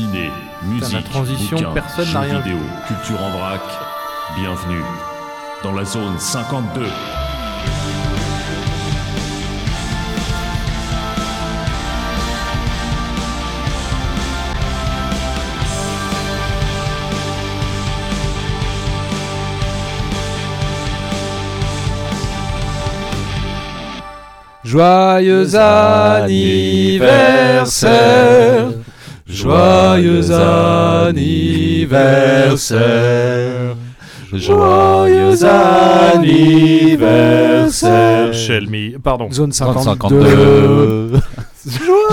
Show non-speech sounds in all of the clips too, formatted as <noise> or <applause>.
ciné, musique, la transition, bouquins, personne jeux n'a rien vidéo, culture en vrac. Bienvenue dans la zone 52. Joyeux anniversaire, joyeux anniversaire, joyeux anniversaire. Shelmy, pardon. Zone 52. 52. <laughs>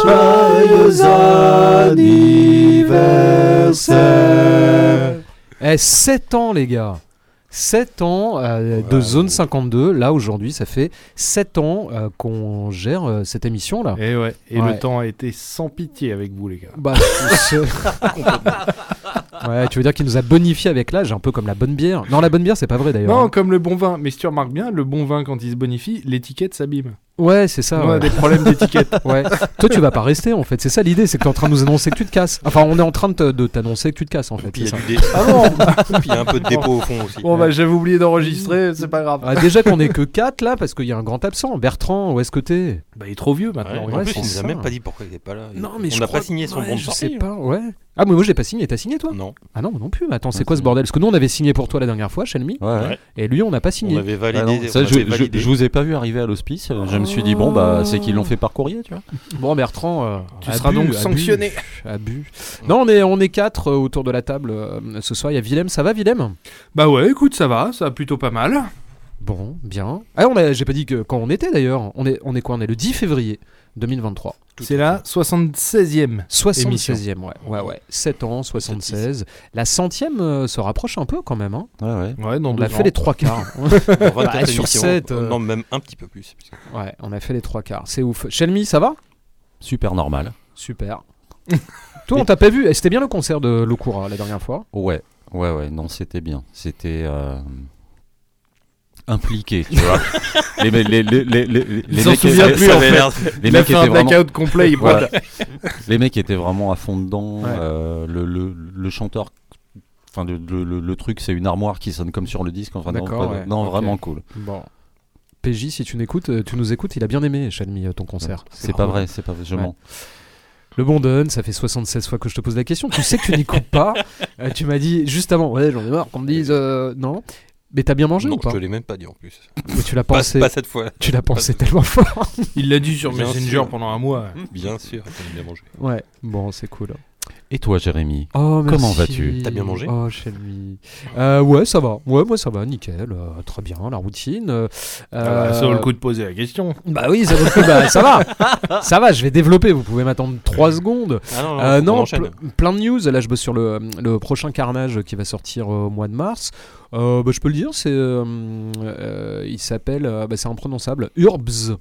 Joyeux anniversaire. Eh, 7 ans, les gars. 7 ans euh, de zone 52. Là, aujourd'hui, ça fait 7 ans euh, qu'on gère euh, cette émission là. Et ouais, et Ouais. le temps a été sans pitié avec vous, les gars. Bah, <laughs> c'est- ouais, tu veux dire qu'il nous a bonifié avec l'âge, un peu comme la bonne bière. Non, la bonne bière, c'est pas vrai d'ailleurs. Non, comme le bon vin. Mais si tu remarques bien, le bon vin, quand il se bonifie, l'étiquette s'abîme. Ouais, c'est ça. On a ouais. des problèmes d'étiquette. <laughs> Ouais. Toi, tu vas pas rester en fait. C'est ça l'idée, c'est que t'es en train de nous annoncer que tu te casses. Enfin, on est en train de t'annoncer que tu te casses en fait. Puis il y c'est a du dé- Ah bon <laughs> puis il y a un peu de dépôt au fond aussi. Bon, bah, j'avais oublié d'enregistrer, c'est pas grave. Ah, déjà qu'on est que 4 là, parce qu'il y a un grand absent. Bertrand, où est-ce que t'es? Bah, il est trop vieux Ouais, maintenant. en ouais, plus, c'est il nous a ça. même pas dit pourquoi il était pas là. Non, mais on je n'a crois- pas signé son Ouais, bon Je sais pas, ouais. Ah, mais moi j'ai pas signé. T'as signé toi? Non. Ah non, non plus. Mais attends, c'est Ouais, quoi ce bordel? Parce que nous on avait signé pour toi la dernière fois, Shelmy, Ouais, ouais. et lui on n'a pas On signé. avait validé. Ah non, on ça, je, avait je- validé. je vous ai pas vu arriver à l'hospice. Je me suis dit, bon, bah, c'est qu'ils l'ont fait par courrier, tu vois. Bon, Bertrand, euh, Tu abus, seras donc sanctionné. Abus. Non, on est, on est 4 autour de la table euh, ce soir. Il y a Willem, ça va Willem? Bah, ouais, écoute, ça va, ça va plutôt pas mal. Bon, bien. Ah, on a, j'ai pas dit que quand on était d'ailleurs. On est, on est quoi? On est le 10 février 2023. Tout C'est la 76e. 76e, ouais. Ouais, ouais. 7 ans, 76. La centième euh, se rapproche un peu quand même. Hein. Ouais, ouais. Ouais, dans On a ans. fait les trois quarts. fait. <laughs> Dans 24 Bah, sur émissions. sept, euh. Non, même un petit peu plus. ouais, on a fait les trois quarts. C'est ouf. Shelmy, ça va? Super normal. Super. <laughs> Toi, on t'a pas vu. C'était bien le concert de Lokura la dernière fois. Ouais, ouais, ouais. Non, c'était bien. C'était. euh, impliqué, tu vois. <laughs> les, les, les, les, les, les- les s'en mecs, <laughs> les- plus, ça en fait. les mecs étaient un vraiment, blackout complet, Voilà. les mecs étaient vraiment à fond dedans. Ouais. euh, le, le, le chanteur, enfin le, le, le- le truc, c'est une armoire qui sonne comme sur le disque. Enfin, non, ouais. vraiment cool. Bon. PJ, si tu, n'écoutes, euh, tu nous écoutes, il a bien aimé, Shelmy, euh, ton concert. C'est pas vrai, c'est pas je Ouais. mens. Le bon Don, ça fait 76 fois que je te pose la question. Tu sais que tu n'écoutes pas. <laughs> Euh, tu m'as dit juste avant, ouais, j'en ai marre qu'on me dise euh, non. Mais t'as bien mangé Non, ou pas je te l'ai même pas dit en plus. Mais tu l'as pensé, pas cette fois. tu l'as pensé tellement fort. Il l'a dit sur Bien Messenger sûr. pendant un mois. Bien sûr, t'as bien mangé. Ouais, bon, c'est cool. Et toi, Jérémy Oh, merci. Comment vas-tu? T'as bien mangé? Oh, Shelmy. Euh, ouais, ça va. Ouais, moi ça va, nickel. euh, très bien, la routine. euh, Ah bah, ça vaut le coup de poser la question. Bah oui, ça vaut le coup. bah, ça va. Ça va, je vais développer. Vous pouvez m'attendre 3 secondes. Ah non, Euh, plein de news. Là, je bosse sur le, le prochain carnage qui va sortir euh, au mois de mars. Euh, bah, je peux le dire, c'est, euh, euh, il s'appelle, euh, bah, c'est imprononçable, Urbs,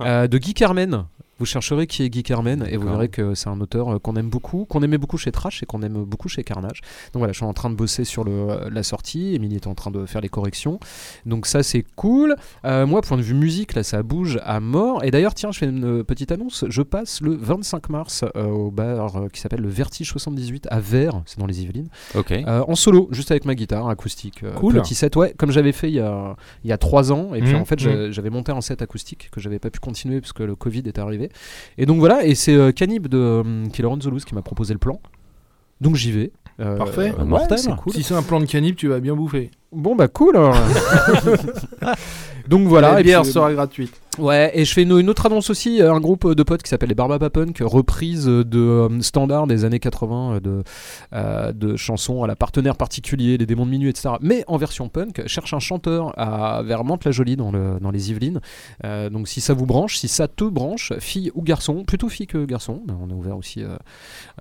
euh, de Guy Carmen. Vous chercherez qui est Guy Carmen et vous verrez que c'est un auteur euh, qu'on aime beaucoup, qu'on aimait beaucoup chez Trash et qu'on aime beaucoup chez Carnage. Donc voilà, je suis en train de bosser sur le, la sortie. Émilie est en train de faire les corrections. Donc ça, c'est cool. Euh, moi, point de vue musique, là, ça bouge à mort. Et d'ailleurs, tiens, je fais une euh, petite annonce. Je passe le 25 mars euh, au bar euh, qui s'appelle le Vertige 78 à Vers, c'est dans les Yvelines, Ok. euh, en solo, juste avec ma guitare acoustique. euh, Cool. Petit set, ouais, comme j'avais fait il y a, il y a 3 ans. Et puis Mhm, en fait, j'a- j'avais monté un set acoustique que j'avais pas pu continuer parce que le Covid est arrivé. Et donc voilà, et c'est euh, Canib de euh, Killer on the Loose qui m'a proposé le plan. Donc j'y vais. Euh, Parfait. ouais, Mortel. c'est cool. Si c'est un plan de canip, tu vas bien bouffer. Bon bah cool. alors. <laughs> Donc voilà. la et bière puis, sera gratuite. Ouais, et je fais une, une autre annonce aussi, euh, un groupe de potes qui s'appelle les Barbapapunk, reprise de euh, standards des années 80 euh, de, euh, de chansons à la partenaire particulier, les démons de minuit, etc. Mais en version punk, cherche un chanteur à, vers Mantes-la-Jolie dans, le, dans les Yvelines. Euh, donc si ça vous branche, si ça te branche, fille ou garçon, plutôt fille que garçon, mais on est ouvert aussi euh,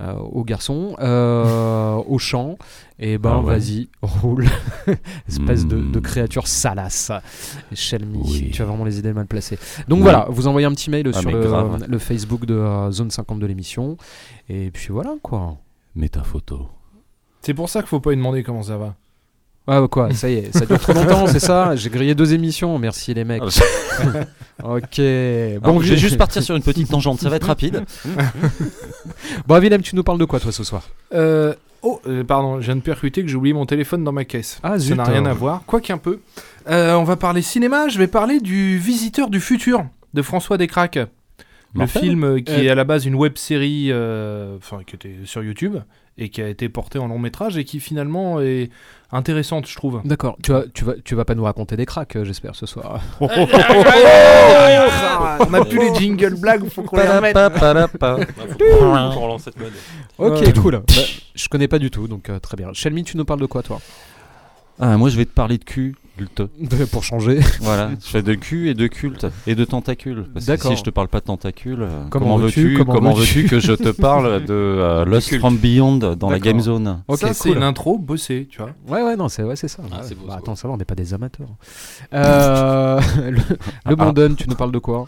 euh, aux garçons, euh, <laughs> au chant, et ben Ah ouais. vas-y, roule. <laughs> Espèce de, de Mm. créature salace. Shelmy, Oui. tu as vraiment les idées mal placées. Donc Oui. voilà, vous envoyez un petit mail Ah, sur le, Facebook de euh, Zone 50 de l'émission. Et puis voilà quoi. Mets ta photo. C'est pour ça qu'il faut pas lui demander comment ça va. Ah quoi, ça y est, ça dure trop longtemps, c'est ça? J'ai grillé deux émissions, merci les mecs. <laughs> ok, Bon, bon, je vais juste partir sur une petite <laughs> tangente, ça va être rapide. Bon, Willem, tu nous parles de quoi toi ce soir? Euh, oh, euh, pardon, je viens de percuter que j'ai oublié mon téléphone dans ma caisse. Ah Ça n'a rien à voir, quoi qu'un peu. Euh, on va parler cinéma, je vais parler du Visiteur du futur de François Descraques. Le Mortel. film euh, qui Euh. est à la base une web série, euh, enfin qui était sur YouTube et qui a été portée en long métrage et qui finalement est intéressante, je trouve. D'accord, tu vas, tu, vas, tu vas pas nous raconter des cracks, euh, j'espère, ce soir. On a plus les jingle blagues, faut qu'on les remette. Relance cette mode. Ok, cool. Bah, je connais pas du tout, donc euh, très bien. Shelmy, tu nous parles de quoi toi? Ah, moi, je vais te parler de cul. Culte. <laughs> Pour changer. Voilà, je fais de cul et de culte et de tentacules. Parce que D'accord. si je te parle pas de tentacules, euh, Comment comment, veux-tu, veux-tu comment comment veux-tu veux-tu que je te <laughs> parle de euh, Lost culte. from Beyond dans la. Game Zone Ok, ça, c'est cool. une intro bossée, tu vois. Ouais, ouais, non, c'est ouais, c'est ça. Ah, Ouais. beau, Bah, attends, ça va, on n'est pas des amateurs. Euh, <laughs> le le Ah. Bandon, tu nous parles de quoi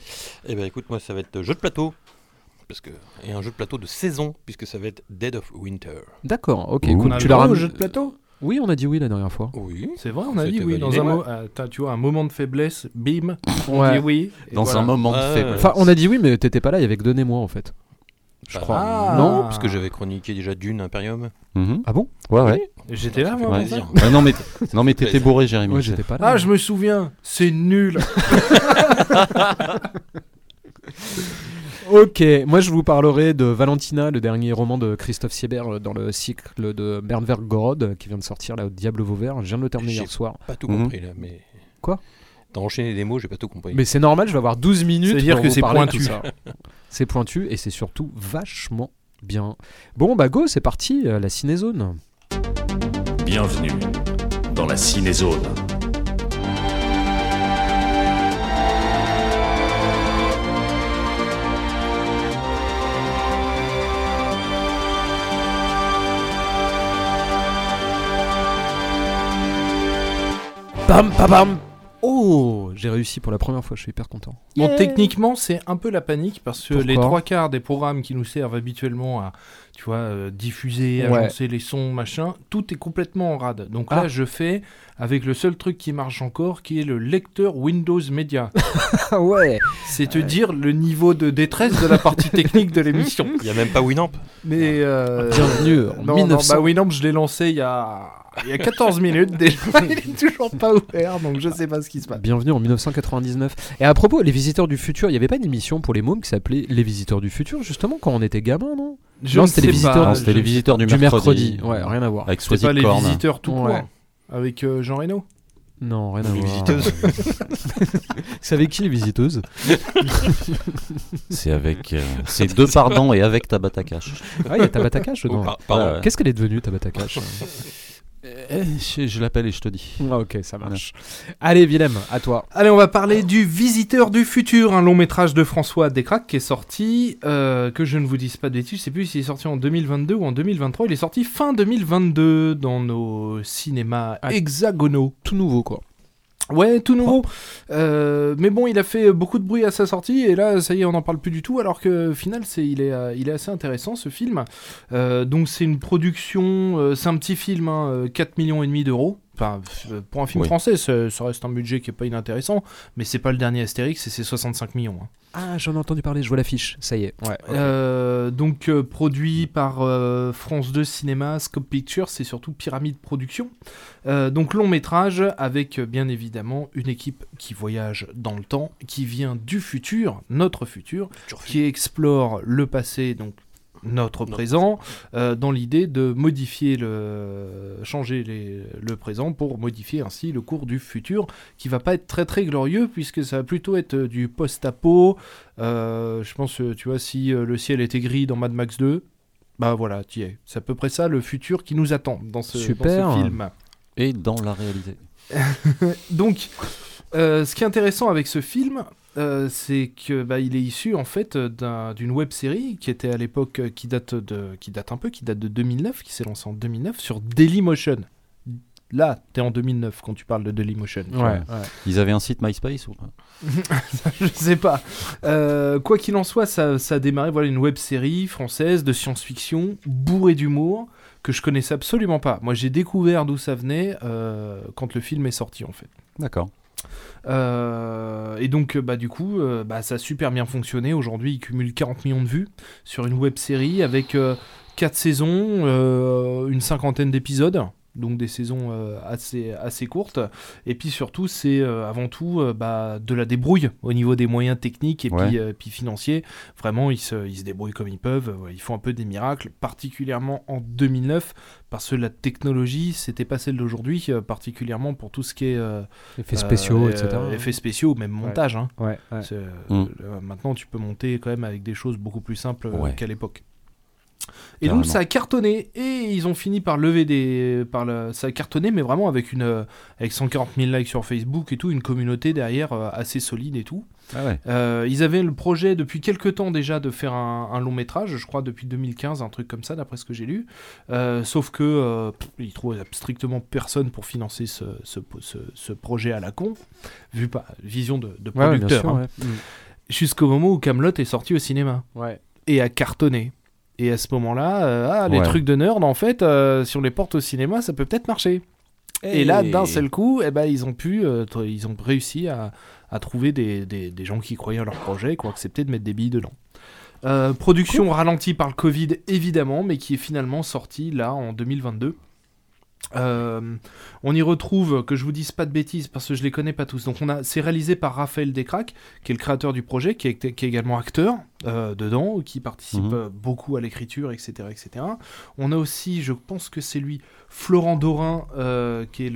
Eh ben écoute, moi ça va être jeu de plateau. Parce que, et un jeu de plateau de saison, puisque ça va être Dead of Winter. D'accord, ok, Ouh. cool. On a Tu le l'as droit au jeu de plateau? Oui, on a dit oui la dernière fois. Oui. C'est vrai, on a dit oui. Dans un, mo- euh, t'as- tu vois, un moment de faiblesse, bim, on Ouais. dit oui. et Dans voilà. un moment de Ouais. faiblesse. Enfin, on a dit oui, mais t'étais pas là, il y avait que Denis et moi en fait. Je crois. Ah. Non Parce que j'avais chroniqué déjà Dune Imperium. Mhm. Ah bon? Ouais, ouais. J'étais là, moi. Ouais. pour ça? non, mais non, mais t'étais bourré, Jérémy. J'étais pas là. Ah, je me souviens, c'est nul. <laughs> Ok, moi je vous parlerai de Valentina, le dernier roman de Christophe Siebert euh, dans le cycle de Bernberg Gorod qui vient de sortir là au Diable Vauvert. Je viens de le terminer hier soir. Pas tout Mhm. compris là, mais. Quoi? T'as enchaîné des mots, j'ai pas tout compris. Mais c'est normal, je vais avoir 12 minutes. C'est-à-dire que c'est pointu. tout ça. <laughs> C'est pointu et c'est surtout vachement bien. Bon bah go, c'est parti, euh, la cinézone. Bienvenue dans la cinézone. Bam, bam, bam. Oh, j'ai réussi pour la première fois, je suis hyper content. Bon, techniquement, c'est un peu la panique parce que les trois quarts des programmes qui nous servent habituellement à, tu vois, euh, diffuser, Ouais. agencer les sons, machin, tout est complètement en rade. Donc Ah. là, je fais avec le seul truc qui marche encore, qui est le lecteur Windows Media. Ah <laughs> ouais. C'est te dire le niveau de détresse de la partie <laughs> technique de l'émission. Il y a même pas Winamp. Mais euh, Bienvenue en non, 1900. non, bah Winamp, je l'ai lancé il y a, il y a 14 minutes déjà. <laughs> Il est toujours pas ouvert, donc je sais pas ce qui se passe. Bienvenue en 1999. Et à propos, les visiteurs du futur, il y avait pas une émission pour les mômes qui s'appelait Les visiteurs du futur, justement, quand on était gamin, non? Je Non, ne c'était les visiteurs- Non, c'était je- les visiteurs du, Du mercredi. Ouais, rien à voir. Avec pas les Korn. visiteurs tout court. Ouais. Avec euh, Jean Reno Non, rien à Les voir. visiteuses. <laughs> C'est avec qui les visiteuses <laughs> C'est avec. euh, c'est deux pardons et avec Tabata Cash. Ah, il y a Tabata Cash Oh, dedans. par- pardon. Ouais. Qu'est-ce qu'elle est devenue, Tabata Cash? <laughs> je je l'appelle et je te dis. Ah, ok, ça marche. Allez, Willem, à toi. Allez, on va parler du Visiteur du futur, un long métrage de François Descraques qui est sorti, euh, que je ne vous dise pas de bêtises, je sais plus s'il est sorti en 2022 ou en 2023, il est sorti fin 2022 dans nos cinémas Ah. hexagonaux. Tout nouveau, quoi. Ouais, tout nouveau. Euh, mais bon, il a fait beaucoup de bruit à sa sortie et là, ça y est, on n'en parle plus du tout. Alors que au final, c'est, il est, euh, il est assez intéressant ce film. Euh, donc c'est une production, c'est un petit film, hein, euh, 4 millions et demi d'euros. Enfin, euh, pour un film Oui. français, ça, ça reste un budget qui est pas inintéressant, mais c'est pas le dernier Astérix et c'est 65 millions. hein. Ah, j'en ai entendu parler, je vois l'affiche. Ça y est. Ouais. Euh, donc euh, produit par euh, France 2 Cinéma, Scope Pictures, c'est surtout Pyramide Production. Euh, donc long métrage avec bien évidemment une équipe qui voyage dans le temps, qui vient du futur, notre futur, qui explore le passé, donc notre présent, euh, dans l'idée de modifier le, changer les- le présent pour modifier ainsi le cours du futur, qui va pas être très très glorieux puisque ça va plutôt être euh, du post-apo. Euh, je pense, tu vois, si le ciel était gris dans Mad Max 2, bah voilà, tu y es. C'est à peu près ça le futur qui nous attend dans ce, dans Super. ce film. Et dans la réalité. <laughs> Donc, euh, ce qui est intéressant avec ce film, euh, c'est que bah, il est issu en fait d'un- d'une web série qui était à l'époque euh, qui date de qui date un peu, qui date de 2009, qui s'est lancée en 2009 sur Dailymotion. Là, t'es en 2009 quand tu parles de Dailymotion. Ouais. Ils avaient un site MySpace ou pas? <laughs> Je sais pas. Euh, quoi qu'il en soit, ça, ça a démarré voilà, une web série française de science-fiction bourrée d'humour que je connaissais absolument pas. Moi, j'ai découvert d'où ça venait euh, quand le film est sorti en fait. D'accord. Euh, et donc, bah, du coup, euh, bah, ça a super bien fonctionné. Aujourd'hui, il cumule 40 millions de vues sur une web série avec 4 saisons, euh, une cinquantaine d'épisodes. Donc des saisons euh, assez, assez courtes. Et puis surtout, c'est euh, avant tout euh, bah, de la débrouille au niveau des moyens techniques et Ouais. puis, euh, puis financiers. Vraiment, ils se, ils se débrouillent comme ils peuvent. Ils font un peu des miracles, particulièrement en 2009, parce que la technologie, c'était pas celle d'aujourd'hui, particulièrement pour tout ce qui est euh, Effets spéciaux, euh, etc. effets spéciaux, même montage. hein. Ouais, Mm. maintenant, tu peux monter quand même avec des choses beaucoup plus simples qu'à l'époque. Et Carrément. donc ça a cartonné et ils ont fini par lever des par le... ça a cartonné mais vraiment avec une euh, avec 140 000 likes sur Facebook et tout une communauté derrière euh, assez solide et tout. Ah ouais. Euh, ils avaient le projet depuis quelques temps déjà de faire un, un long métrage, je crois depuis 2015, un truc comme ça d'après ce que j'ai lu. Euh, sauf que euh, pff, ils trouvaient strictement personne pour financer ce, ce, ce- ce projet à la con, vu pas vision de, de Ouais, ouais, bien producteur. hein. Mm. Jusqu'au moment où Camelot est sorti au cinéma et a cartonné. Et à ce moment-là, euh, ah, les Ouais. trucs de nerd, en fait, euh, si on les porte au cinéma, ça peut peut-être marcher. Et là, d'un seul coup, eh ben, ils ont pu, euh, ils ont réussi à, à trouver des, des- des gens qui croyaient en leur projet et qui ont accepté de mettre des billes dedans. Production ralentie par le Covid, évidemment, mais qui est finalement sortie là en 2022. Euh, on y retrouve, que je vous dise pas de bêtises parce que je les connais pas tous. Donc on a, c'est réalisé par Raphaël Descraques, qui est le créateur du projet, qui est, qui est également acteur euh, dedans, qui participe Mhm. euh, beaucoup à l'écriture, etc., etc. On a aussi, je pense que c'est lui, Florent Dorin, euh, qui est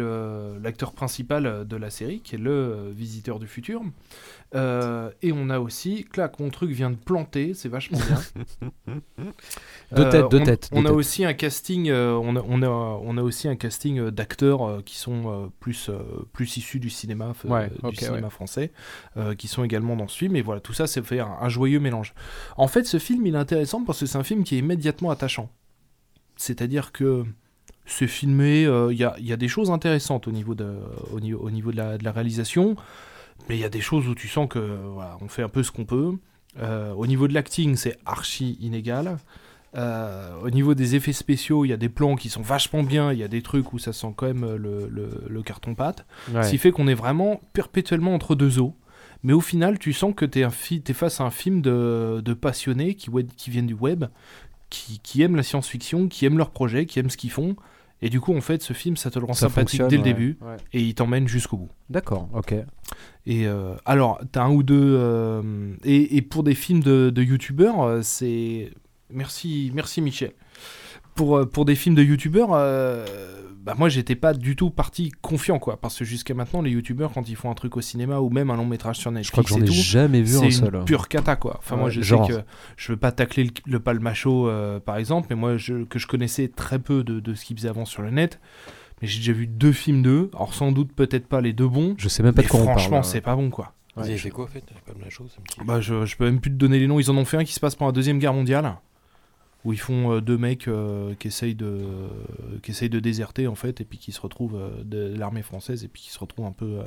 l'acteur principal de la série, qui est le visiteur du futur. Euh, et on a aussi, clac, mon truc vient de planter, c'est vachement bien. <laughs> Deux têtes, deux têtes, On a aussi un casting, on, a, on, a, on a aussi un casting d'acteurs euh, qui sont euh, plus, plus issus du cinéma, Ouais, du ok, cinéma français, euh, qui sont également dans ce film. Et voilà, tout ça, c'est fait un, un joyeux mélange. En fait, ce film, il est intéressant parce que c'est un film qui est immédiatement attachant. C'est-à-dire que c'est filmé, euh, il y, a, y a des choses intéressantes au niveau de, au niveau, au niveau de, la, de la réalisation, mais il y a des choses où tu sens que voilà, on fait un peu ce qu'on peut. Euh, au niveau de l'acting, c'est archi inégal. Euh, au niveau des effets spéciaux, il y a des plans qui sont vachement bien, il y a des trucs où ça sent quand même le, le- le carton-pâte. Ouais. Ce qui fait qu'on est vraiment perpétuellement entre deux eaux. Mais au final, tu sens que tu es, face à un film de, de passionnés qui, viennent du web, qui, qui aiment la science-fiction, qui aiment leur projet, qui aiment ce qu'ils font. Et du coup, en fait, ce film, ça te le rend Ça sympathique dès le ouais. début Ouais. et il t'emmène jusqu'au bout. D'accord, ok. Et euh, alors, t'as un ou deux. euh, et, et pour des films de, de youtubeurs, euh, c'est. Merci, merci Michel. Pour, pour des films de youtubeurs, euh, bah moi j'étais pas du tout parti confiant quoi. Parce que jusqu'à maintenant, les youtubeurs, quand ils font un truc au cinéma ou même un long métrage sur Je crois Netflix que j'en et ai tout, jamais vu un c'est seul. une pure cata quoi. Enfin, moi je genre. sais que je veux pas tacler le, le palmacho euh, par exemple, mais moi je, que je connaissais très peu de, de ce qu'ils faisaient avant sur le net. Mais j'ai déjà vu deux films d'eux. Alors sans doute peut-être pas les deux bons. Je sais même pas de quoi on parle. franchement, là. c'est pas bon quoi. Vous Ouais, avez je- fait quoi en fait Bah, je, je peux même plus te donner les noms. Ils en ont fait un qui se passe pendant la Deuxième Guerre mondiale. Où ils font euh, deux mecs euh, qui, essayent de, qui essayent de déserter, en fait, et puis qui se retrouvent euh, de l'armée française, et puis qui se retrouvent un peu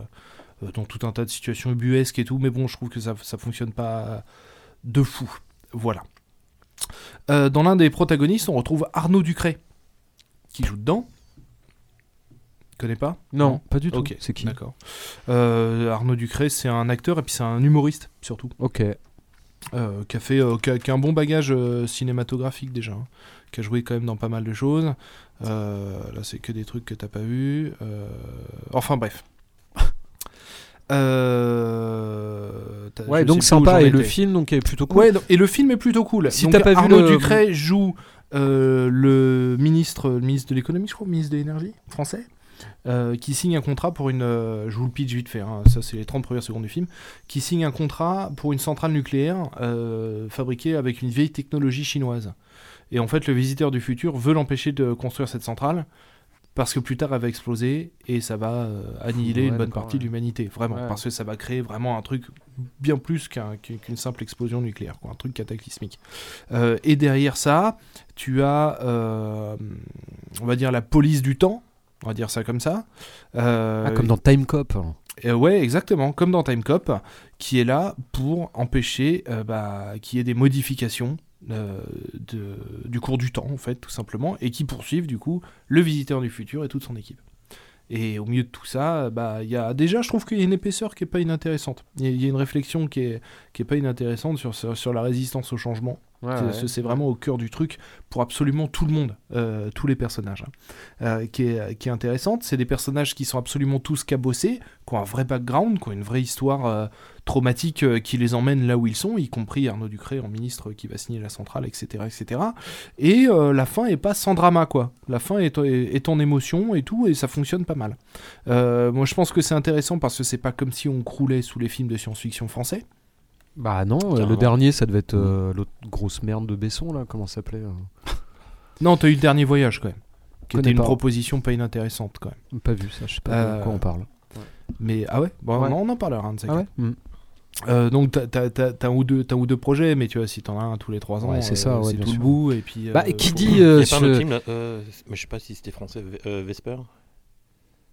dans tout un tas de situations ubuesques et tout. Mais bon, je trouve que ça, ça fonctionne pas de fou. Voilà. Dans l'un des protagonistes, on retrouve Arnaud Ducret, qui joue dedans. Connais pas? Non, pas du tout. Ok, C'est qui? D'accord. Euh, Arnaud Ducret, c'est un acteur et puis c'est un humoriste surtout, Ok. Euh, qui a fait, euh, qui a, qui a un bon bagage euh, cinématographique déjà, hein, qui a joué quand même dans pas mal de choses. Là, c'est que des trucs que t'as pas vu. Enfin bref. <laughs> Ouais, donc sympa. Et le film donc est plutôt cool. Ouais, donc- et le film est plutôt cool. Si Donc, t'as pas vu Arnaud le- Ducret joue le ministre, le ministre de l'économie, je crois, le ministre de l'énergie français, euh, qui signe un contrat pour une. euh, je vous le pitch vite fait, hein, ça c'est les 30 premières secondes du film, qui signe un contrat pour une centrale nucléaire euh, fabriquée avec une vieille technologie chinoise. Et en fait, le visiteur du futur veut l'empêcher de construire cette centrale. Parce que plus tard, elle va exploser et ça va annihiler Ouais, une bonne partie de l'humanité. Vraiment. Ouais. Parce que ça va créer vraiment un truc bien plus qu'un- qu'une simple explosion nucléaire, quoi, un truc cataclysmique. Euh, et derrière ça, tu as, euh, on va dire, la police du temps, on va dire ça comme ça. Euh, Ah, comme dans Time Cop. euh, ouais, exactement, comme dans Time Cop, qui est là pour empêcher euh, bah, qu'il y ait des modifications euh, de- du cours du temps, en fait, tout simplement, et qui poursuivent du coup le visiteur du futur et toute son équipe. Et au milieu de tout ça, bah, y a déjà, je trouve qu'il y a une épaisseur qui est pas inintéressante. Il y a- une réflexion qui est, qui est pas inintéressante sur, sur la résistance au changement. C'est- vraiment au cœur du truc pour absolument tout le monde, euh, tous les personnages, hein. Euh, qui, est, qui est intéressante. C'est des personnages qui sont absolument tous cabossés, qui ont un vrai background, qui ont une vraie histoire euh, traumatique qui les emmène là où ils sont, y compris Arnaud Ducré en ministre qui va signer la centrale, etc. etc. Et la fin est pas sans drama, quoi. La fin est, est, est en émotion et tout, et ça fonctionne pas mal. Moi, je pense que c'est intéressant parce que c'est pas comme si on croulait sous les films de science-fiction français. Bah non, euh, le dernier, ça devait être euh, l'autre grosse merde de Besson, là, comment ça s'appelait euh <laughs> Non, t'as eu le dernier voyage, quand même. Qui Connais était une pas. proposition pas inintéressante, quand même. Pas vu ça, je sais pas Euh, de quoi on parle. Mais ah ouais, bon, Ouais. non, on en parlera un de ces Ah quatre. ouais. Euh, donc t'as, t'as, t'as- t'as un ou deux, t'as un ou deux projets, mais tu vois, si t'en as un tous les trois ans, Ouais, c'est euh, ça, ouais, c'est bien tout sûr. le bout. Et puis, Bah, euh, et qui faut- dit, Il y euh, a pas un autre film, là, euh, mais je sais pas si c'était français, Ve- euh, Vesper.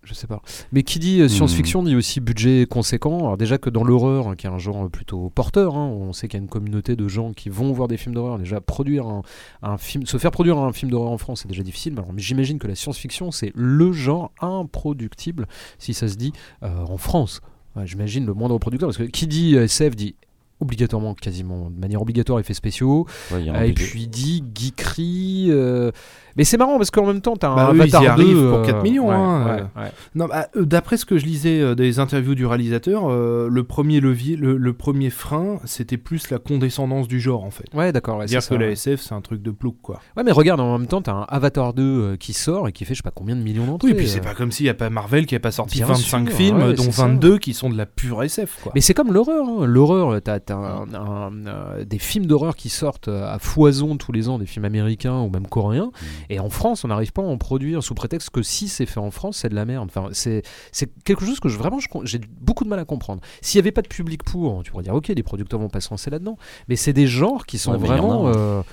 Je sais pas. Mais qui dit euh, science-fiction dit aussi budget conséquent. Alors déjà que dans l'horreur, hein, qui est un genre plutôt porteur, hein, on sait qu'il y a une communauté de gens qui vont voir des films d'horreur. Déjà produire un, un film, se faire produire un film d'horreur en France, c'est déjà difficile. Mais j'imagine que la science-fiction, c'est le genre improductible, si ça se dit, euh, en France. Ouais, j'imagine le moindre producteur, parce que qui dit euh, SF dit obligatoirement, quasiment de manière obligatoire, effets spéciaux. Ouais, Euh, et puis dit geekery. euh, Mais c'est marrant parce qu'en même temps, t'as un Bah, ils y Avatar 2. arrivent pour euh, 4 millions, ouais, hein, ouais, euh. ouais. Non, bah, euh, d'après ce que je lisais euh, des interviews du réalisateur, euh, le premier levier, le, le premier frein, c'était plus la condescendance du genre en fait. Ouais, d'accord. Dire que ça, la. SF c'est un truc de plouc quoi. Ouais, mais regarde, en même temps, t'as un Avatar 2 euh, qui sort et qui fait je sais pas combien de millions d'entrées. Oui, puis c'est euh. pas comme s'il n'y a pas Marvel qui a pas sorti Bien 25 sûr, films, dont c'est ça. 22 qui sont de la pure SF quoi. Mais c'est comme l'horreur. hein. L'horreur, t'as t'as un- un- euh, des films d'horreur qui sortent euh, à foison tous les ans, des films américains ou même coréens. Et en France, on n'arrive pas à en produire sous prétexte que si c'est fait en France, c'est de la merde. Enfin, c'est c'est quelque chose que je, vraiment j'ai beaucoup de mal à comprendre. S'il n'y avait pas de public pour, tu pourrais dire ok, les producteurs vont pas se lancer là-dedans. Mais c'est des genres qui sont Ouais, vraiment hein. euh,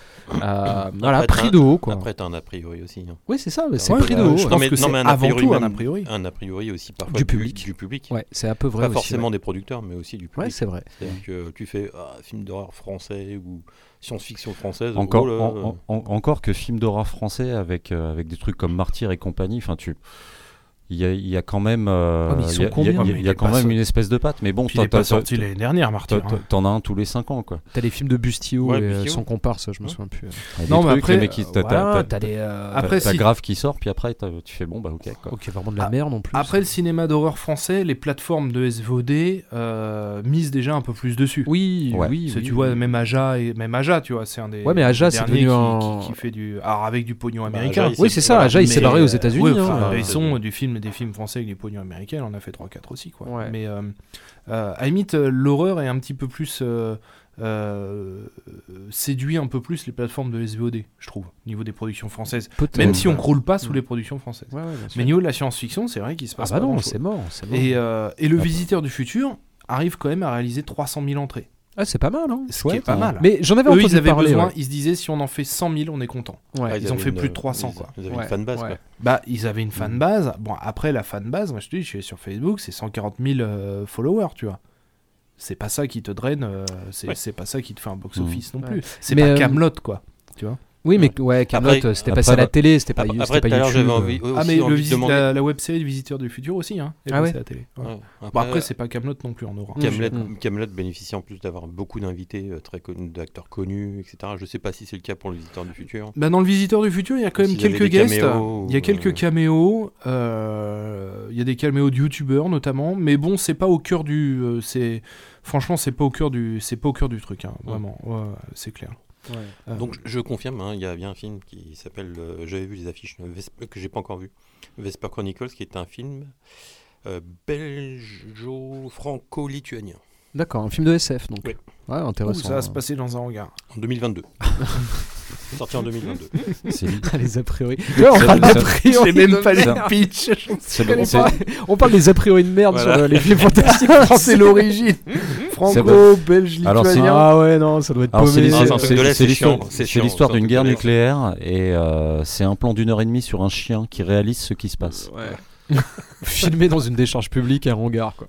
euh, voilà, Après, pris de haut. Quoi. Après, t'as un a priori aussi. hein. oui, c'est ça, c'est Ouais, pris de haut. je pense mais- que c'est un avant priori tout un a priori. Un a priori aussi parfois Du public. Du public. Ouais, c'est un peu vrai Pas aussi. forcément ouais. des producteurs, mais aussi du public. Ouais, c'est vrai. C'est-à-dire que tu fais ah, film d'horreur français ou science-fiction française. Encore, oh là, en- en- en- encore que film d'horreur français avec, euh, avec des trucs comme Martyr et compagnie, enfin tu. Il y a, il y a quand même, euh, Ah, ils il y a- il y il y quand même une espèce de patte. Mais bon, il est t'en- pas sorti l'année dernière, Martyr. t'en- hein. t'en as un tous les 5 ans quoi. T'as les films de Bustio Ouais, et euh, Bustio. son comparse, je me souviens plus. A Non, mais trucs, après, t'as- euh, si- grave qui sort, puis après tu fais bon bah ok quoi. Ok, vraiment de la Ah, merde en plus. Après le cinéma d'horreur français, les plateformes de SVOD euh, misent déjà un peu plus dessus. Oui, Ouais. oui. Parce que oui, tu vois, même Aja, et même Aja, tu vois, c'est un des. Ouais, mais Aja, c'est devenu qui, un- qui, fait du. Alors, avec du pognon Bah, américain. Oui, c'est ça. Aja, il s'est barré aux euh, États-Unis. ouais, hein. ils sont du film, des films français avec des pognons américains, on en a fait 3-4 aussi. Quoi. Ouais. Mais euh, euh, à la limite, euh, l'horreur est un petit peu plus. euh, euh, séduit un peu plus les plateformes de SVOD, je trouve, au niveau des productions françaises. Peut-être. Même si on croule pas sous Mm. les productions françaises. Ouais. Mais au niveau de la science-fiction, c'est vrai qu'il se Ah passe bah pas non, c'est mort. c'est mort. Et, euh, et le visiteur du futur arrive quand même à réaliser 300 000 entrées. Ah, c'est pas mal. Hein. Ce qui est Chouette, pas mal. Mais j'en avais Eux, entendu ils avaient parler. besoin, ouais. ils se disaient si on en fait 100 000, on est content. Ouais. Ah, ils ont fait une- plus de 300, ils- quoi. Ils avaient Ouais, une fanbase, ouais. quoi. Bah, ils avaient une fanbase. Bon, après, la fanbase, moi je te dis, je suis sur Facebook, c'est 140 000 euh, followers, tu vois. C'est pas ça qui te draine, euh, c'est Ouais. pas ça qui te fait un box-office non Ouais. plus. C'est pas euh, Camelot, quoi. Oui, mais ouais, Camelot, Après- euh, c'était après, passé à la télé, c'était pas, Après, c'était après, pas tout à l'heure, YouTube. j'avais envie, aussi ah, mais le demander. la, la web série du Visiteur du Futur aussi, hein, est Ah ouais passée à la télé. Ouais. Ouais. Bon, après, c'est pas Camelot non plus en aura. Camelot, bénéficie en plus d'avoir beaucoup d'invités euh, très connus, d'acteurs connus, etc. Je sais pas si c'est le cas pour le visiteur du futur. Bah, dans le Visiteur du Futur, il y a quand même quelques guests. caméos, Il y a euh, quelques caméos. euh, Il y a des caméos de youtubeurs notamment. Mais bon, c'est pas au cœur du. euh, c'est franchement, c'est pas au cœur du. C'est pas au cœur du truc. hein, vraiment, Ouais, ouais, c'est clair. Donc je confirme, hein, il y a bien un film qui s'appelle, euh, j'avais vu les affiches que j'ai pas encore vu, Vesper Chronicles, qui est un film euh, belgeo-franco-lituanien D'accord, un film de SF donc. Oui. Ouais, ouh, intéressant. ça va se passer dans un hangar. en 2022. <laughs> Sorti en 2022. C'est les a priori. On parle d'a priori. Même pas les pitch. c'est On parle- des a priori de merde Voilà. sur euh, les films fantastiques. <laughs> c'est l'origine. Franco-belge Alors, c'est- lituanien. Ah ouais, non, ça doit être paumé. Ah, c'est- l'histoire d'une guerre nucléaire et euh, c'est un plan d'une heure et demie sur un chien qui réalise ce qui se passe. <laughs> Filmé dans une décharge publique à un hangar, quoi.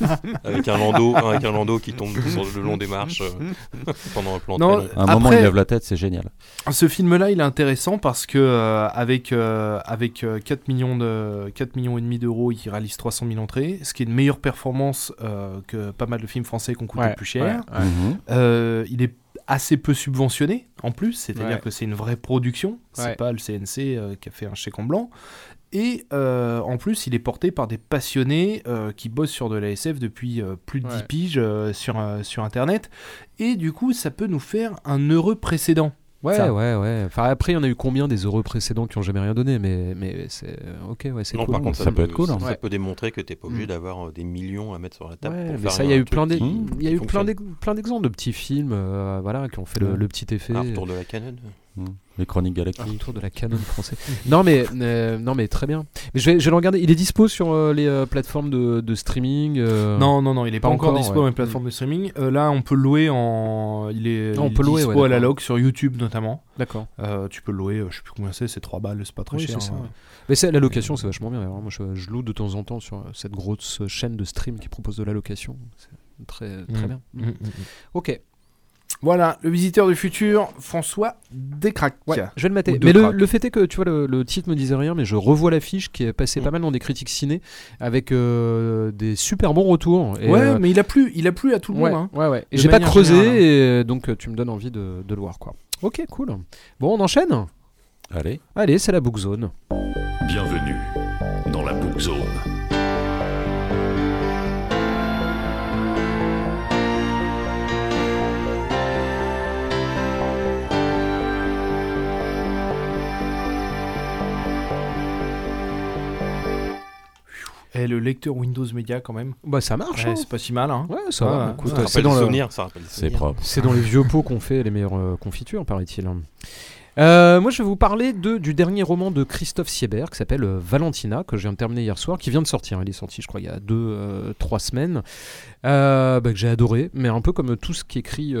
<laughs> Avec un landau, avec un landau qui tombe sur le long des marches euh, pendant un plan Non, très long. À un moment, Après- il lève la tête, c'est génial. Ce film-là, il est intéressant parce que euh, avec euh, avec euh, 4 millions de 4 millions et demi d'euros, il réalise 300 000 entrées, ce qui est une meilleure performance euh, que pas mal de films français qui ont coûté Ouais, plus cher. ouais, ouais. Mhm. Euh, il est assez peu subventionné en plus, c'est-à-dire Ouais. que c'est une vraie production, c'est Ouais. pas le CNC euh, qui a fait un chèque en blanc. Et euh, en plus, il est porté par des passionnés euh, qui bossent sur de la SF depuis euh, plus de 10 Ouais. piges euh, sur, euh, sur Internet. Et du coup, ça peut nous faire un heureux précédent. Ouais, Ça. ouais, ouais. Enfin, après, il y en a eu combien des heureux précédents qui ont jamais rien donné, mais, mais c'est ok, ouais, c'est cool. par contre, ça peut être cool, hein. Ça Ouais. peut démontrer que t'es pas obligé Mm. d'avoir des millions à mettre sur la table. Ouais, pour mais faire ça, un il y a eu plein qui- il y a eu plein d'exemples de petits films, euh, voilà, qui ont fait le, Ouais. le petit effet. Ah, retour de la Canon. Mhm. Les chroniques galactiques. retour de la canon français. <laughs> non mais euh, non mais très bien. Mais je vais, je vais le regarder. Il est dispo sur euh, les euh, plateformes de, de streaming. euh, Non, non, non, il est pas, pas encore, encore, dispo ouais. dans les plateformes de streaming. Euh, là, on peut le louer en. Il est, Ah, on il peut est louer, dispo ouais, à la log sur YouTube notamment. D'accord. Euh, tu peux le louer, euh, je sais plus combien c'est, c'est 3 balles, c'est pas très Oui, cher. c'est ça, hein. ouais. Mais c'est la location, c'est vachement bien. Moi, je, je loue de temps en temps sur cette grosse chaîne de stream qui propose de la location. C'est très très Mm. bien. Mm, mm, mm. Ok. Voilà, le visiteur du futur, François Descraques. Ouais, je vais le mater. Mais le, fait est que, tu vois, le, le titre me disait rien, mais je revois l'affiche qui est passée Mm. pas mal dans des critiques ciné avec euh, des super bons retours. Et, ouais, euh, mais il a plu, il a plu à tout le ouais, monde. hein. ouais, ouais. Et De j'ai pas creusé, générale, hein. et euh, donc tu me donnes envie de, de le voir, quoi. Ok, cool. Bon, on enchaîne Allez. Allez, c'est la book zone. Bienvenue dans la Book Zone. Et le lecteur Windows Media quand même. Bah, ça marche. Ouais, hein. c'est pas si mal. Hein. Ouais, ça Ouais, va. ouais. Écoute, Ça Ça c'est rappelle dans des le- souvenirs, ça rappelle des C'est propre. C'est dans les vieux pots qu'on fait les meilleures euh, confitures, paraît-il. Euh, moi, je vais vous parler de, du dernier roman de Christophe Siebert qui s'appelle euh, Valentina, que je viens de terminer hier soir, qui vient de sortir. Il est sorti, je crois, il y a deux, euh, trois semaines. Euh, bah, que j'ai adoré, mais un peu comme tout ce qu'écrit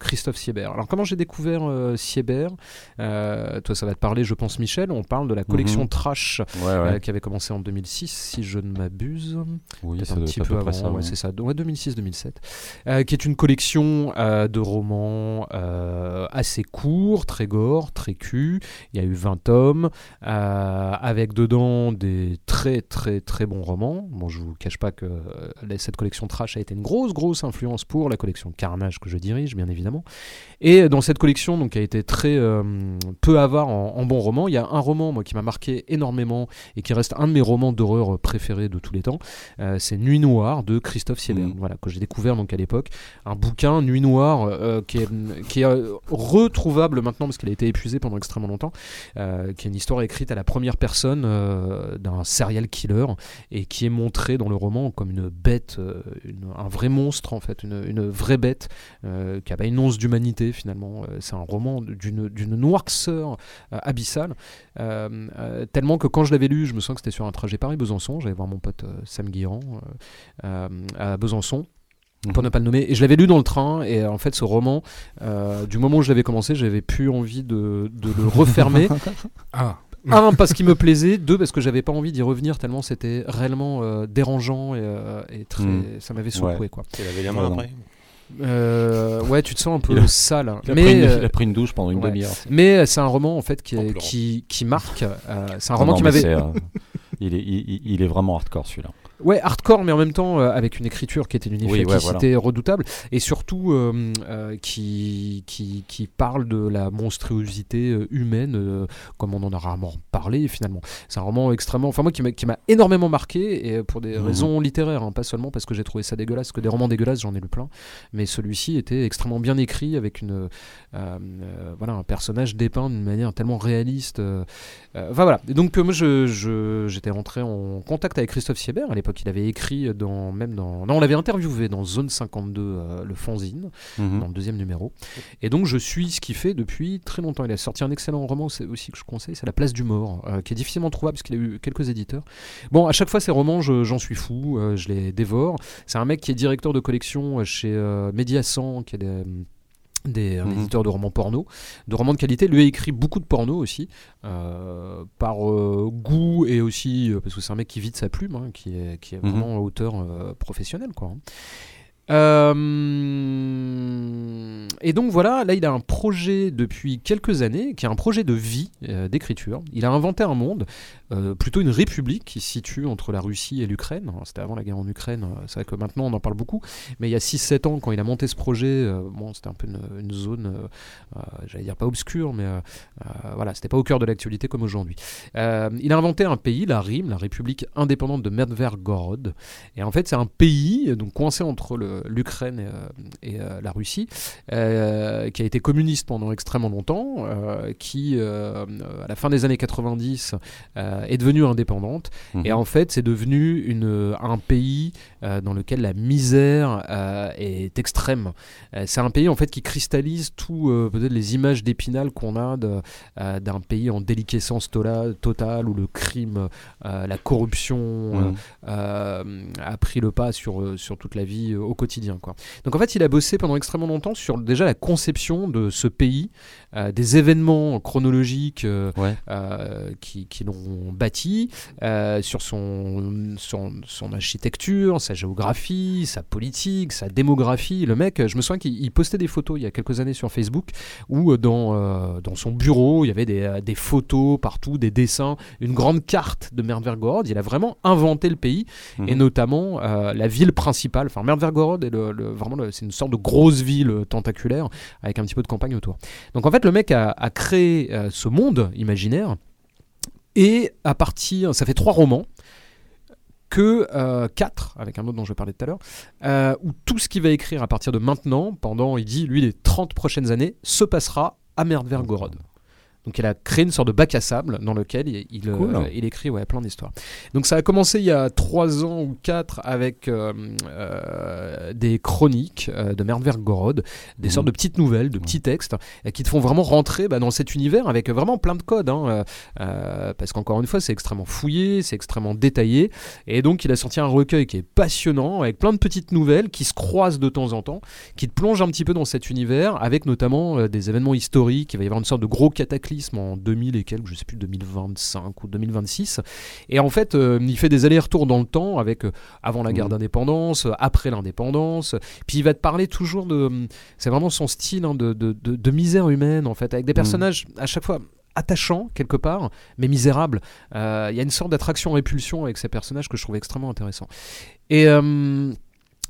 Christophe Siebert. Alors, comment j'ai découvert Siebert? Toi, ça va te parler, je pense, Michel. On parle de la collection Mhm. Trash Ouais, ouais. qui avait commencé en 2006, si je ne m'abuse. Oui, Peut-être un petit peu avant, ça. ouais, c'est ça, ouais, 2006-2007, euh, qui est une collection de romans assez courts, très gore, très cul. Il y a eu 20 tomes, euh, avec dedans des très très très bons romans. Bon, je vous cache pas que euh, cette collection Trash a été une grosse grosse influence pour la collection Carnage que je dirige, bien évidemment. Et dans cette collection, donc, qui a été très euh, peu avare en, en bons romans, il y a un roman moi qui m'a marqué énormément et qui reste un de mes romans d'horreur préférés de tous les temps. Euh, c'est Nuit Noire de Christophe Siebert, Mhm. voilà, que j'ai découvert donc à l'époque. Un bouquin, Nuit Noire, qui est, qui est retrouvable maintenant parce qu'il a été épuisé pendant extrêmement longtemps, euh, qui est une histoire écrite à la première personne euh, d'un serial killer et qui est montré dans le roman comme une bête, euh, un vrai monstre en fait, une, vraie bête qui a une once d'humanité finalement. C'est un roman d'une noirceur abyssale, tellement que quand je l'avais lu, je me sens que c'était sur un trajet Paris-Besançon. J'allais voir mon pote Sam euh, à Besançon. Pour Mhm. ne pas le nommer, et je l'avais lu dans le train, et en fait, ce roman, euh, du moment où je l'avais commencé, j'avais plus envie de, de le <laughs> refermer. Ah. Un, parce qu'il me plaisait, deux, parce que j'avais pas envie d'y revenir, tellement c'était réellement euh, dérangeant et, euh, et très, Mm. ça m'avait secoué. Ouais. Quoi. Tu l'avais la main après Euh, ouais, tu te sens un peu Il a- sale. Il a, mais pris une, euh, il a pris une douche pendant une ouais. demi-heure. mais c'est un roman en fait qui, En est- pleurant. qui, qui marque. euh, c'est un Non, roman non, qui m'avait. euh, <laughs> il, est, il, il- il est vraiment hardcore celui-là. Ouais, hardcore, mais en même temps euh, avec une écriture qui était Oui, ouais, efficacité redoutable et surtout euh, euh, qui, qui, qui parle de la monstruosité humaine, comme on en a rarement parlé finalement. C'est un roman extrêmement. Enfin, moi qui m'a énormément marqué et pour des Mhm. raisons littéraires, hein, pas seulement parce que j'ai trouvé ça dégueulasse, que des romans dégueulasses, j'en ai lu plein, mais celui-ci était extrêmement bien écrit avec une. voilà, un personnage dépeint d'une manière tellement réaliste. Enfin voilà. Et donc moi je- je- j'étais rentré en contact avec Christophe Siebert. À l'époque, il avait écrit dans même dans non, on l'avait interviewé dans Zone 52, euh, le fanzine, Mhm. dans le deuxième numéro. Et donc je suis ce qu'il fait depuis très longtemps. Il a sorti un excellent roman c'est aussi que je conseille, c'est La Place du Mort. euh, qui est difficilement trouvable parce qu'il a eu quelques éditeurs. Bon, à chaque fois, ces romans, je- j'en suis fou, euh, je les dévore. C'est un mec qui est directeur de collection chez euh, Mediasan, qui est des, des un Mhm. éditeur de romans porno, de romans de qualité. Lui a écrit beaucoup de porno aussi, euh, par euh, goût et aussi euh, parce que c'est un mec qui vit de sa plume, hein, qui est, qui est Mhm. vraiment auteur professionnel, quoi. hein. Et donc voilà, là il a un projet depuis quelques années, qui est un projet de vie, d'écriture. Il a inventé un monde, euh, plutôt une république qui se situe entre la Russie et l'Ukraine. C'était avant la guerre en Ukraine, euh, c'est vrai que maintenant on en parle beaucoup, mais il y a 6-7 ans quand il a monté ce projet, euh, bon, c'était un peu une, zone, j'allais dire pas obscure, mais voilà, c'était pas au cœur de l'actualité comme aujourd'hui. Il a inventé un pays, la RIM, la République indépendante de Medvergorod. Et en fait, c'est un pays donc coincé entre l'Ukraine et, la Russie, qui a été communiste pendant extrêmement longtemps, qui, à la fin des années 90, euh, est devenue indépendante. Mhm. Et en fait, c'est devenu une, un pays dans lequel la misère euh, est extrême. Euh, c'est un pays en fait qui cristallise tout euh, peut-être les images d'épinal qu'on a de, euh, d'un pays en déliquescence tola- totale où le crime, euh, la corruption euh, euh, a pris le pas sur, euh, sur toute la vie euh, au quotidien. Quoi. Donc en fait, il a bossé pendant extrêmement longtemps sur déjà la conception de ce pays, euh, des événements chronologiques euh, Ouais. euh, qui, qui l'ont bâti, euh, sur son, son, son architecture, sa géographie, sa politique, sa démographie. Le mec, je me souviens qu'il il postait des photos il y a quelques années sur Facebook où euh, dans, euh, dans son bureau, il y avait des, euh, des photos partout, des dessins, une grande carte de Merdvergorod. Il a vraiment inventé le pays Mhm. et notamment euh, la ville principale. Enfin, Merdvergorod est le, le- vraiment c'est une sorte de grosse ville tentaculaire avec un petit peu de campagne autour. Donc en fait, le mec a, a créé euh, ce monde imaginaire et à partir, ça fait trois romans que euh, quatre, avec un autre dont je vais parler tout à l'heure, euh, où tout ce qu'il va écrire à partir de maintenant, pendant, il dit, lui, les 30 prochaines années, se passera à Merdvergorod. Donc il a créé une sorte de bac à sable dans lequel il, il, euh, il écrit ouais, plein d'histoires. Donc ça a commencé il y a trois ans ou quatre avec euh, euh, des chroniques de Merdvergorod, des Mhm. sortes de petites nouvelles, de petits textes qui te font vraiment rentrer bah, dans cet univers avec vraiment plein de codes. hein, parce qu'encore une fois c'est extrêmement fouillé, c'est extrêmement détaillé. Et donc il a sorti un recueil qui est passionnant avec plein de petites nouvelles qui se croisent de temps en temps, qui te plongent un petit peu dans cet univers avec notamment des événements historiques. Il va y avoir une sorte de gros cataclysme en 2000 et quelques, je sais plus 2025 ou 2026. Et en fait, euh, il fait des allers-retours dans le temps avec euh, avant la guerre Mhm. d'indépendance, euh, après l'indépendance. Puis il va te parler toujours de, c'est vraiment son style hein, de, de, de- de misère humaine en fait, avec des personnages à chaque fois attachants quelque part, mais misérables. Euh, Il y a une sorte d'attraction-répulsion avec ces personnages que je trouve extrêmement intéressant. Et euh,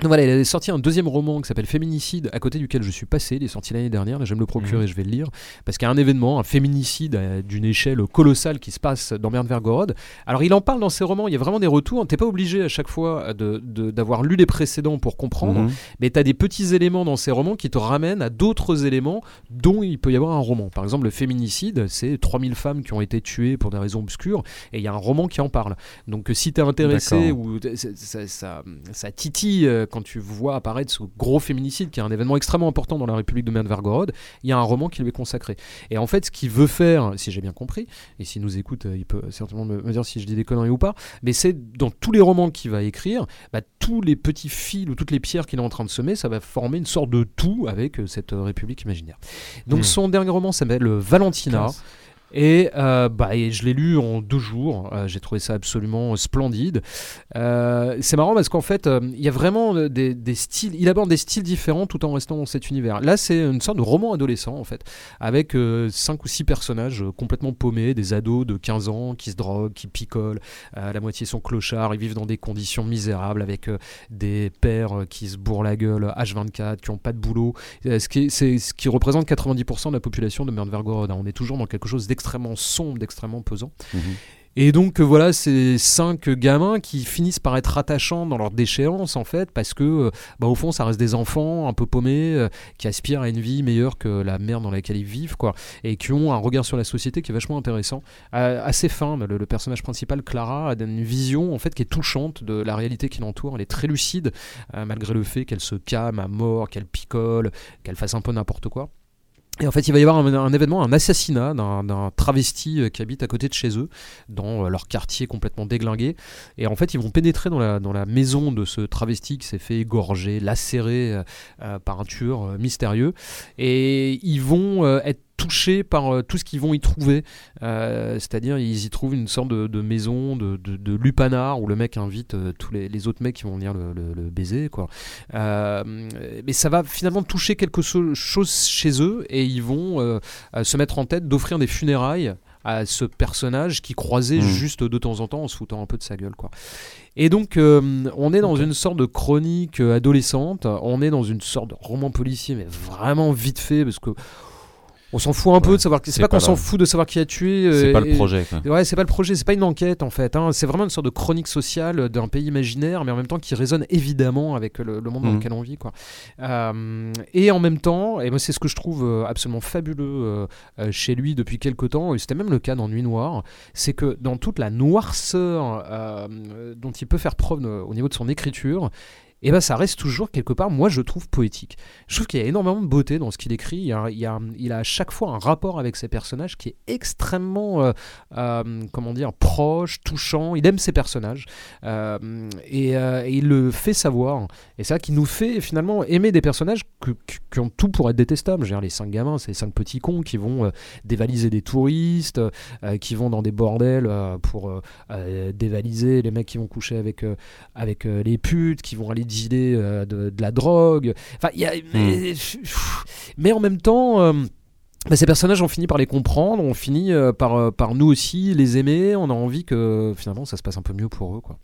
donc voilà, il a sorti un deuxième roman qui s'appelle Féminicide, à côté duquel je suis passé. Il est sorti l'année dernière, là je vais me le procurer, je vais le lire. Parce qu'il y a un événement, un féminicide euh, d'une échelle colossale qui se passe dans Merdvergorod. Alors il en parle dans ses romans, il y a vraiment des retours. T'es pas obligé à chaque fois de- de- d'avoir lu les précédents pour comprendre, Mhm. mais tu as des petits éléments dans ces romans qui te ramènent à d'autres éléments dont il peut y avoir un roman. Par exemple, le féminicide, c'est 3000 femmes qui ont été tuées pour des raisons obscures, et il y a un roman qui en parle. Donc euh, si tu es intéressé, ou ça, ça, ça- ça titille euh, quand tu vois apparaître ce gros féminicide, qui est un événement extrêmement important dans la République de Merdvergorod, il y a un roman qui lui est consacré. Et en fait, ce qu'il veut faire, si j'ai bien compris, et s'il nous écoute, euh, il peut certainement me, me dire si je dis des conneries ou pas, mais c'est dans tous les romans qu'il va écrire, bah, tous les petits fils ou toutes les pierres qu'il est en train de semer, ça va former une sorte de tout avec euh, cette République imaginaire. Donc Hmm. son dernier roman s'appelle Valentina. Et, euh, bah, je l'ai lu en deux jours. Euh, J'ai trouvé ça absolument splendide. Euh, c'est marrant parce qu'en fait, il y a vraiment des, styles. Il aborde des styles différents tout en restant dans cet univers. Là, c'est une sorte de roman adolescent en fait, avec cinq ou six personnages complètement paumés, des ados de 15 ans qui se droguent, qui picolent. La moitié sont clochards. Ils vivent dans des conditions misérables avec des pères qui se bourrent la gueule H24, qui n'ont pas de boulot. Ce, qui est- c'est ce qui représente 90% de la population de Merdvergorod. hein. On est toujours dans quelque chose d'extrêmement sombre, d'extrêmement pesant. Mhm. Et donc euh, voilà, ces cinq gamins qui finissent par être attachants dans leur déchéance en fait, parce que euh, bah, au fond ça reste des enfants un peu paumés euh, qui aspirent à une vie meilleure que la merde dans laquelle ils vivent quoi, et qui ont un regard sur la société qui est vachement intéressant, assez fin. Le, le personnage principal Clara a une vision en fait qui est touchante de la réalité qui l'entoure. Elle est très lucide malgré le fait qu'elle se calme à mort, qu'elle picole, qu'elle fasse un peu n'importe quoi. Et en fait, il va y avoir un, événement, un assassinat d'un travesti euh, qui habite à côté de chez eux, dans euh, leur quartier complètement déglingué. Et en fait, ils vont pénétrer dans la, maison de ce travesti qui s'est fait égorger, lacérer euh, par un tueur mystérieux. Et ils vont être touchés par euh, tout ce qu'ils vont y trouver. Euh, C'est-à-dire, ils y trouvent une sorte de, de maison de, de, où le mec invite euh, tous les, les autres mecs qui vont venir le, le- le baiser. Quoi. Euh, mais ça va finalement toucher quelque so- chose chez eux et ils vont se mettre en tête d'offrir des funérailles à ce personnage qui croisait Mhm. juste de temps en temps en se foutant un peu de sa gueule quoi. Et donc euh, on est dans une sorte de chronique adolescente, on est dans une sorte de roman policier mais vraiment vite fait parce que on s'en fout un peu de savoir c'est c'est pas qu'on pas s'en fout de savoir qui a tué C'est euh, pas et- le projet. Quoi. Ouais, c'est pas le projet, c'est pas une enquête en fait. hein. C'est vraiment une sorte de chronique sociale d'un pays imaginaire, mais en même temps qui résonne évidemment avec le, le monde dans Mhm. lequel on vit. Quoi. Euh, et en même temps, et moi c'est ce que je trouve euh, absolument fabuleux euh, chez lui depuis quelque temps, et c'était même le cas dans Nuit Noire, c'est que dans toute la noirceur euh, dont il peut faire preuve au niveau de son écriture, et ben ça reste toujours quelque part, moi je trouve poétique. Je trouve qu'il y a énormément de beauté dans ce qu'il écrit. Il, a, à chaque fois un rapport avec ses personnages qui est extrêmement, euh, euh, comment dire, proche, touchant. Il aime ses personnages euh, et, il le fait savoir. Et c'est ça qui nous fait finalement aimer des personnages qui ont tout pour être détestables. Dire, les cinq gamins, c'est les cinq petits cons qui vont dévaliser des touristes, qui vont dans des bordels pour dévaliser les mecs qui vont coucher avec, avec les putes, qui vont aller dealer euh, de, de la drogue. Enfin, y a, mais, mais en même temps. euh, bah, ces personnages, on finit par les comprendre, on finit euh, par, euh, par nous aussi les aimer, on a envie que finalement ça se passe un peu mieux pour eux. Quoi.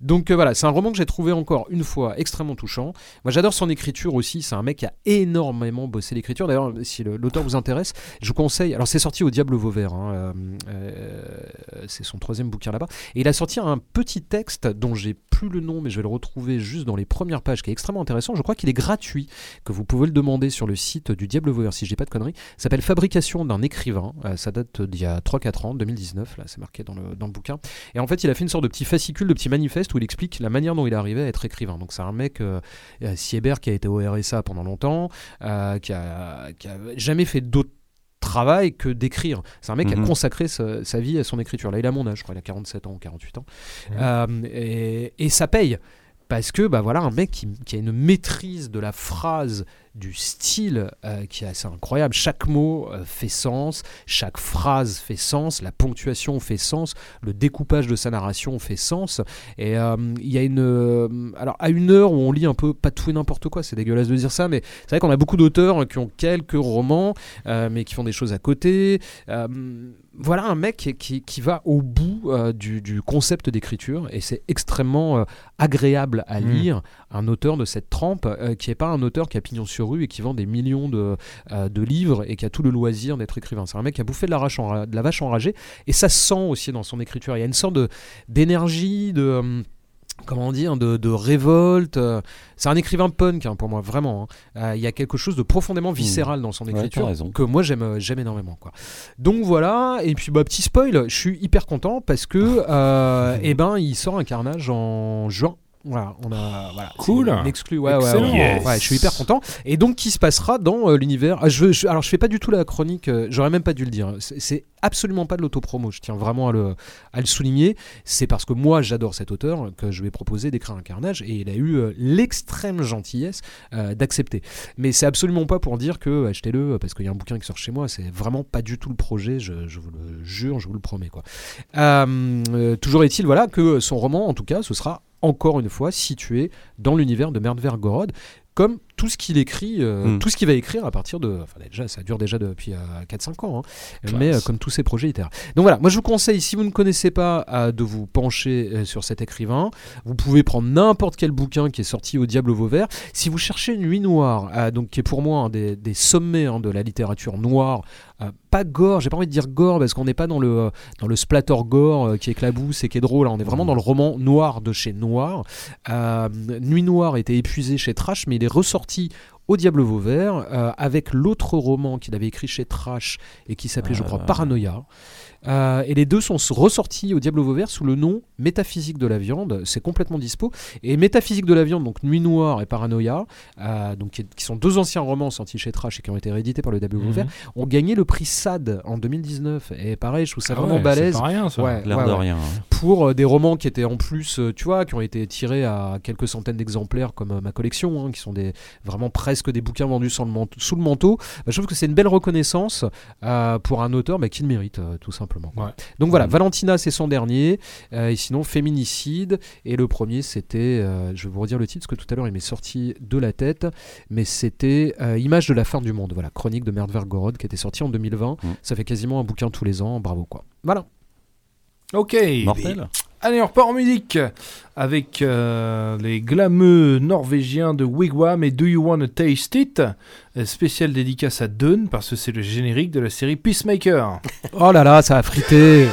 Donc euh, voilà, c'est un roman que j'ai trouvé encore une fois extrêmement touchant. Moi j'adore son écriture aussi, c'est un mec qui a énormément bossé l'écriture. D'ailleurs, si l'auteur vous intéresse, je vous conseille. Alors c'est sorti au Diable Vauvert, hein, euh, euh, c'est son troisième bouquin là-bas. Et il a sorti un petit texte dont j'ai plus le nom, mais je vais le retrouver juste dans les premières pages, qui est extrêmement intéressant. Je crois qu'il est gratuit, que vous pouvez le demander sur le site du Diable Vauvert, si je dis pas de conneries. Ça s'appelle Fabrication d'un écrivain. Ça date d'il y a 3-4 ans, 2019, là c'est marqué dans le, dans le bouquin. Et en fait, il a fait une sorte de petit fascicule, de petit manifeste où il explique la manière dont il arrivé à être écrivain. Donc c'est un mec, euh, euh, Sieber, qui a été au RSA pendant longtemps, euh, qui, a, qui a jamais fait d'autre travail que d'écrire. C'est un mec qui a Mhm. consacré sa, sa vie à son écriture. Là, il a mon âge, je crois, il a 47 ans ou 48 ans. Euh, et, et ça paye. Parce que, bah voilà, un mec qui, qui a une maîtrise de la phrase, du style euh, qui est assez incroyable. Chaque mot euh, fait sens, chaque phrase fait sens, la ponctuation fait sens, le découpage de sa narration fait sens. Et euh, il y a une. alors, à une heure où on lit un peu pas tout et n'importe quoi, c'est dégueulasse de dire ça, mais c'est vrai qu'on a beaucoup d'auteurs qui ont quelques romans, mais qui font des choses à côté. Voilà un mec qui, qui- qui va au bout du, du concept d'écriture et c'est extrêmement agréable à Mm. lire un auteur de cette trempe euh, qui n'est pas un auteur qui a pignon sur rue et qui vend des millions de, euh, de livres et qui a tout le loisir d'être écrivain. C'est un mec qui a bouffé de la, enra- de la vache enragée et ça se sent aussi dans son écriture. Il y a une sorte d'énergie, de... hum, comment dire, de, de révolte. euh, C'est un écrivain punk hein, pour moi, vraiment. hein. Euh, Il y a quelque chose de profondément viscéral dans son écriture que moi j'aime, euh, j'aime énormément. Quoi. Donc voilà, et puis bah, petit spoil, je suis hyper content parce que euh, <laughs> eh ben, il sort un carnage en juin. Voilà, on a voilà, Cool. une exclu, ouais, ouais, Yes. ouais, je suis hyper content. Et donc, qui se passera dans euh, l'univers ah, je, je- Alors, je fais pas du tout la chronique. euh, J'aurais même pas dû le dire. C'est absolument pas de l'autopromo. Je tiens vraiment à le, à le souligner. C'est parce que moi, j'adore cet auteur que je lui ai proposé d'écrire un carnage et il a eu euh, l'extrême gentillesse d'accepter. Mais c'est absolument pas pour dire que achetez-le parce qu'il y a un bouquin qui sort chez moi. C'est vraiment pas du tout le projet. Je, je vous le jure, je vous le promets quoi. Toujours est-il voilà que son roman, en tout cas, ce sera encore une fois situé dans l'univers de Merdvergorod, comme tout ce qu'il écrit, euh, Mm. tout ce qu'il va écrire à partir de. Enfin, déjà, ça dure déjà depuis euh, 4-5 ans, hein, mais euh, comme tous ces projets littéraires. Donc voilà, moi je vous conseille, si vous ne connaissez pas, euh, de vous pencher sur cet écrivain. Vous pouvez prendre n'importe quel bouquin qui est sorti au Diable Vauvert. Si vous cherchez Nuit Noire, donc qui est pour moi un des, des sommets hein, de la littérature noire, pas gore, j'ai pas envie de dire gore parce qu'on n'est pas dans le, dans le splatter gore qui éclabousse et qui est drôle. hein. On est vraiment dans le roman noir de chez Noir. Nuit Noire était épuisé chez Trash, mais il est ressorti au Diable Vauvert euh, avec l'autre roman qu'il avait écrit chez Trash et qui s'appelait, je crois. Paranoia. Euh, et les deux sont ressortis au Diable Vauvert sous le nom Métaphysique de la viande. C'est complètement dispo. Et Métaphysique de la viande, donc Nuit Noire et Paranoia, euh, donc qui, qui sont deux anciens romans sortis chez Trash et qui ont été réédités par le Diable Vauvert, ont gagné le prix SAD en 2019. Et pareil, je trouve ça Ah vraiment ouais, balèze. C'est pas rien ça. Ouais, de ouais rien. hein. pour euh, des romans qui étaient en plus, euh, tu vois, qui ont été tirés à quelques centaines d'exemplaires comme euh, ma collection, hein, qui sont des vraiment presque des bouquins vendus sans le manteau- sous le manteau. Bah, je trouve que c'est une belle reconnaissance euh, pour un auteur bah, qui le mérite euh, tout simplement. Ouais. Donc voilà, Mhm. Valentina c'est son dernier, euh, et sinon Féminicide et le premier c'était, euh, je vais vous redire le titre parce que tout à l'heure il m'est sorti de la tête, mais c'était euh, Image de la fin du monde, voilà, chronique de Merdvergorod qui était sorti en 2020. Mhm. Ça fait quasiment un bouquin tous les ans, bravo quoi. Voilà. Ok. Mortel Allez, on repart en musique avec euh, les glameux norvégiens de Wigwam et Do You Wanna Taste It? Euh, Spécial dédicace à Dunn parce que c'est le générique de la série Peacemaker. Oh là là, ça a frité.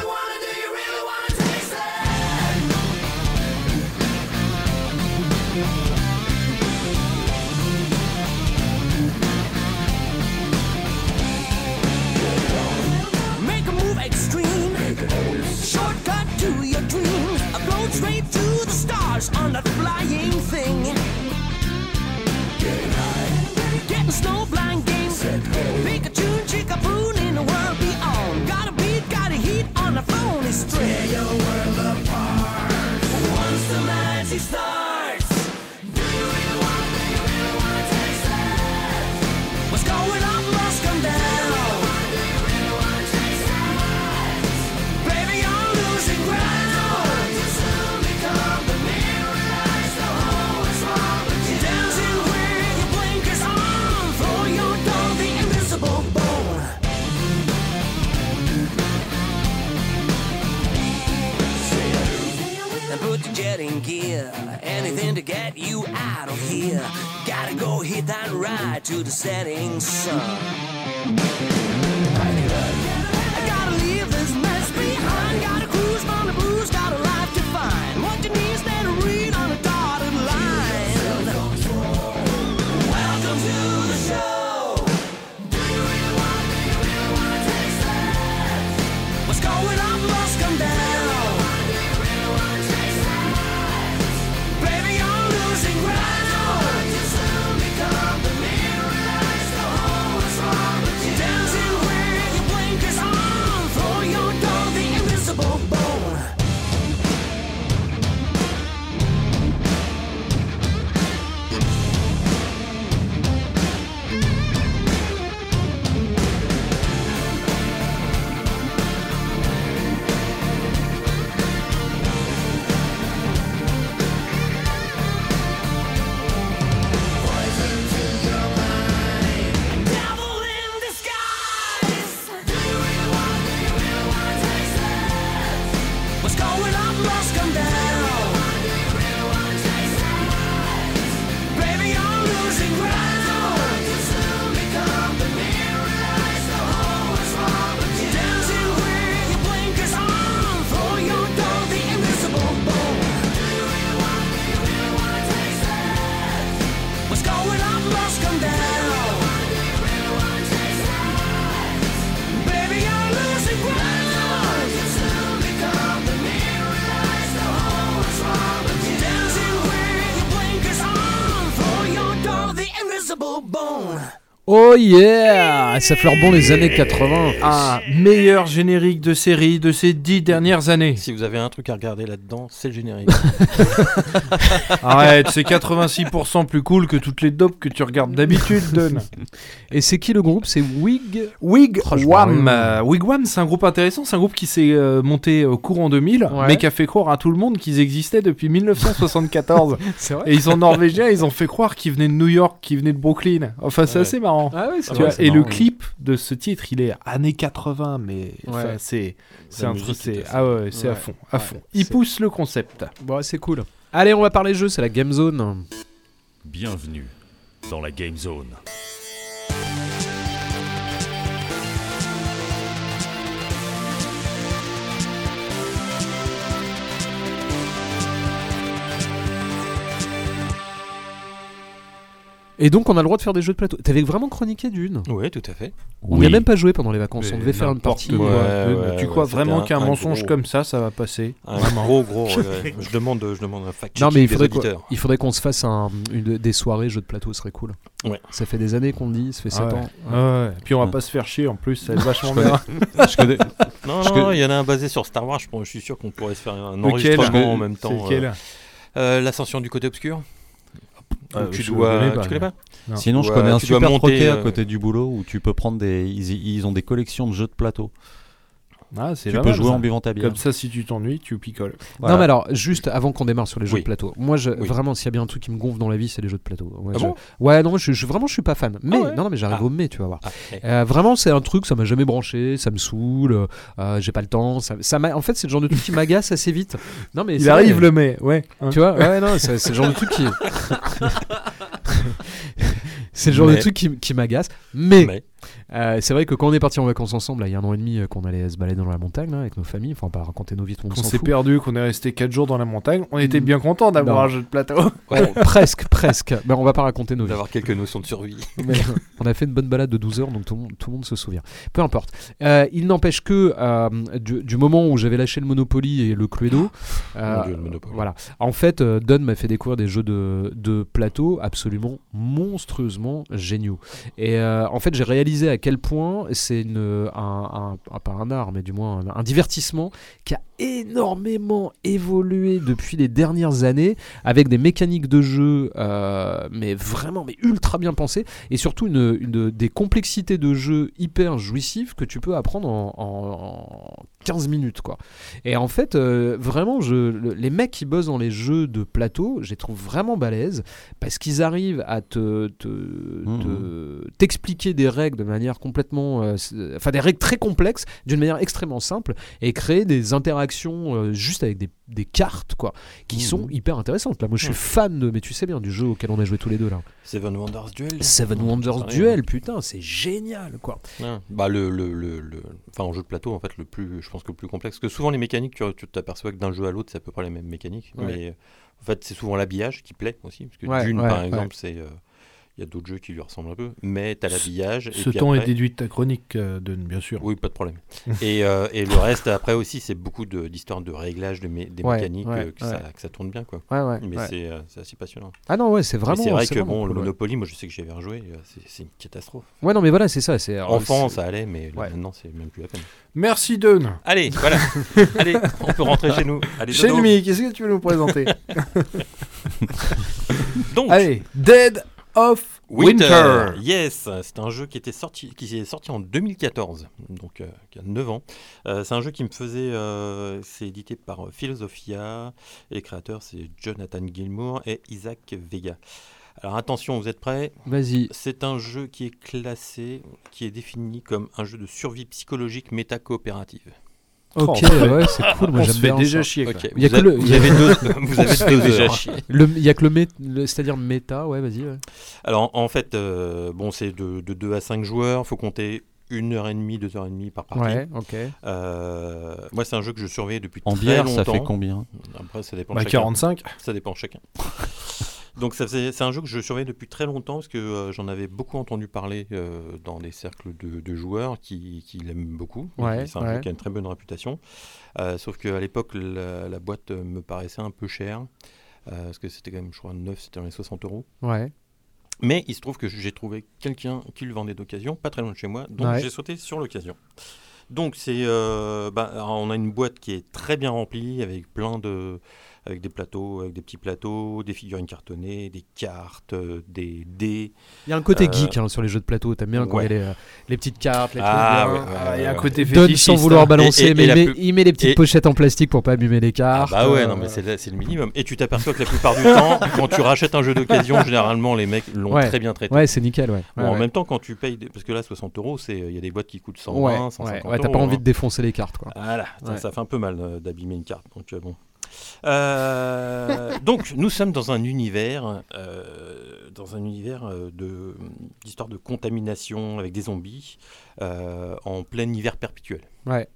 Oh yeah Ça fleure bon les années 80. Un meilleur générique de série de ces dix dernières années. Si vous avez un truc à regarder là-dedans, c'est le générique. <laughs> Arrête, c'est 86% plus cool que toutes les dopes que tu regardes d'habitude, Dunn. Et c'est qui le groupe? C'est Wig. Franchement, Euh, Wigwam, c'est un groupe intéressant. C'est un groupe qui s'est euh, monté au courant 2000, Ouais. mais qui a fait croire à tout le monde qu'ils existaient depuis 1974. <laughs> C'est vrai et ils sont norvégiens, ils ont fait croire qu'ils venaient de New York, qu'ils venaient de Brooklyn. Enfin, c'est Ouais. assez marrant. Ah ouais, c'est Tu vrai. vois, et le marrant, clip de ce titre, il est années 80, mais enfin, c'est un truc, c'est ah ouais, c'est à fond, à Ouais. fond. Il C'est- pousse le concept. Bon, c'est cool. Allez, on va parler jeu, c'est la Game Zone. Bienvenue dans la Game Zone. Et donc, on a le droit de faire des jeux de plateau. T'avais vraiment chroniqué d'une Oui, tout à fait. On n'y a même pas joué pendant les vacances. Mais on devait faire une partie. Ouais, ouais, tu ouais, crois vraiment un- qu'un un mensonge gros- comme ça, ça va passer? Un Vraiment. gros, gros. <laughs> ouais. je demande, je demande un fact Non, mais il faudrait, qu'on, auditeurs. il faudrait qu'on se fasse un- une, des soirées jeux de plateau, ce serait cool. Ouais. Ça fait des années qu'on le dit, ça fait 7 Ah ouais. ans. Ah ouais. Puis on va Ouais. pas se faire chier en plus, ça va être <laughs> vachement bien. Je connais- Non, non, il y en a un basé sur Star Wars. Je, suis sûr qu'on pourrait se faire un enregistrement en même temps. Euh, euh, L'ascension du côté obscur. Ah, tu je dois. connais pas, tu connais pas Non. Sinon, je connais un super monter, troquet à euh, côté du boulot où tu peux prendre des. Ils, ils ont des collections de jeux de plateau. Ah, c'est Tu peux mal, jouer ça. en buvant ta bière. Comme ça, si tu t'ennuies, tu picoles. Voilà. Non, mais alors, juste avant qu'on démarre sur les jeux Oui. de plateau, moi, je, Oui. vraiment, s'il y a bien un truc qui me gonfle dans la vie, c'est les jeux de plateau. Ouais, Ah je- bon? Ouais non, je, je- vraiment, je suis pas fan. Mais, ouais non, non, mais j'arrive Ah. au mai, tu vas voir. Ah. Euh, vraiment, c'est un truc, ça m'a jamais branché, ça me saoule, euh, j'ai pas le temps. Ça, ça en fait, c'est le genre de truc qui m'agace assez vite. Non, mais Il arrive vrai. le mai, ouais. hein. Tu vois, ouais, non, c'est le genre de truc qui. <laughs> <laughs> c'est le genre de Mais- truc qui, qui m'agace. Mais, Mais- euh, c'est vrai que quand on est parti en vacances ensemble, là, il y a un an et demi, euh, qu'on allait se balader dans la montagne là, avec nos familles, enfin, pas raconter nos vies, tout le monde Qu'on s'en s'est perdu, qu'on est resté 4 jours dans la montagne, on était bien content d'avoir un jeu de plateau. Ouais, presque, presque. Mais on va pas raconter nos vies. D'avoir quelques notions de survie. <laughs> Mais, on a fait une bonne balade de 12 heures, donc tout le monde, tout le monde se souvient. Peu importe. Euh, il n'empêche que euh, du, du moment où j'avais lâché le Monopoly et le Cluedo, euh, Mon Dieu, le Monopoly. voilà. En fait, euh, Don m'a fait découvrir des jeux de, de plateau absolument monstrueusement géniaux. Et euh, en fait, j'ai réalisé à quel point c'est une, un, un- pas un art, mais du moins un, divertissement qui a énormément évolué depuis les dernières années avec des mécaniques de jeu, euh, mais vraiment, mais ultra bien pensées et surtout une, des complexités de jeu hyper jouissives que tu peux apprendre en, en- en 15 minutes quoi. Et en fait, euh, vraiment, je, le- les mecs qui bossent dans les jeux de plateau, je les trouve vraiment balèzes parce qu'ils arrivent à te, te- te- t'expliquer des règles de manière complètement, euh, enfin des règles très complexes d'une manière extrêmement simple et créer des interactions euh, juste avec des, des cartes quoi, qui Mhm. sont hyper intéressantes. Là, moi, je suis fan de, mais tu sais bien du jeu auquel on a joué tous les deux là. Seven Wonders Duel. Seven Wonders Duel, putain, c'est génial quoi. Bah, le, le, le, le- Enfin, en jeu de plateau, en fait, le plus, je pense que le plus complexe. Parce que souvent, les mécaniques, tu tu t'aperçois que d'un jeu à l'autre, c'est à peu près les mêmes mécaniques. Ouais. Mais en fait, c'est souvent l'habillage qui plaît aussi. Parce que Ouais, Dune, ouais, par ouais. exemple, c'est. euh, Il y a d'autres jeux qui lui ressemblent un peu. Mais t'as l'habillage. et Ce temps est déduit de ta chronique, euh, bien sûr. Oui, pas de problème. <laughs> et, euh, et le reste, après aussi, c'est beaucoup de- d'histoires de, réglage de mé- des Ouais, mécaniques ouais, euh, que, ouais. Ça, que ça tourne bien. Quoi. Ouais, ouais. Mais ouais. c'est euh, c'est assez passionnant. Ah non, ouais, c'est vraiment. c'est vrai que bon, le cool. Monopoly, moi je sais que j'y avais rejoué, euh, c'est- une catastrophe. Ouais, non, mais voilà, c'est ça. C'est Enfant, ça allait, mais là, Ouais. maintenant, c'est même plus la peine. Merci, Don. Allez, voilà. <laughs> Allez, on peut rentrer chez nous. Allez, dodo. Shenmi, qu'est-ce que tu veux nous présenter? <laughs> Donc, Allez, Dead of Winter. Winter. Yes, c'est un jeu qui était sorti, qui est sorti en 2014, donc euh, qui a 9 ans. Euh, c'est un jeu qui me faisait, euh, c'est édité par euh, Philosophia et les créateurs c'est Jonathan Gilmour et Isaac Vega. Alors attention, vous êtes prêts? Vas-y. C'est un jeu qui est classé, qui est défini comme un jeu de survie psychologique méta-coopérative. Ok, ouais, c'est cool. Moi, On j'aime se fait bien déjà ça. chier. quoi. Ok, Il y a vous, que le- vous il avez deux, vous avez <laughs> deux déjà heures. chier. Le- Il y a que le, mé- le- c'est-à-dire méta, ouais, vas-y. ouais. Alors en fait, euh, bon, c'est de, de 2 à 5 joueurs, faut compter une heure et demie, deux heures et demie par partie. Ouais, ok. Euh, moi, c'est un jeu que je surveille depuis En très bière, longtemps. ça fait combien? Après, ça dépend Bah, chacun. 45. Ça dépend de chacun. <laughs> Donc, c'est un jeu que je surveille depuis très longtemps parce que euh, j'en avais beaucoup entendu parler euh, dans des cercles de, de joueurs qui, qui l'aiment beaucoup. Ouais, c'est un ouais. jeu qui a une très bonne réputation. Euh, sauf qu'à l'époque, la, la boîte me paraissait un peu chère. parce que c'était quand même, je crois, neuf, c'était dans les 60 euros. Ouais. Mais il se trouve que j'ai trouvé quelqu'un qui le vendait d'occasion, pas très loin de chez moi, donc Ouais. j'ai sauté sur l'occasion. Donc c'est, bah, on a une boîte qui est très bien remplie avec plein de, avec des plateaux, avec des petits plateaux, des figurines cartonnées, des cartes, euh, des dés. Il y a un côté Euh, geek hein, sur les jeux de plateau. T'aimes bien quand il y a les, euh, les petites cartes, les Ah, trucs. ouais, Ah, Il y a un ouais, côté Donne sans vouloir hein. balancer, Et- et- mais et il, met, plus- il met les petites et- pochettes en plastique pour pas abîmer les Ah cartes. bah ouais, euh, non mais c'est, le minimum. Et tu t'aperçois que la plupart du temps, quand tu rachètes un jeu d'occasion, <laughs> généralement les mecs l'ont Ouais. très bien traité. Ouais, c'est nickel, ouais. Bon, Ouais, en ouais. même temps, quand tu payes, des- parce que là 60 euros, c'est, il y a des boîtes qui coûtent 120, Ouais, 150 ouais, euros. ouais, t'as pas envie hein. de défoncer les cartes, quoi. Voilà, ça, fait un peu mal d'abîmer une carte. Donc, bon. Euh, donc, nous sommes dans un univers, euh, dans un univers euh, de d'histoire de contamination avec des zombies euh, en plein hiver perpétuel. Ouais.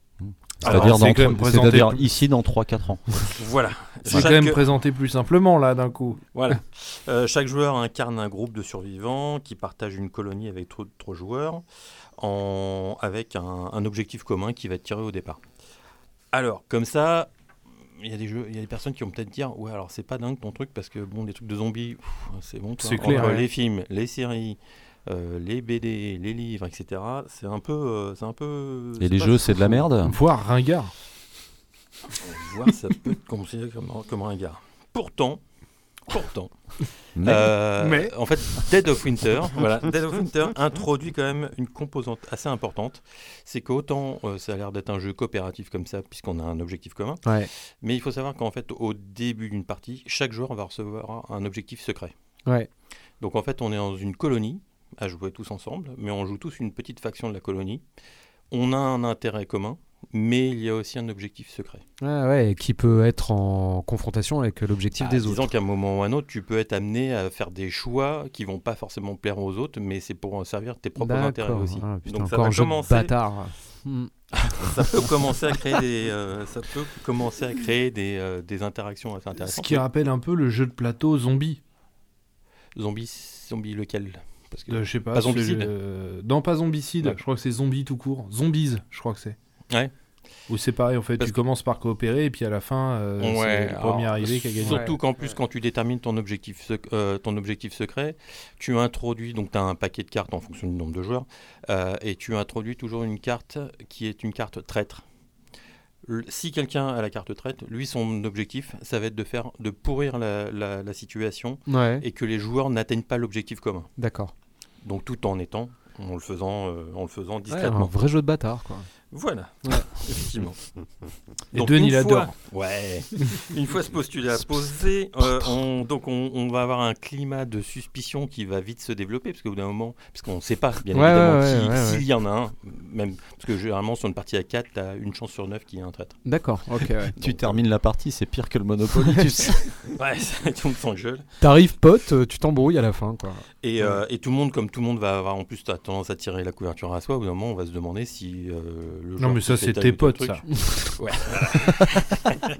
C'est-à-dire c'est plus- ici dans 3-4 ans. Voilà. <laughs> C'est Chaque- quand même présenté plus simplement là d'un coup. Voilà. <laughs> Euh, chaque joueur incarne un groupe de survivants qui partagent une colonie avec trop- trois joueurs en... avec un, un objectif commun qui va être tiré au départ. Alors, comme ça, il y a des jeux, il y a des personnes qui vont peut-être dire ouais alors c'est pas dingue ton truc parce que bon des trucs de zombies c'est bon toi. C'est clair, ouais. les films les séries euh, les BD les livres etc c'est un peu euh, c'est un peu Et les jeux, c'est de la merde Voire ringard. voir ça peut être considéré comme, gars pourtant pourtant Mais- euh, Mais- En fait, Dead of Winter, <laughs> voilà, Dead of Winter introduit quand même une composante assez importante. C'est qu'autant euh, ça a l'air d'être un jeu coopératif comme ça, puisqu'on a un objectif commun, Ouais. mais il faut savoir qu'en fait, au début d'une partie, chaque joueur va recevoir un objectif secret. Ouais. Donc en fait, on est dans une colonie à jouer tous ensemble, mais on joue tous une petite faction de la colonie. On a un intérêt commun, mais il y a aussi un objectif secret. Ah ouais, qui peut être en confrontation avec l'objectif Ah, des disons autres. qu'à un moment ou à un autre, tu peux être amené à faire des choix qui vont pas forcément plaire aux autres, mais c'est pour servir tes propres intérêts aussi. Ah, putain, Donc ça encore va commencer, bâtard. Hmm. <laughs> ça peut commencer à créer des, euh, ça peut commencer à créer des, euh, des interactions assez Ce intéressantes. qui rappelle un peu le jeu de plateau zombie. Zombie, zombie lequel? Parce que Euh, je sais pas. Pas zombicide le- Non, pas zombicide. Ouais. Je crois que c'est zombie tout court. Zombies, je crois que c'est. Ouais. Ou c'est pareil, en fait. Parce tu que- commences par coopérer et puis à la fin, euh, Ouais, c'est le premier alors, arrivé qui a gagné. Surtout qu'en plus, quand tu détermines ton objectif, sec- euh, ton objectif secret, tu introduis, donc tu as un paquet de cartes en fonction du nombre de joueurs, euh, et tu introduis toujours une carte qui est une carte traître. Si quelqu'un a la carte traître, lui, son objectif, ça va être de faire, de pourrir la, la- la situation Ouais, et que les joueurs n'atteignent pas l'objectif commun. d'accord. Donc tout en étant, en le faisant, euh, en le faisant Ouais, un discrètement. vrai jeu de bâtard, quoi. Voilà, effectivement. Et Donc, Denis une l'adore. fois- Ouais. <laughs> une fois ce postulat posé, euh, on, donc on, on va avoir un climat de suspicion qui va vite se développer, parce qu'au bout d'un moment, parce qu'on ne sait pas, bien Ouais, évidemment, ouais, si- ouais, ouais, s'il ouais. y en a un, même, parce que généralement sur une partie à 4, tu as une chance sur 9 qu'il y ait un traître. D'accord, ok, ouais. <laughs> Tu termines la partie, c'est pire que le Monopoly, tu sais. <laughs> Ouais, ça tombe sans gueule. T'arrives pote, euh, tu t'embrouilles à la fin, quoi. Et, euh, et tout le monde, comme tout le monde va avoir en plus tendance à tirer la couverture à soi, au bout d'un moment, on va se demander si euh, le Non, mais ça, c'est tes potes, ça. <laughs> Ouais. <laughs>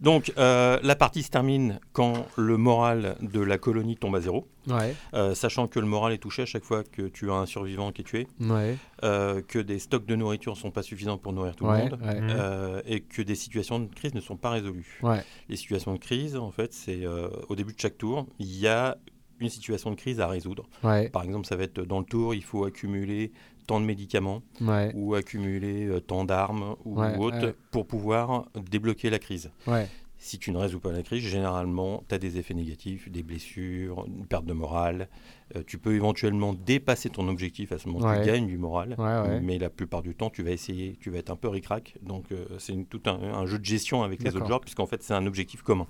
Donc, euh, la partie se termine quand le moral de la colonie tombe à zéro, Ouais, euh, sachant que le moral est touché à chaque fois que tu as un survivant qui est tué, ouais, euh, que des stocks de nourriture ne sont pas suffisants pour nourrir tout ouais, le monde. ouais. Euh, et que des situations de crise ne sont pas résolues. Ouais. Les situations de crise, en fait, c'est euh, au début de chaque tour, il y a une situation de crise à résoudre. Ouais, Par exemple, ça va être dans le tour, il faut accumuler tant de médicaments ouais, ou accumuler euh, tant d'armes ou Ouais, autre ouais. pour pouvoir débloquer la crise. Si tu ne résous pas la crise, généralement, tu as des effets négatifs, des blessures, une perte de morale. Euh, tu peux éventuellement dépasser ton objectif à ce moment, Ouais. tu gagnes du moral. Mais la plupart du temps, tu vas essayer, tu vas être un peu ric-rac. Donc, euh, c'est tout un, un jeu de gestion avec les autres joueurs, puisqu'en fait, c'est un objectif commun.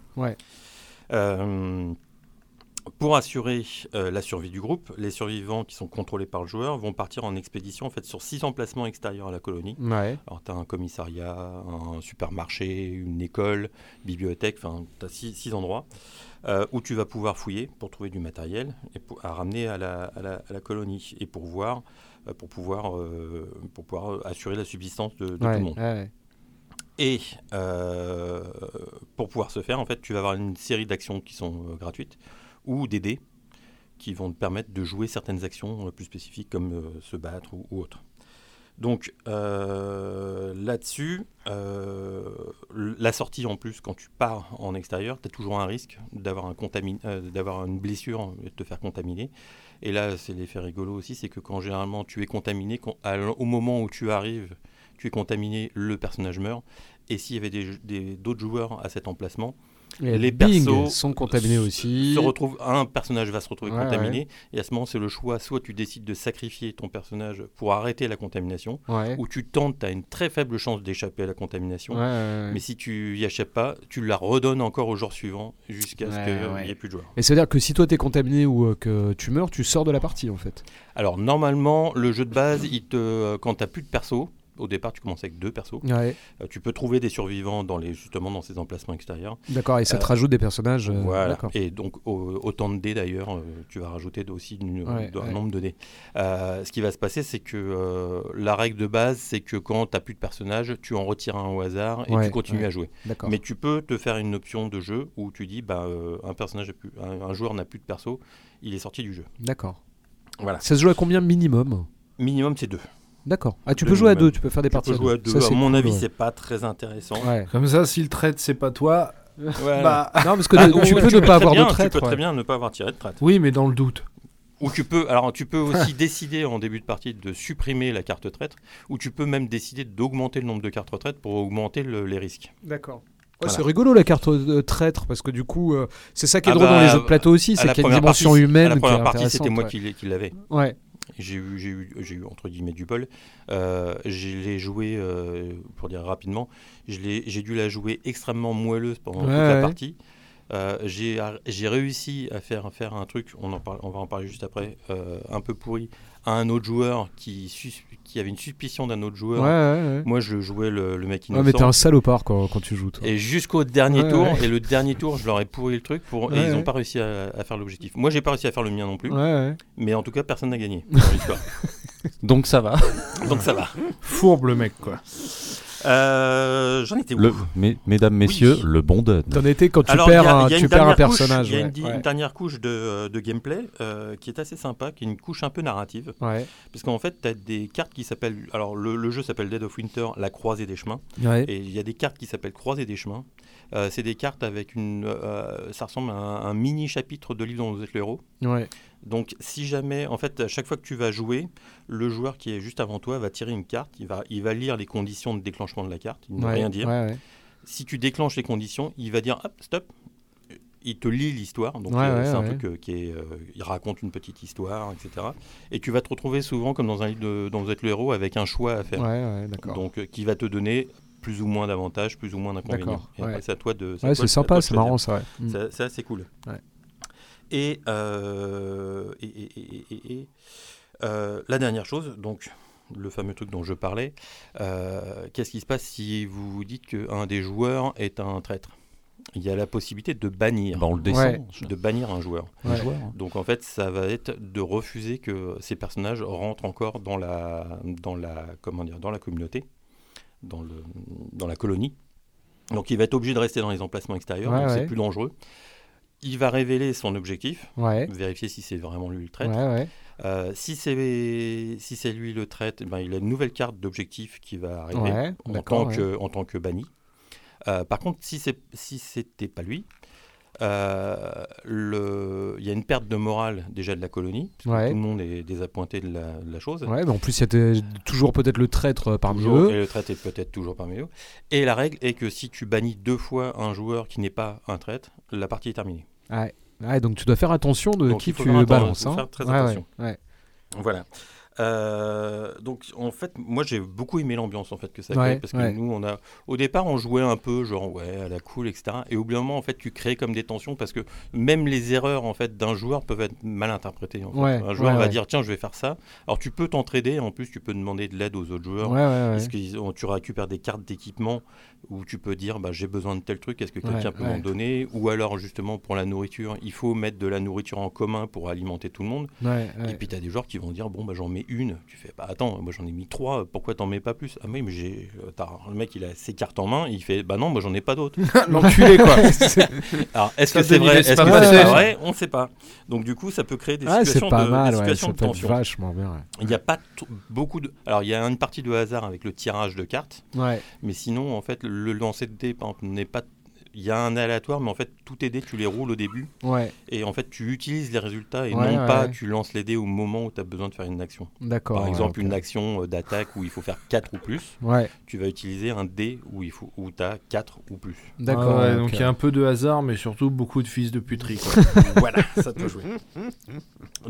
Pour assurer euh, la survie du groupe, les survivants qui sont contrôlés par le joueur vont partir en expédition en fait, sur six emplacements extérieurs à la colonie. Ouais, Alors, tu as un commissariat, un supermarché, une école, bibliothèque, enfin, tu as six, six endroits euh, où tu vas pouvoir fouiller pour trouver du matériel et pour, à ramener à la, à la- à la colonie et pour, voir, euh, pour, pouvoir, euh, pour pouvoir assurer la subsistance de, de tout le monde. ouais. Et pour pouvoir se faire, en fait, tu vas avoir une série d'actions qui sont gratuites ou des dés qui vont te permettre de jouer certaines actions euh, plus spécifiques comme euh, se battre ou, autre. Donc euh, là-dessus, la sortie en plus, quand tu pars en extérieur, tu as toujours un risque d'avoir un une blessure et de te faire contaminer. Et là, c'est l'effet rigolo aussi, c'est que quand généralement tu es contaminé, au moment où tu arrives, tu es contaminé, le personnage meurt. Et s'il y avait d'autres joueurs à cet emplacement, Et Les bing, persos sont contaminés aussi. se retrouve, un personnage va se retrouver Ouais, contaminé, et à ce moment, c'est le choix, soit tu décides de sacrifier ton personnage pour arrêter la contamination, Ouais. ou tu tentes, tu as une très faible chance d'échapper à la contamination, mais si tu y échappes pas, tu la redonnes encore au jour suivant, jusqu'à ce qu'il n'y ait plus de joueurs. Et c'est-à-dire que si toi t'es contaminé ou euh, que tu meurs, tu sors de la partie en fait. Alors, normalement, le jeu de base, il te, euh, quand tu n'as plus de perso, Au départ, tu commences avec deux persos. Ouais, Euh, tu peux trouver des survivants dans les, justement dans ces emplacements extérieurs. d'accord, et ça te Euh, rajoute des personnages. euh, voilà. Et donc, au- autant de dés d'ailleurs, tu vas rajouter aussi une- Ouais, un ouais. nombre de dés. Ce qui va se passer, c'est que la règle de base, c'est que quand tu n'as plus de personnages, tu en retires un au hasard et tu continues à jouer. Mais tu peux te faire une option de jeu où tu dis bah, un, personnage a plus, un, un joueur n'a plus de perso, il est sorti du jeu. D'accord. Voilà. Ça se joue à combien minimum? Minimum, c'est deux. D'accord. Ah, tu peux jouer à deux, tu peux faire des Tu parties peux jouer à deux. Ça, à mon cool, avis, ouais. c'est pas très intéressant. Ouais. Comme ça, si le traite, c'est pas toi, Voilà. bah. Non, parce que Ah, tu peux ne très pas avoir bien, de traître. Tu peux ouais. très bien ne pas avoir tiré de traite. Oui, mais dans le doute. Ou tu peux, alors tu peux aussi <laughs> décider en début de partie de supprimer la carte traître, ou tu peux même décider d'augmenter le nombre de cartes traîtres pour augmenter le- les risques. D'accord. Ouais, Voilà. C'est rigolo la carte euh, traître parce que du coup, euh, c'est ça qui est Ah drôle bah, dans les jeux de plateau aussi, c'est la qu'il y a une première dimension partie- humaine À la qui est première partie, c'était moi ouais. qui l'avais. Ouais. J'ai eu, j'ai eu, j'ai eu entre guillemets du bol. Euh, je l'ai joué, euh, pour dire rapidement, je l'ai- j'ai dû la jouer extrêmement moelleuse pendant toute la ouais. partie. Euh, j'ai j'ai réussi à faire, faire un truc, on, en parle, on va en parler juste après, euh, un peu pourri, à un autre joueur qui, sus- qui avait une suspicion d'un autre joueur. ouais, ouais. Moi, je jouais le, le mec Ouais, innocent. mais t'es un salopard quand, quand tu joues, toi. Et jusqu'au dernier Ouais, tour, ouais. et le dernier tour, je leur ai pourri le truc pour, et ils n'ont ouais. pas réussi à, à faire l'objectif. Moi, j'ai pas réussi à faire le mien non plus, Ouais, ouais. mais en tout cas, personne n'a gagné <laughs> dans l'histoire. Donc ça va. Donc ça va. Fourbe le mec, quoi. Euh, J'en étais où? Le, mes- mesdames, messieurs, Oui. le bon dun. T'en étais quand tu Alors, perds, a- un, tu perds personnage. Il y a une, Ouais. dernière couche de, de gameplay euh, qui est assez sympa, qui est une couche un peu narrative. Ouais. Parce qu'en fait, tu as des cartes qui s'appellent. Alors, le, le jeu s'appelle Dead of Winter, la croisée des chemins. Ouais. Et il y a des cartes qui s'appellent Croisée des chemins. Euh, c'est des cartes avec une. euh, ça ressemble à un, un mini chapitre de livre dont vous êtes le héros. Ouais. Donc, si jamais, en fait, à chaque fois que tu vas jouer, le joueur qui est juste avant toi va tirer une carte, il va, il va lire les conditions de déclenchement de la carte, il ne va Ouais. rien dire. Ouais, ouais. Si tu déclenches les conditions, il va dire hop, stop. Il te lit l'histoire, donc euh, c'est un truc euh, qui est, euh, il raconte une petite histoire, etc. Et tu vas te retrouver souvent comme dans un livre de- dont vous êtes le héros avec un choix à faire, donc qui va te donner plus ou moins d'avantages, plus ou moins d'inconvénients. C'est à toi de. c'est sympa, c'est marrant ça. Ouais. Mm. C'est c'est assez cool. Et, euh, et, et- et- et- et, euh, la dernière chose, donc le fameux truc dont je parlais, euh, qu'est-ce qui se passe si vous vous dites qu'un des joueurs est un traître? Il y a la possibilité de bannir, Bah, on le descend. Ouais. de bannir un joueur. un Ouais. joueur. Donc en fait, ça va être de refuser que ces personnages rentrent encore dans la, dans la, comment dire, dans la communauté, dans, le, dans la colonie. Donc il va être obligé de rester dans les emplacements extérieurs, Ouais, donc ouais. c'est plus dangereux. Il va révéler son objectif, Ouais. vérifier si c'est vraiment lui le traître. ouais. Euh, si c'est si c'est lui le traite, eh ben, il a une nouvelle carte d'objectif qui va arriver en, tant que, en tant que banni. Euh, par contre, si c'est si c'était pas lui, euh, le- il y a une perte de morale déjà de la colonie. parce que Ouais. Tout le monde est désappointé de la, de la chose. Ouais, mais en plus, il y a toujours peut-être le traître parmi Toujours, eux. et le traite est peut-être toujours parmi eux. Et la règle est que si tu bannis deux fois un joueur qui n'est pas un traître, la partie est terminée. Ouais. Ouais, donc tu dois faire attention de Donc, qui tu balances. hein. faire très attention. Voilà. Euh, donc en fait, moi j'ai beaucoup aimé l'ambiance en fait que ça Ouais, crée parce que ouais. nous on a au départ on jouait un peu genre ouais à la cool etc et au bout d'un moment en fait tu crées comme des tensions parce que même les erreurs en fait d'un joueur peuvent être mal interprétées. en fait. Ouais, un joueur va dire tiens je vais faire ça. Alors tu peux t'entraider en plus tu peux demander de l'aide aux autres joueurs. Est-ce que tu récupères des cartes d'équipement où tu peux dire bah, j'ai besoin de tel truc, est-ce que quelqu'un peut m'en donner? Ou alors justement pour la nourriture, il faut mettre de la nourriture en commun pour alimenter tout le monde. Et puis tu as des joueurs qui vont dire bon bah j'en mets une. Tu fais bah attends, moi j'en ai mis trois, pourquoi t'en mets pas plus? Ah oui mais j'ai. euh, Le mec il a ses cartes en main, il fait bah non moi j'en ai pas d'autres. <laughs> L'enculé, quoi. <laughs> Alors est-ce que c'est vrai Est-ce que c'est pas vrai? On sait pas. Donc du coup ça peut créer des Ah, situations pas de, mal, des situations de tension. vachement bien. Il n'y a pas beaucoup de. Alors il y a une partie de hasard avec le tirage de cartes. Ouais. Mais sinon, en fait, le lancer de dés, par exemple, n'est pas. Il y a un aléatoire, mais en fait, tous tes dés, tu les roules au début. Ouais, Et en fait, tu utilises les résultats et Ouais, non ouais, pas tu lances les dés au moment où tu as besoin de faire une action. d'accord. Par ouais, exemple, une action euh, d'attaque où il faut faire 4 ou plus. Ouais, Tu vas utiliser un dé où, il faut, où tu as 4 ou plus. d'accord. Ouais, ok. Donc il y a un peu de hasard, mais surtout beaucoup de fils de puterie. Quoi. <laughs> voilà, ça peut jouer.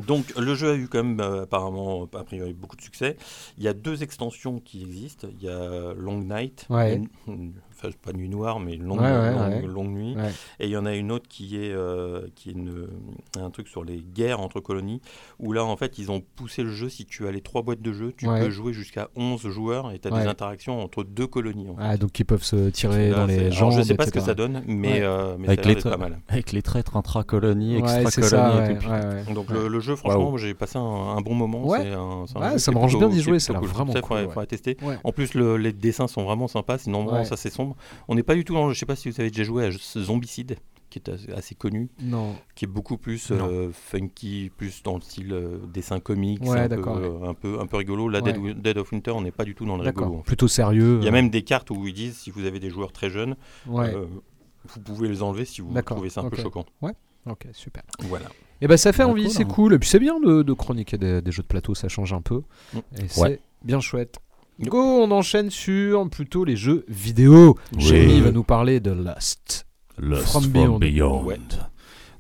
Donc, le jeu a eu quand même, euh, apparemment, a priori, beaucoup de succès. Il y a deux extensions qui existent. Il y a Long Night, Ouais. une- une- enfin pas nuit noire, mais une longue, Ouais, ouais, longue, ouais. longue nuit. Ouais. Et il y en a une autre qui est, euh, qui est une- un truc sur les guerres entre colonies, où là, en fait, ils ont poussé le jeu. Si tu as les trois boîtes de jeu, tu Ouais. peux jouer jusqu'à 11 joueurs et tu as Ouais. des interactions entre deux colonies. en fait. Ah, donc ils peuvent se tirer Là, dans c'est- les jambes. je sais pas ce que ça donne, mais, Ouais. euh, mais Avec ça a les pas mal. Avec les traîtres intra-colonies, c'est extra-colonies. Donc Ouais. le, le jeu, franchement, j'ai passé un, un bon moment. Ouais. C'est un- c'est un ça m'arrange plutôt- bien d'y jouer, ça cool. vraiment Ça, cool, faudrait tester. En plus, le- les dessins sont vraiment sympas. Sinon, ça c'est sombre. On n'est pas du tout dans. Je sais pas si vous avez déjà joué à Zombicide, qui est assez, connu, Non. qui est beaucoup plus euh, funky, plus dans le style euh, dessin comics, Ouais, un, peu, d'accord, euh, un peu un peu rigolo. La Ouais. Dead, Dead of Winter, on n'est pas du tout dans le rigolo. Plutôt sérieux. Il y a même des cartes où ils disent si vous avez des joueurs très jeunes, Ouais. vous pouvez les enlever si vous trouvez ça un peu choquant. Ok, super. Voilà. Et ben ça fait Ah, envie, c'est hein. cool. Et puis c'est bien de, de chroniquer des, des jeux de plateau, ça change un peu. Mm. Et c'est Ouais. bien chouette. Go, on enchaîne sur plutôt les jeux vidéo. Oui. Jérémy va nous parler de Lust. Lost From from Beyond. Beyond. Ouais.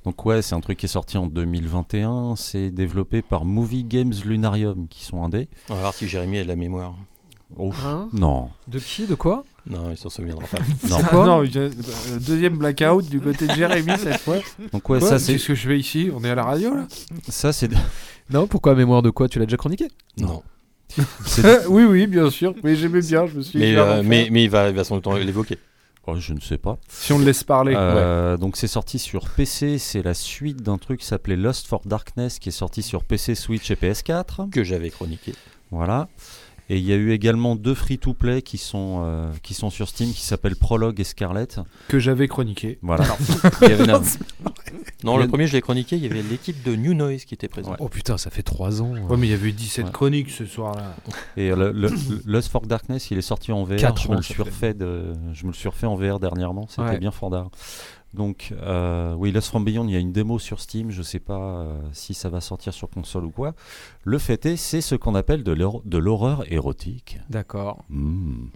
Donc ouais, c'est un truc qui est sorti en 2021. C'est développé par Movie Games Lunarium, qui sont indés. On va voir si Jérémy a de la mémoire. Ouf. Hein Non, de qui De quoi Non, il s'en souviendra pas. <laughs> non. Quoi non, je- euh, deuxième blackout du côté de Jérémy cette fois. Donc ouais, Quoi ça c'est Qu'est-ce que je fais ici On est à la radio là ça c'est Non, pourquoi mémoire de quoi Tu l'as déjà chroniqué non. <laughs> Oui, oui, bien sûr. Mais j'aimais bien, je me suis dit, Mais, euh, mais il va, il va sans doute l'évoquer. oh, je ne sais pas. Si on le laisse parler. Euh, Donc c'est sorti sur PC, c'est la suite d'un truc qui s'appelait Lost for Darkness qui est sorti sur PC, Switch et PS4. Que j'avais chroniqué. Voilà. Et il y a eu également deux free-to-play qui sont euh, qui sont sur Steam qui s'appellent Prologue et Scarlet. Que j'avais chroniqué. Voilà. <laughs> Il y avait une- <laughs> Non, le premier, je l'ai chroniqué. Il y avait l'équipe de New Noise qui était présente. Oh putain, ça fait 3 ans. Ouais, mais il y avait eu 17 Ouais. chroniques ce soir-là. Et le, le- le Lost for Darkness, il est sorti en VR. Quatre je, me ans, le ça suis fait. refait de, je me le suis refait en VR dernièrement. C'était Ouais. bien fandard. Donc, euh, oui, Lost from Beyond, il y a une démo sur Steam. Je sais pas euh, si ça va sortir sur console ou quoi. Le fait est, c'est ce qu'on appelle de l'hor- de l'horreur érotique. D'accord. Hmm.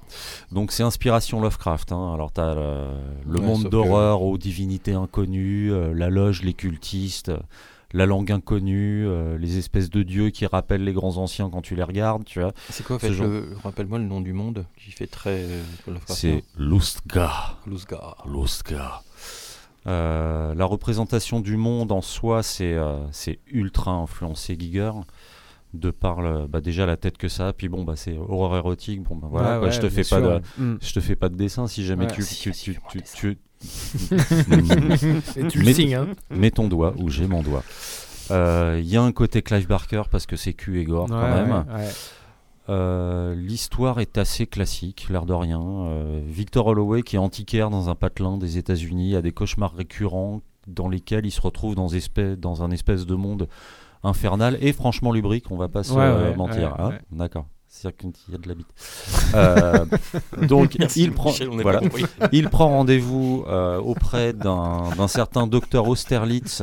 Donc, c'est inspiration Lovecraft. hein. Alors, tu as le, le Ouais, monde d'horreur aux divinités inconnues, euh, la loge, les cultistes. euh, La langue inconnue, euh, les espèces de dieux qui rappellent les grands anciens quand tu les regardes, tu vois. C'est quoi, en Ce fait, genre- le- rappelle-moi le nom du monde qui fait très. euh. C'est Lustgar. Luzgar. Lustgar. Euh, la représentation du monde en soi, c'est euh, ultra influencé Giger. De par le- bah, déjà la tête que ça a, puis bon, bah, c'est horreur érotique. Bon, bah, voilà, Ouais, quoi, ouais, je te fais pas de, Mm. je te fais pas de dessin si jamais tu, Si, tu, <laughs> tu le signes, hein mets ton doigt où j'ai mon doigt. Euh, Il y a un côté Clive Barker parce que c'est cul et gore quand même. Euh, L'histoire est assez classique, l'air de rien. Euh, Victor Holloway, qui est antiquaire dans un patelin des États-Unis, a des cauchemars récurrents dans lesquels il se retrouve dans, espèce, dans un espèce de monde infernal et franchement lubrique, on va pas se Ouais, euh, ouais, mentir. ouais, hein. ouais. D'accord. C'est-à-dire qu'il y a de la bite. Euh, <laughs> donc, Merci, il prend, Michel, voilà, il rendez-vous euh, auprès d'un d'un certain docteur Austerlitz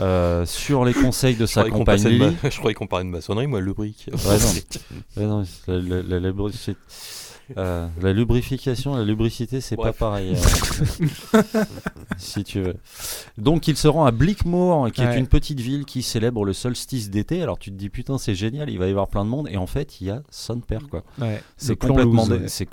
euh, sur les conseils de sa compagne Lily. ma- <laughs> Je croyais qu'on parlait de maçonnerie, moi, le brick. Ouais, non. Ouais, non, la, la- la- la lubri- euh, la lubrification, la lubricité, c'est pas pareil. euh, <laughs> si tu veux. Donc, il se rend à Blickmoor, qui est une petite ville qui célèbre le solstice d'été. Alors, tu te dis, putain, c'est génial, il va y avoir plein de monde. Et en fait, il y a son père, quoi. Ouais. C'est complètement, c'est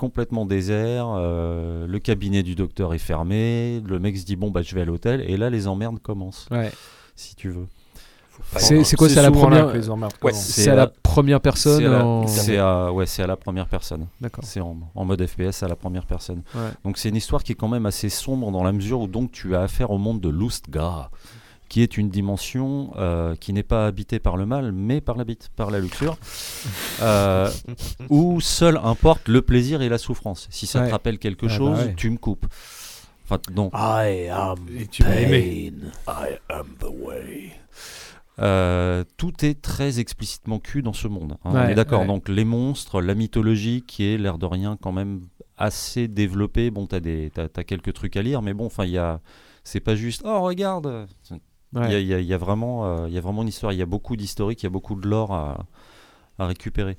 désert. euh, le cabinet du docteur est fermé. Le mec se dit, bon, bah, je vais à l'hôtel. Et là, les emmerdes commencent, Ouais. Si tu veux. C'est quoi C'est à la première Ouais. C'est à la première personne C'est à la- en- à, ouais, c'est à la première personne. D'accord. C'est en, en mode FPS à la première personne. Ouais. Donc c'est une histoire qui est quand même assez sombre dans la mesure où donc tu as affaire au monde de Lustgar, qui est une dimension euh, qui n'est pas habitée par le mal, mais par la bite, par la luxure, <laughs> euh, où seul importe le plaisir et la souffrance. Si ça Ouais. te rappelle quelque Ah bah chose, ouais. tu me coupes. Enfin, non. I am Et tu vas aimer. I am the way. Euh, tout est très explicitement cul dans ce monde. hein, on Ouais, est d'accord. ouais. Donc les monstres, la mythologie qui est l'air de rien quand même assez développée. Bon, t'as des, t'as, t'as quelques trucs à lire, mais bon, enfin, il y a, c'est pas juste. Oh, regarde. Il y, a, Ouais. il y a- il y a vraiment, euh, il y a vraiment une histoire. Il y a beaucoup d'historique, il y a beaucoup de lore à, à récupérer.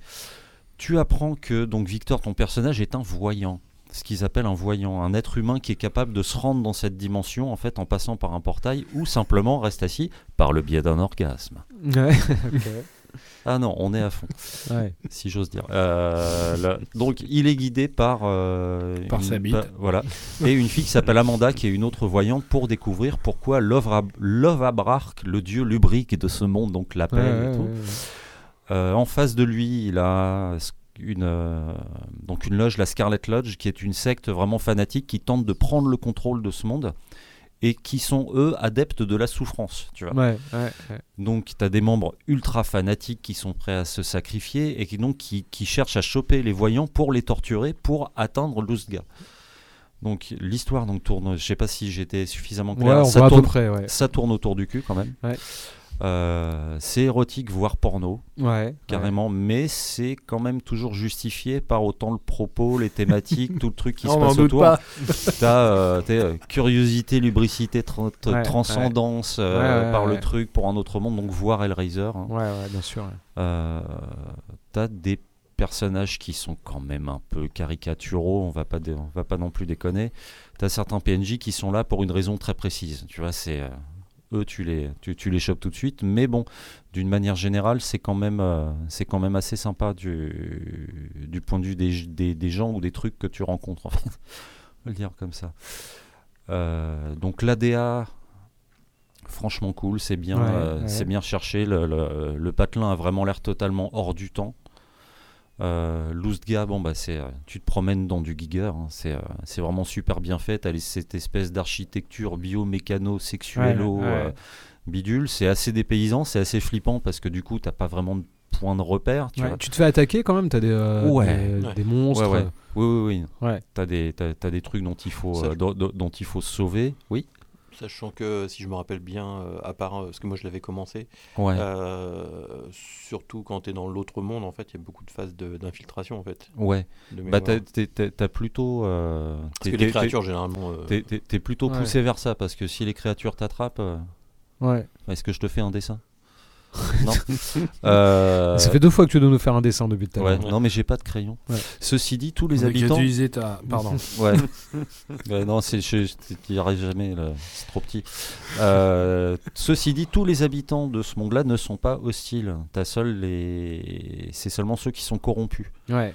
Tu apprends que donc Victor, ton personnage, est un voyant. Ce qu'ils appellent un voyant, un être humain qui est capable de se rendre dans cette dimension en fait en passant par un portail ou simplement reste assis par le biais d'un orgasme. Ouais. <laughs> Ah non, on est à fond, Ouais. si j'ose dire. Euh, là- donc, il est guidé par. euh, Par une- sa bite. pa- voilà. Et une fille qui s'appelle Amanda, qui est une autre voyante, pour découvrir pourquoi Love, Ab- Love Abrark, le dieu lubrique de ce monde, donc l'appelle Ouais, et tout. ouais, ouais. Euh, en face de lui, il a une, euh, donc une loge, la Scarlet Lodge, qui est une secte vraiment fanatique qui tente de prendre le contrôle de ce monde et qui sont eux adeptes de la souffrance. Tu vois. Ouais, ouais, ouais. Donc tu as des membres ultra fanatiques qui sont prêts à se sacrifier et qui donc qui, qui cherchent à choper les voyants pour les torturer pour atteindre l'Oustga. Donc l'histoire donc tourne, je sais pas si j'étais suffisamment clair. ça, tourne, près, ça tourne autour du cul quand même. Euh, c'est érotique voire porno Ouais. carrément, mais c'est quand même toujours justifié par autant le propos, les thématiques, <laughs> tout le truc qui se On passe autour. <laughs> T'as euh, euh, curiosité, lubricité, tra- Ouais, transcendance par le truc pour un autre monde, donc voir Hellraiser. hein. Ouais, bien sûr. T'as des personnages qui sont quand même un peu caricaturaux, on va pas, on va pas non plus déconner. T'as certains PNJ qui sont là pour une raison très précise. Tu vois, c'est eux, tu les, tu, tu les chopes tout de suite. Mais bon, d'une manière générale, c'est quand même, euh, c'est quand même assez sympa du, du point de vue des, des, des gens ou des trucs que tu rencontres. En fait. <laughs> On va le dire comme ça. Euh, donc l'ADA, franchement cool, c'est bien, Ouais, euh, ouais. c'est bien cherché. Le, le, le patelin a vraiment l'air totalement hors du temps. Euh, Lustga, bon bah c'est, euh, tu te promènes dans du Giger, hein, c'est, euh, c'est vraiment super bien fait. T'as les- cette espèce d'architecture bio-mécano, sexuello, Ouais, ouais. euh, bidule. C'est assez dépaysant, c'est assez flippant parce que du coup t'as pas vraiment de point de repère. Tu Ouais, vois. Tu te fais attaquer quand même, t'as des, euh, Ouais. des, Ouais. des monstres. Ouais, ouais. Oui, oui, oui. Ouais. T'as des, t'as, t'as des trucs dont il faut, euh, dont, dont- dont il faut se sauver. Oui. Sachant que, si je me rappelle bien, euh, à part, euh, parce que moi je l'avais commencé, Ouais. euh, surtout quand tu es dans l'autre monde, en fait, il y a beaucoup de phases de- d'infiltration, en fait. ouais. Bah t'as, t'es- t'as- t'as plutôt. euh, Parce t'es- que t'es- les créatures, généralement. euh, T'es, t'es- t'es plutôt Ouais. poussé vers ça parce que si les créatures t'attrapent, euh, Ouais. est-ce que je te fais un dessin? <laughs> Non. <laughs> Euh, Ça fait deux fois que tu dois nous faire un dessin depuis tout à ouais. Non, mais j'ai pas de crayon. Ouais. Ceci dit, tous les habitants. utiliser ta- Pardon. <laughs> Ouais. Ouais, non, c'est, je n'y arrive jamais, là, c'est trop petit. Euh, ceci dit, tous les habitants de ce monde-là ne sont pas hostiles. T'as seul les... C'est seulement ceux qui sont corrompus. Ouais.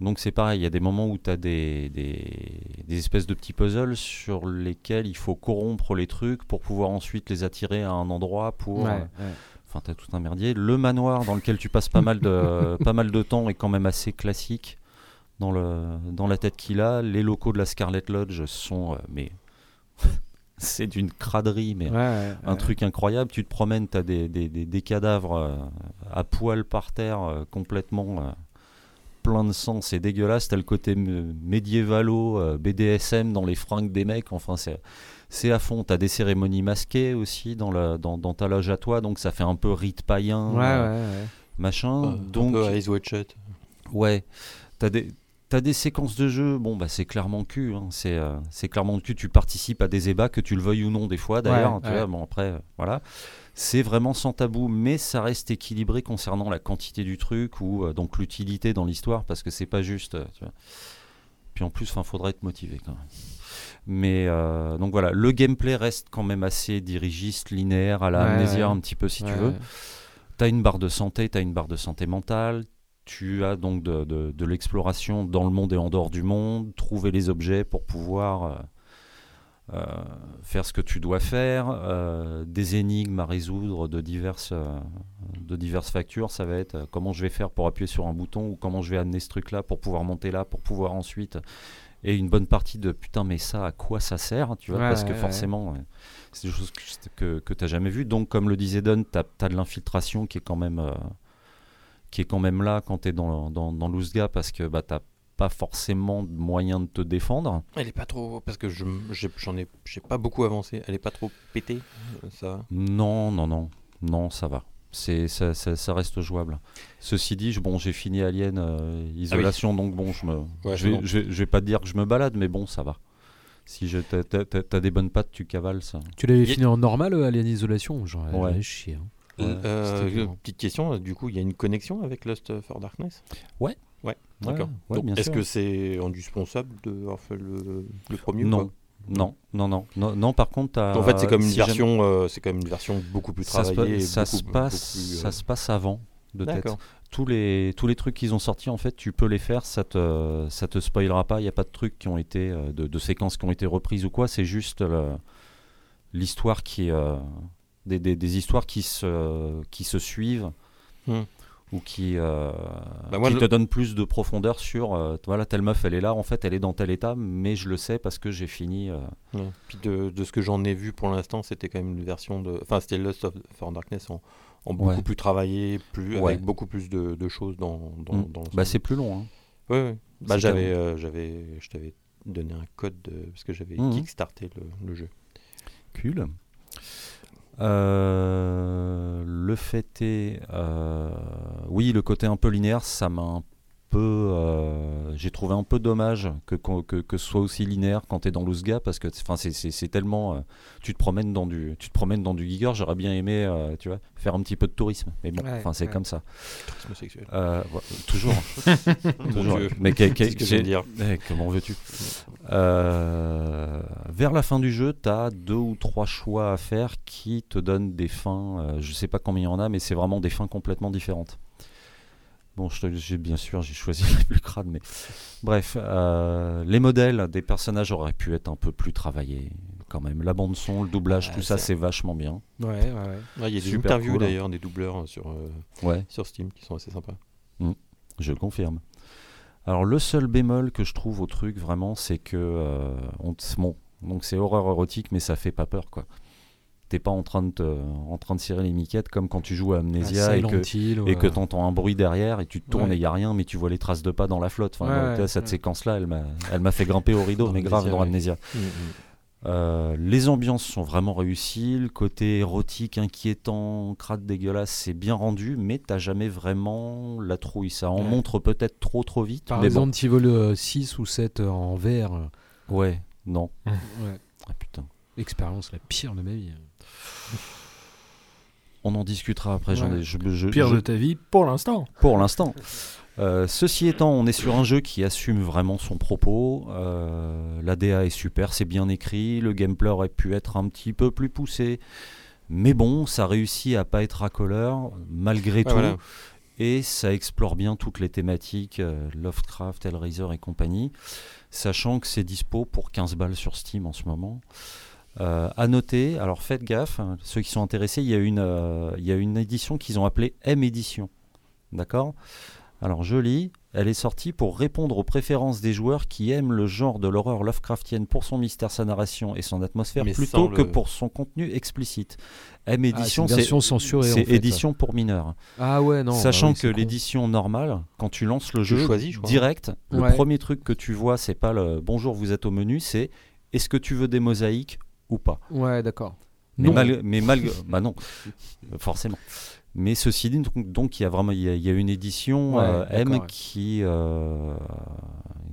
Donc c'est pareil, il y a des moments où tu as des, des, des espèces de petits puzzles sur lesquels il faut corrompre les trucs pour pouvoir ensuite les attirer à un endroit pour... Ouais, euh, ouais. Enfin, t'as tout un merdier. Le manoir dans lequel tu passes pas mal de, <laughs> pas mal de temps est quand même assez classique dans, le, dans la tête qu'il a. Les locaux de la Scarlet Lodge sont... euh, mais <laughs> c'est d'une craderie, mais Ouais, ouais, un ouais. truc incroyable. Tu te promènes, tu as des, des- des- des cadavres euh, à poil par terre, euh, complètement euh, plein de sang. C'est dégueulasse. Tu as le côté médiévalo, BDSM dans les fringues des mecs. Enfin, c'est. C'est à fond, tu as des cérémonies masquées aussi dans, la, dans, dans ta loge à toi, donc ça fait un peu rite païen, Ouais, euh, ouais, ouais. machin. euh, donc, un peu Eyes. Ouais, t'as des, t'as des séquences de jeu, bon bah c'est clairement cul, hein. c'est, euh, c'est clairement cul, tu participes à des ébats, que tu le veuilles ou non des fois d'ailleurs, Ouais, vois, bon après, euh, voilà. C'est vraiment sans tabou, mais ça reste équilibré concernant la quantité du truc ou euh, donc l'utilité dans l'histoire, parce que c'est pas juste, euh, tu vois. Puis en plus, il faudrait être motivé quand même. Mais euh, donc voilà, le gameplay reste quand même assez dirigiste, linéaire, à la Ouais, Amnesia ouais. un petit peu si tu veux. Tu as une barre de santé, tu as une barre de santé mentale, tu as donc de, de- de l'exploration dans le monde et en dehors du monde, trouver les objets pour pouvoir euh, euh, faire ce que tu dois faire, des énigmes à résoudre de diverses, de diverses factures, ça va être comment je vais faire pour appuyer sur un bouton ou comment je vais amener ce truc-là pour pouvoir monter là, pour pouvoir ensuite... Et une bonne partie de putain mais ça à quoi ça sert tu vois Ouais, parce que ouais, forcément euh, c'est des choses que, que, que tu n'as jamais vues donc comme le disait Don tu as, de l'infiltration qui est quand même euh, qui est quand même là quand tu es dans, dans, dans l'Ousga parce que bah, tu pas forcément de moyen de te défendre. Elle est pas trop. Parce que je- j'en ai, j'ai pas beaucoup avancé. Elle est pas trop pétée, euh, ça. Non, non, non, non, ça va. C'est, ça, ça, ça reste jouable. Ceci dit, je- bon, j'ai fini Alien euh, Isolation, donc bon, je me, Ouais, je, vais, non. je, vais- je vais pas te dire que je me balade, mais bon, ça va. Si je, t'as, t'as- t'as- t'as des bonnes pattes, tu cavales ça. Tu l'avais fini en normal, euh, Alien Isolation Genre, Ouais. j'avais chier. hein. Ouais, Euh, violent. petite question, du coup, il y a une connexion avec Lust for Darkness? Ouais. Ouais, d'accord. ouais, Donc, bien Est-ce sûr. que c'est indispensable de avoir fait le, le premier Non. Non, non, non, non, non, par contre, En fait, c'est comme une si version, euh, c'est comme une version beaucoup plus travaillée. ça se passe, beaucoup plus, euh, ça se passe avant. de tête. Tous les, tous les trucs qu'ils ont sortis, en fait, tu peux les faire, ça te, ça te spoilera pas. Il n'y a pas de trucs qui ont été, euh, de, de séquences qui ont été reprises ou quoi. C'est juste l'histoire qui, euh, des, des, des histoires qui se, qui se suivent Hmm. Ou qui, euh, Bah, moi, qui te donnent plus de profondeur sur, euh, voilà, telle meuf, elle est là. En fait, elle est dans tel état, mais je le sais parce que j'ai fini. euh, Ouais. Puis de, de ce que j'en ai vu pour l'instant, c'était quand même une version de. Enfin, c'était Lust of for Darkness en, en beaucoup Ouais. plus travaillé, plus, Ouais. avec beaucoup plus de, de choses dans, dans, dans l'ensemble. bah, c'est plus long. hein. Ouais. Bah, j'avais, euh, j'avais, je t'avais donné un code de- parce que j'avais Mhm. kickstarté le, le jeu. Cool. Euh, le fait est, euh, oui, le côté un peu linéaire, ça m'a un peu, euh, j'ai trouvé un peu dommage que, que, que ce soit aussi linéaire quand tu es dans l'Ousga parce que, enfin, c'est, tellement, euh, tu te promènes dans du, tu te promènes dans du Giger. J'aurais bien aimé, euh, tu vois, faire un petit peu de tourisme, mais bon, Ouais, c'est ouais. comme ça. Tourisme sexuel. Euh, voilà, toujours. <laughs> Toujours. Mais que- que- dire. eh, comment veux-tu? Euh, Vers la fin du jeu, tu as deux ou trois choix à faire qui te donnent des fins. euh, je sais pas combien il y en a, mais c'est vraiment des fins complètement différentes. Bon, je bien sûr, j'ai choisi <laughs> les plus crades, mais bref, euh, les modèles des personnages auraient pu être un peu plus travaillés quand même. La bande son, le doublage, Ouais, tout ça, c'est- vachement bien. Ouais, ouais, ouais. Ouais, il y a des Super interviews cool. d'ailleurs, des doubleurs sur, euh, Ouais. sur Steam qui sont assez sympas. Je le confirme. Alors le seul bémol que je trouve au truc vraiment, c'est que euh, on bon, donc c'est horreur érotique, mais ça fait pas peur quoi. T'es pas en train de te- en train de cirer les miquettes comme quand tu joues à Amnesia Ah, et que Hill, et ouais. que t'entends un bruit derrière et tu te tournes Ouais. et y a rien, mais tu vois les traces de pas dans la flotte. Enfin, donc, cette ouais. séquence-là, elle m'a elle m'a fait grimper au rideau, Dans mais grave Amnesia, dans ouais. Amnesia. Euh, les ambiances sont vraiment réussies, le côté érotique, inquiétant, crade dégueulasse, c'est bien rendu, mais t'as jamais vraiment la trouille. Ça en Ouais. montre peut-être trop trop vite. Par mais bon. exemple, tu voles 6 ou 7 en vert. euh, Ouais, non. Ouais. Ah putain. Expérience la pire de ma vie. On en discutera après. j'en Ouais. ai- je- je- Pire je- de ta vie pour l'instant. pour l'instant. Euh, ceci étant, on est sur un jeu qui assume vraiment son propos. Euh, la DA est super, c'est bien écrit. Le gameplay aurait pu être un petit peu plus poussé. Mais bon, ça réussit à pas être racoleur, malgré tout. voilà. Et ça explore bien toutes les thématiques, euh, Lovecraft, Hellraiser et compagnie. Sachant que c'est dispo pour 15 balles sur Steam en ce moment. Euh, à noter, alors faites gaffe, hein, ceux qui sont intéressés, il y a une, euh, il y a une édition qu'ils ont appelée M Édition. D'accord? Alors je lis, elle est sortie pour répondre aux préférences des joueurs qui aiment le genre de l'horreur Lovecraftienne pour son mystère, sa narration et son atmosphère Mais plutôt que le- pour son contenu explicite. M Ah, c'est Édition, c'est censurée. en fait. édition pour mineurs. Ah ouais, non. Sachant bah oui, que l'édition normale, quand tu lances le Tu jeu choisis, je crois. direct, le premier truc que tu vois, c'est pas le bonjour, vous êtes au menu, c'est est-ce que tu veux des mosaïques ou pas. Ouais, d'accord. Mais, mal- mais malgré, bah non, forcément. Mais ceci dit, donc, il y a vraiment il y a, il y a une édition Ouais, euh, M ouais. qui euh,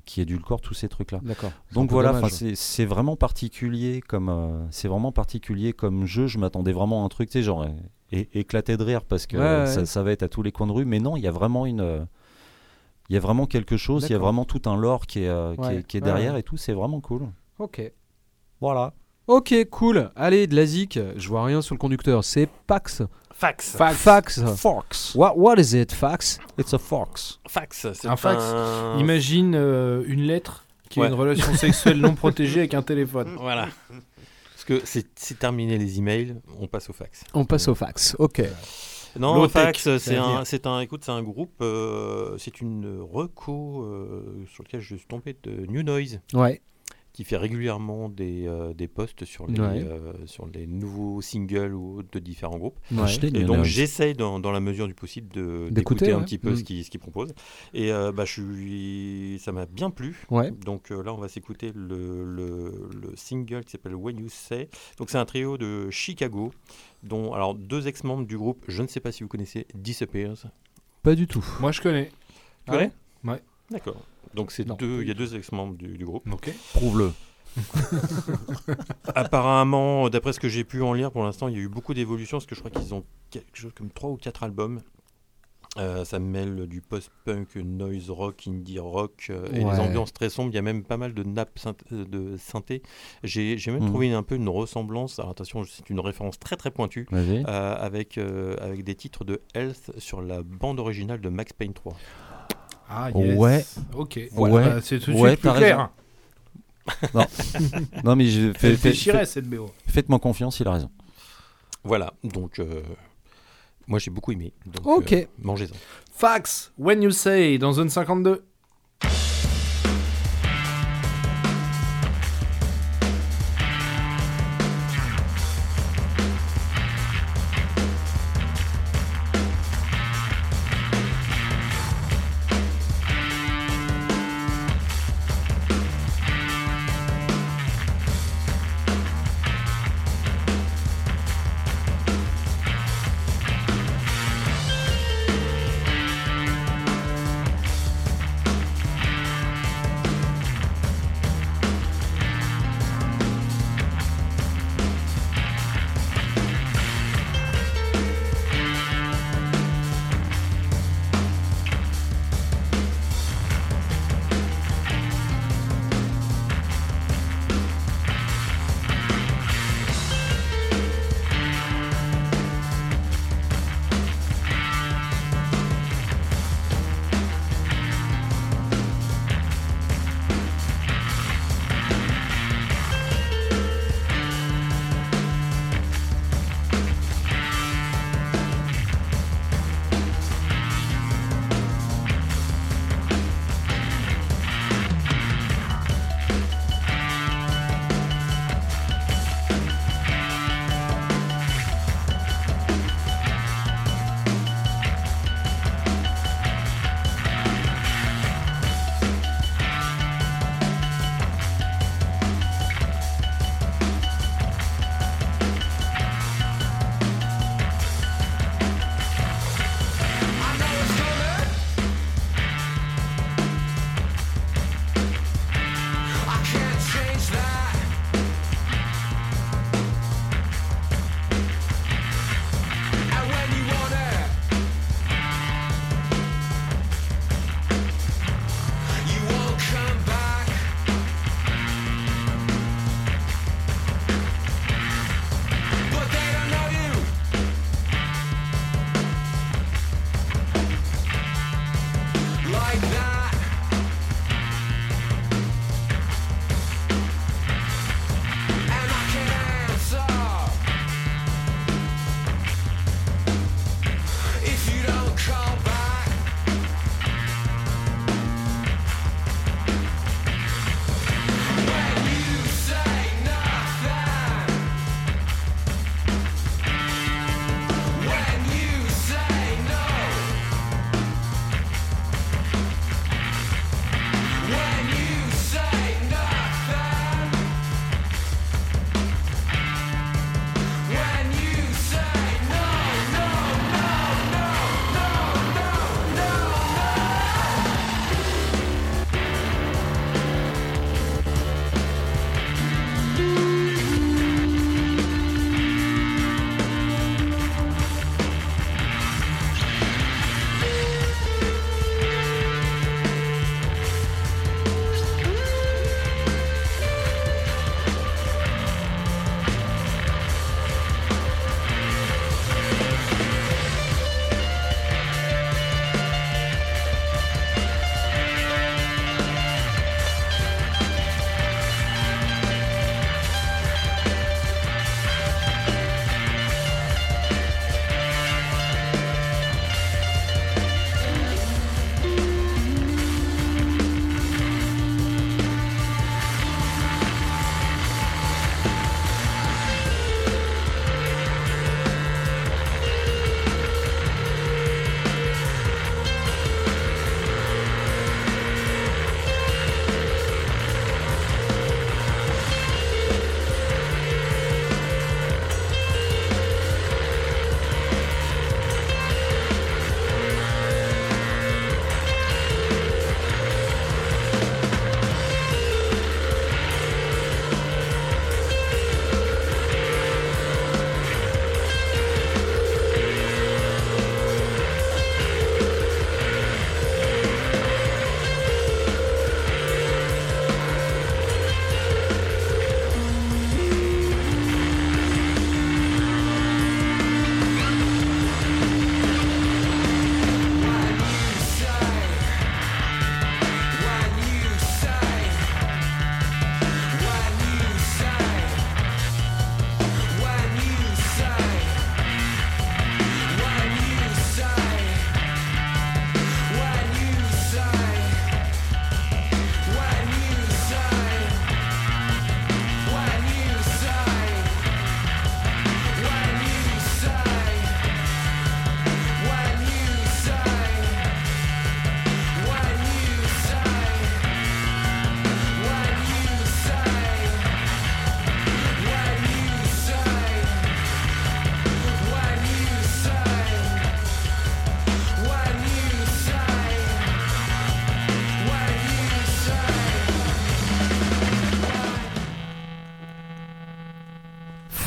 qui édulcore tous ces trucs là. D'accord. Donc voilà, c'est vraiment particulier comme euh, c'est vraiment particulier comme jeu. Je m'attendais vraiment à un truc, tu sais, genre euh, é- éclaté de rire parce que Ouais, euh. Ça, ça va être à tous les coins de rue. Mais non, il y a vraiment une, euh, il y a vraiment quelque chose. Il y a vraiment tout un lore qui est euh, qui est- qui derrière et tout. C'est vraiment cool. Ok. Voilà. Ok, cool. Allez, de la zik. Je vois rien sur le conducteur. C'est Pax. Fax. Fax. Fax. Fox. What, what is it, Fax? It's a fox. Fax. c'est Un fax. un- Imagine euh, une lettre qui Ouais. a une relation sexuelle non protégée avec un téléphone. Voilà. Parce que c'est terminé les emails, on passe au fax. On passe au fax. Ok. Non, Low-tech, fax, c'est un, c'est un, écoute, c'est un groupe, euh, c'est une reco euh, sur lequel je suis tombé de New Noise, Ouais. Qui fait régulièrement des, euh, des posts sur les, Ouais. euh, sur les nouveaux singles ou de différents groupes. Ouais. Et donc j'essaye dans, dans la mesure du possible de- D'écouter, un ouais. petit peu ce Mm. qu'ils ce qu'ils proposent. Et euh, bah, je suis, ça m'a bien plu. Ouais. Donc euh, là, on va s'écouter le, le, le single qui s'appelle When You Say. Donc c'est un trio de Chicago, dont alors deux ex-membres du groupe, je ne sais pas si vous connaissez, Disappears. Pas du tout. Moi, je connais. Tu connais? Ouais. D'accord. Donc c'est deux, il y a deux ex-membres du, du groupe. Ok. Prouve-le. <laughs> Apparemment, d'après ce que j'ai pu en lire pour l'instant, il y a eu beaucoup d'évolutions parce que je crois qu'ils ont quelque chose comme trois ou quatre albums. Euh, ça mêle du post-punk, noise rock, indie rock euh, et des ambiances très sombres. Il y a même pas mal de nappes synth- euh, de synthé. J'ai j'ai même Mhm. trouvé un peu une ressemblance. Alors attention, c'est une référence très très pointue. Euh, avec, euh, avec des titres de Health sur la bande originale de Max Payne 3. Ah, Ouais. Ok. Ouais. Bah, c'est tout de Ouais, suite plus clair. <laughs> Non, mais je, fais- cette BO. faites-moi confiance, il a raison. Voilà, donc euh, moi j'ai beaucoup aimé. Donc, Ok. euh, Mangez-en. Fax, When You Say, dans Zone 52.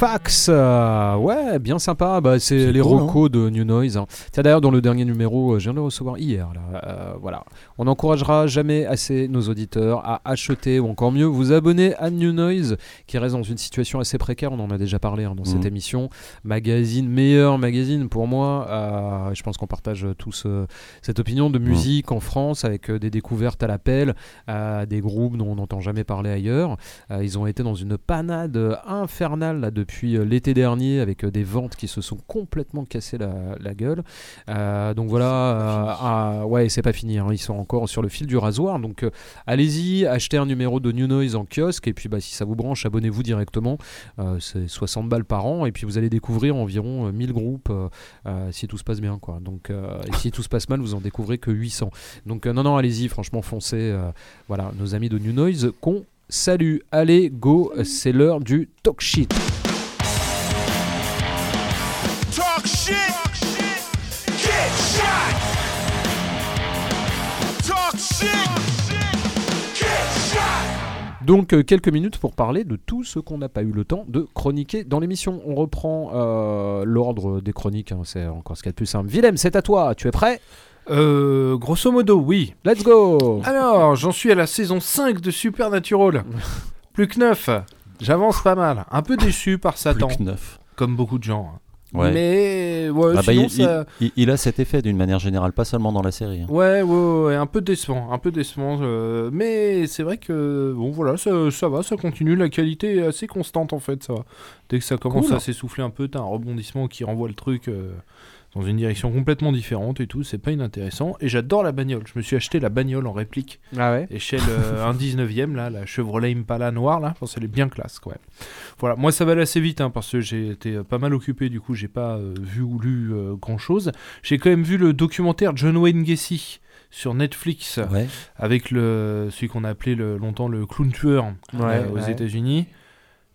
Fax, euh, ouais, bien sympa. Bah, c'est les cool, recos de New Noise. hein. Tiens, d'ailleurs, dans le dernier numéro, euh, je viens de le recevoir hier. Là, euh, voilà. On n'encouragera jamais assez nos auditeurs à acheter ou encore mieux vous abonner à New Noise, qui reste dans une situation assez précaire. On en a déjà parlé hein, dans cette Mhm. émission. Magazine, meilleur magazine pour moi. Euh, je pense qu'on partage tous cette opinion de musique en France avec des découvertes à l'appel, des groupes dont on n'entend jamais parler ailleurs. Ils ont été dans une panade infernale là, depuis euh, l'été dernier avec euh, des ventes qui se sont complètement cassées la, la gueule. Euh, donc voilà, ah, ouais, c'est pas fini. hein. Ils sont encore sur le fil du rasoir. Donc allez-y, achetez un numéro de New Noise en kiosque et puis bah, si ça vous branche, abonnez-vous directement. C'est 60 balles par an et puis vous allez découvrir environ euh, 1000 groupes si tout se passe bien. Quoi. Donc, et si tout se passe mal, vous en découvrez que 800. Donc non, non, allez-y, franchement, foncez. voilà, nos amis de New Noise qu'on salue. Allez, go, c'est l'heure du talk shit. Donc euh, quelques minutes pour parler de tout ce qu'on n'a pas eu le temps de chroniquer dans l'émission. On reprend euh, l'ordre des chroniques, hein, c'est encore ce qu'il y a de plus simple. Willem, c'est à toi, tu es prêt? Euh, grosso modo, oui. Let's go Alors, j'en suis à la saison 5 de Supernatural. <laughs> Plus que 9. J'avance pas mal. Un peu déçu par Satan, Plus que neuf. comme beaucoup de gens. Ouais. Mais ouais, Ah bah, sinon il, ça... il- il a cet effet d'une manière générale, pas seulement dans la série. hein. Ouais, ouais, ouais, un peu décevant, un peu décevant. euh, mais c'est vrai que bon, voilà, ça, ça va, ça continue. La qualité est assez constante en fait, ça. Dès que ça commence Cool. à s'essouffler un peu, t'as un rebondissement qui renvoie le truc euh, dans une direction complètement différente et tout. C'est pas inintéressant. Et j'adore la bagnole. Je me suis acheté la bagnole en réplique, Ah ouais échelle euh, 1 19e là, la Chevrolet Impala noire là. Enfin, elle est bien classe, quoi. Voilà, moi ça va aller assez vite hein, parce que j'ai été euh, pas mal occupé. Du coup, j'ai pas euh, vu ou lu grand chose. J'ai quand même vu le documentaire John Wayne Gacy sur Netflix Ouais. avec le celui qu'on a appelé le- longtemps le clown tueur Ouais, euh, aux ouais. États-Unis.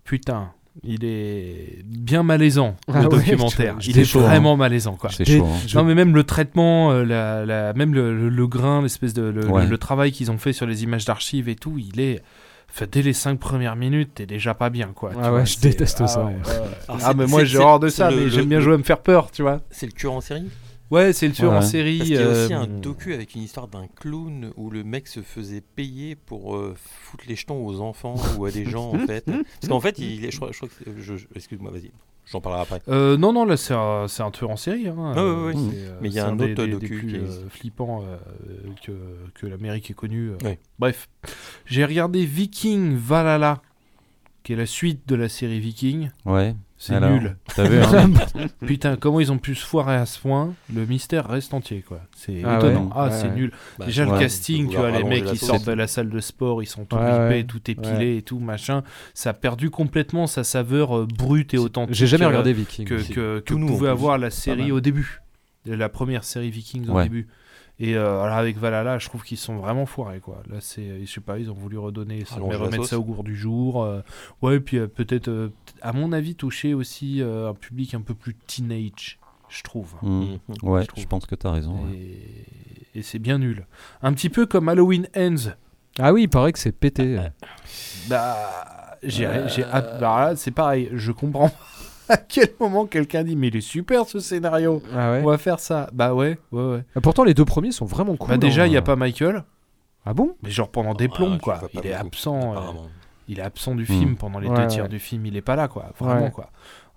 Putain, il est bien malaisant Ah le ouais, documentaire. je- il est chaud, hein. vraiment malaisant quoi. C'est chaud. hein. Non mais même le traitement, euh, la, la- même le, le- le grain, l'espèce de le, Ouais. le travail qu'ils ont fait sur les images d'archives et tout, il est Enfin, dès les cinq premières minutes, t'es déjà pas bien, quoi. tu Ah vois, ouais, je déteste ah ça, ouais, Ah, mais moi j'ai horreur de ça, le- mais j'aime bien le- jouer à me faire peur, tu vois. C'est le tueur en série? Ouais, c'est le tueur en série. Parce qu'il y a aussi euh, un docu avec une histoire d'un clown où le mec se faisait payer pour euh, foutre les jetons aux enfants ou à des gens en fait. Parce qu'en fait, il est, je, crois, je crois que c'est- je- je- excuse-moi, vas-y, j'en parlerai après. Euh, non, non, là c'est un, c'est un tueur en série. Hein. ouais, ouais, Mais il y a un des- autre des- docu des plus qui est- euh, flippants euh, que, que l'Amérique ait connu. euh. Ouais. Bref, j'ai regardé Viking Valhalla, qui est la suite de la série Viking. Ouais. C'est Alors, nul. T'as vu hein <laughs> Putain, comment ils ont pu se foirer à ce point Le mystère reste entier, quoi. C'est Ah étonnant. ouais, ah, ouais, c'est ouais. nul. Bah, Déjà, le ouais. casting, tu vois, les rallonger mecs la qui sauce. sortent de la salle de sport, ils sont tout Ouais, ripés, ouais. tout épilé et tout, machin. Ça a perdu complètement sa saveur euh, brute et authentique. J'ai jamais euh, regardé Viking. que, que, que tout nous, en pouvait plus. avoir la mal. série au début. La première série Vikings au Ouais. début. Et euh, alors avec Valhalla, je trouve qu'ils sont vraiment foirés quoi. Là c'est, je sais pas, ils ont voulu redonner, ça, mais remettre ça au goût du jour. euh, ouais, et puis euh, peut-être, euh, à mon avis, toucher aussi euh, un public un peu plus teenage, je trouve. Hmm. Mhm. Ouais, je trouve. je pense que t'as raison. ouais. Et, c'est bien nul. Un petit peu comme Halloween Ends. Ah oui, il paraît que c'est pété. Bah, j'ai, Euh. bah, là, c'est pareil. Je comprends pas <laughs> à quel moment quelqu'un dit mais il est super ce scénario. Ah ouais. On va faire ça. Bah ouais, ouais, ouais. Ah, Pourtant, les deux premiers sont vraiment cool. Bah déjà, il hein. y a pas Michael, Ah bon? Mais genre pendant des Ah, plombs tu quoi. vois pas Il est beaucoup, absent. euh, apparemment. il est absent du film Hmm. pendant les Ouais, deux ouais. tiers du film. Il est pas là quoi. Vraiment Ouais. quoi.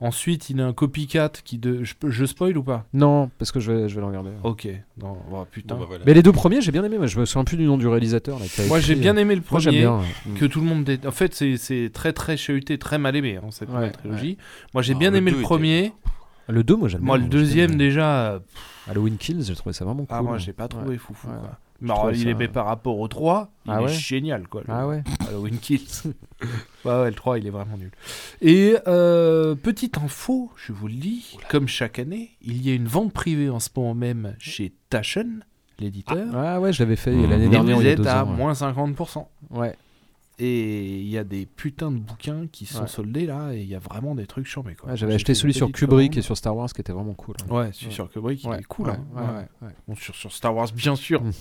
Ensuite, il a un copycat qui de. Je, spoil ou pas? Non, parce que je vais, je vais le regarder. Ok. Non. oh, putain. Bon, bah, voilà. Mais les deux premiers, j'ai bien aimé. Moi, je me souviens plus du nom du réalisateur. Là, qui a Moi, j'ai bien euh, aimé le Moi, premier. j'aime bien. ouais. Que tout le monde. dé- En fait, c'est- c'est très très chahuté, très mal aimé hein, cette Ouais, trilogie. Moi, j'ai Ah, bien le aimé le était- premier. Le 2, moi, j'aime Moi, bien. le J'aime deuxième déjà. Halloween Kills, j'ai trouvé ça vraiment cool. Ah, moi, j'ai pas trouvé Ouais. foufou. Ouais. Quoi. Il est par rapport au 3, il Ah est génial quoi. le- Ah ouais Halloween Kills. <laughs> ouais, ouais, le 3, il est vraiment nul. Et euh, petite info, je vous le dis, comme chaque année, il y a une vente privée en ce moment même chez Taschen, l'éditeur. Ah ouais, je l'avais fait l'année dernière. vous êtes à moins 50%. Ouais. Et il y a des putains de bouquins qui sont Ouais. soldés là, et il y a vraiment des trucs chambés. Quoi. Ouais, J'avais acheté celui sur Kubrick et sur Star Wars qui était vraiment cool. hein. Ouais, celui sur Kubrick, il est cool. hein. Bon, sur, sur Star Wars, bien sûr. <laughs>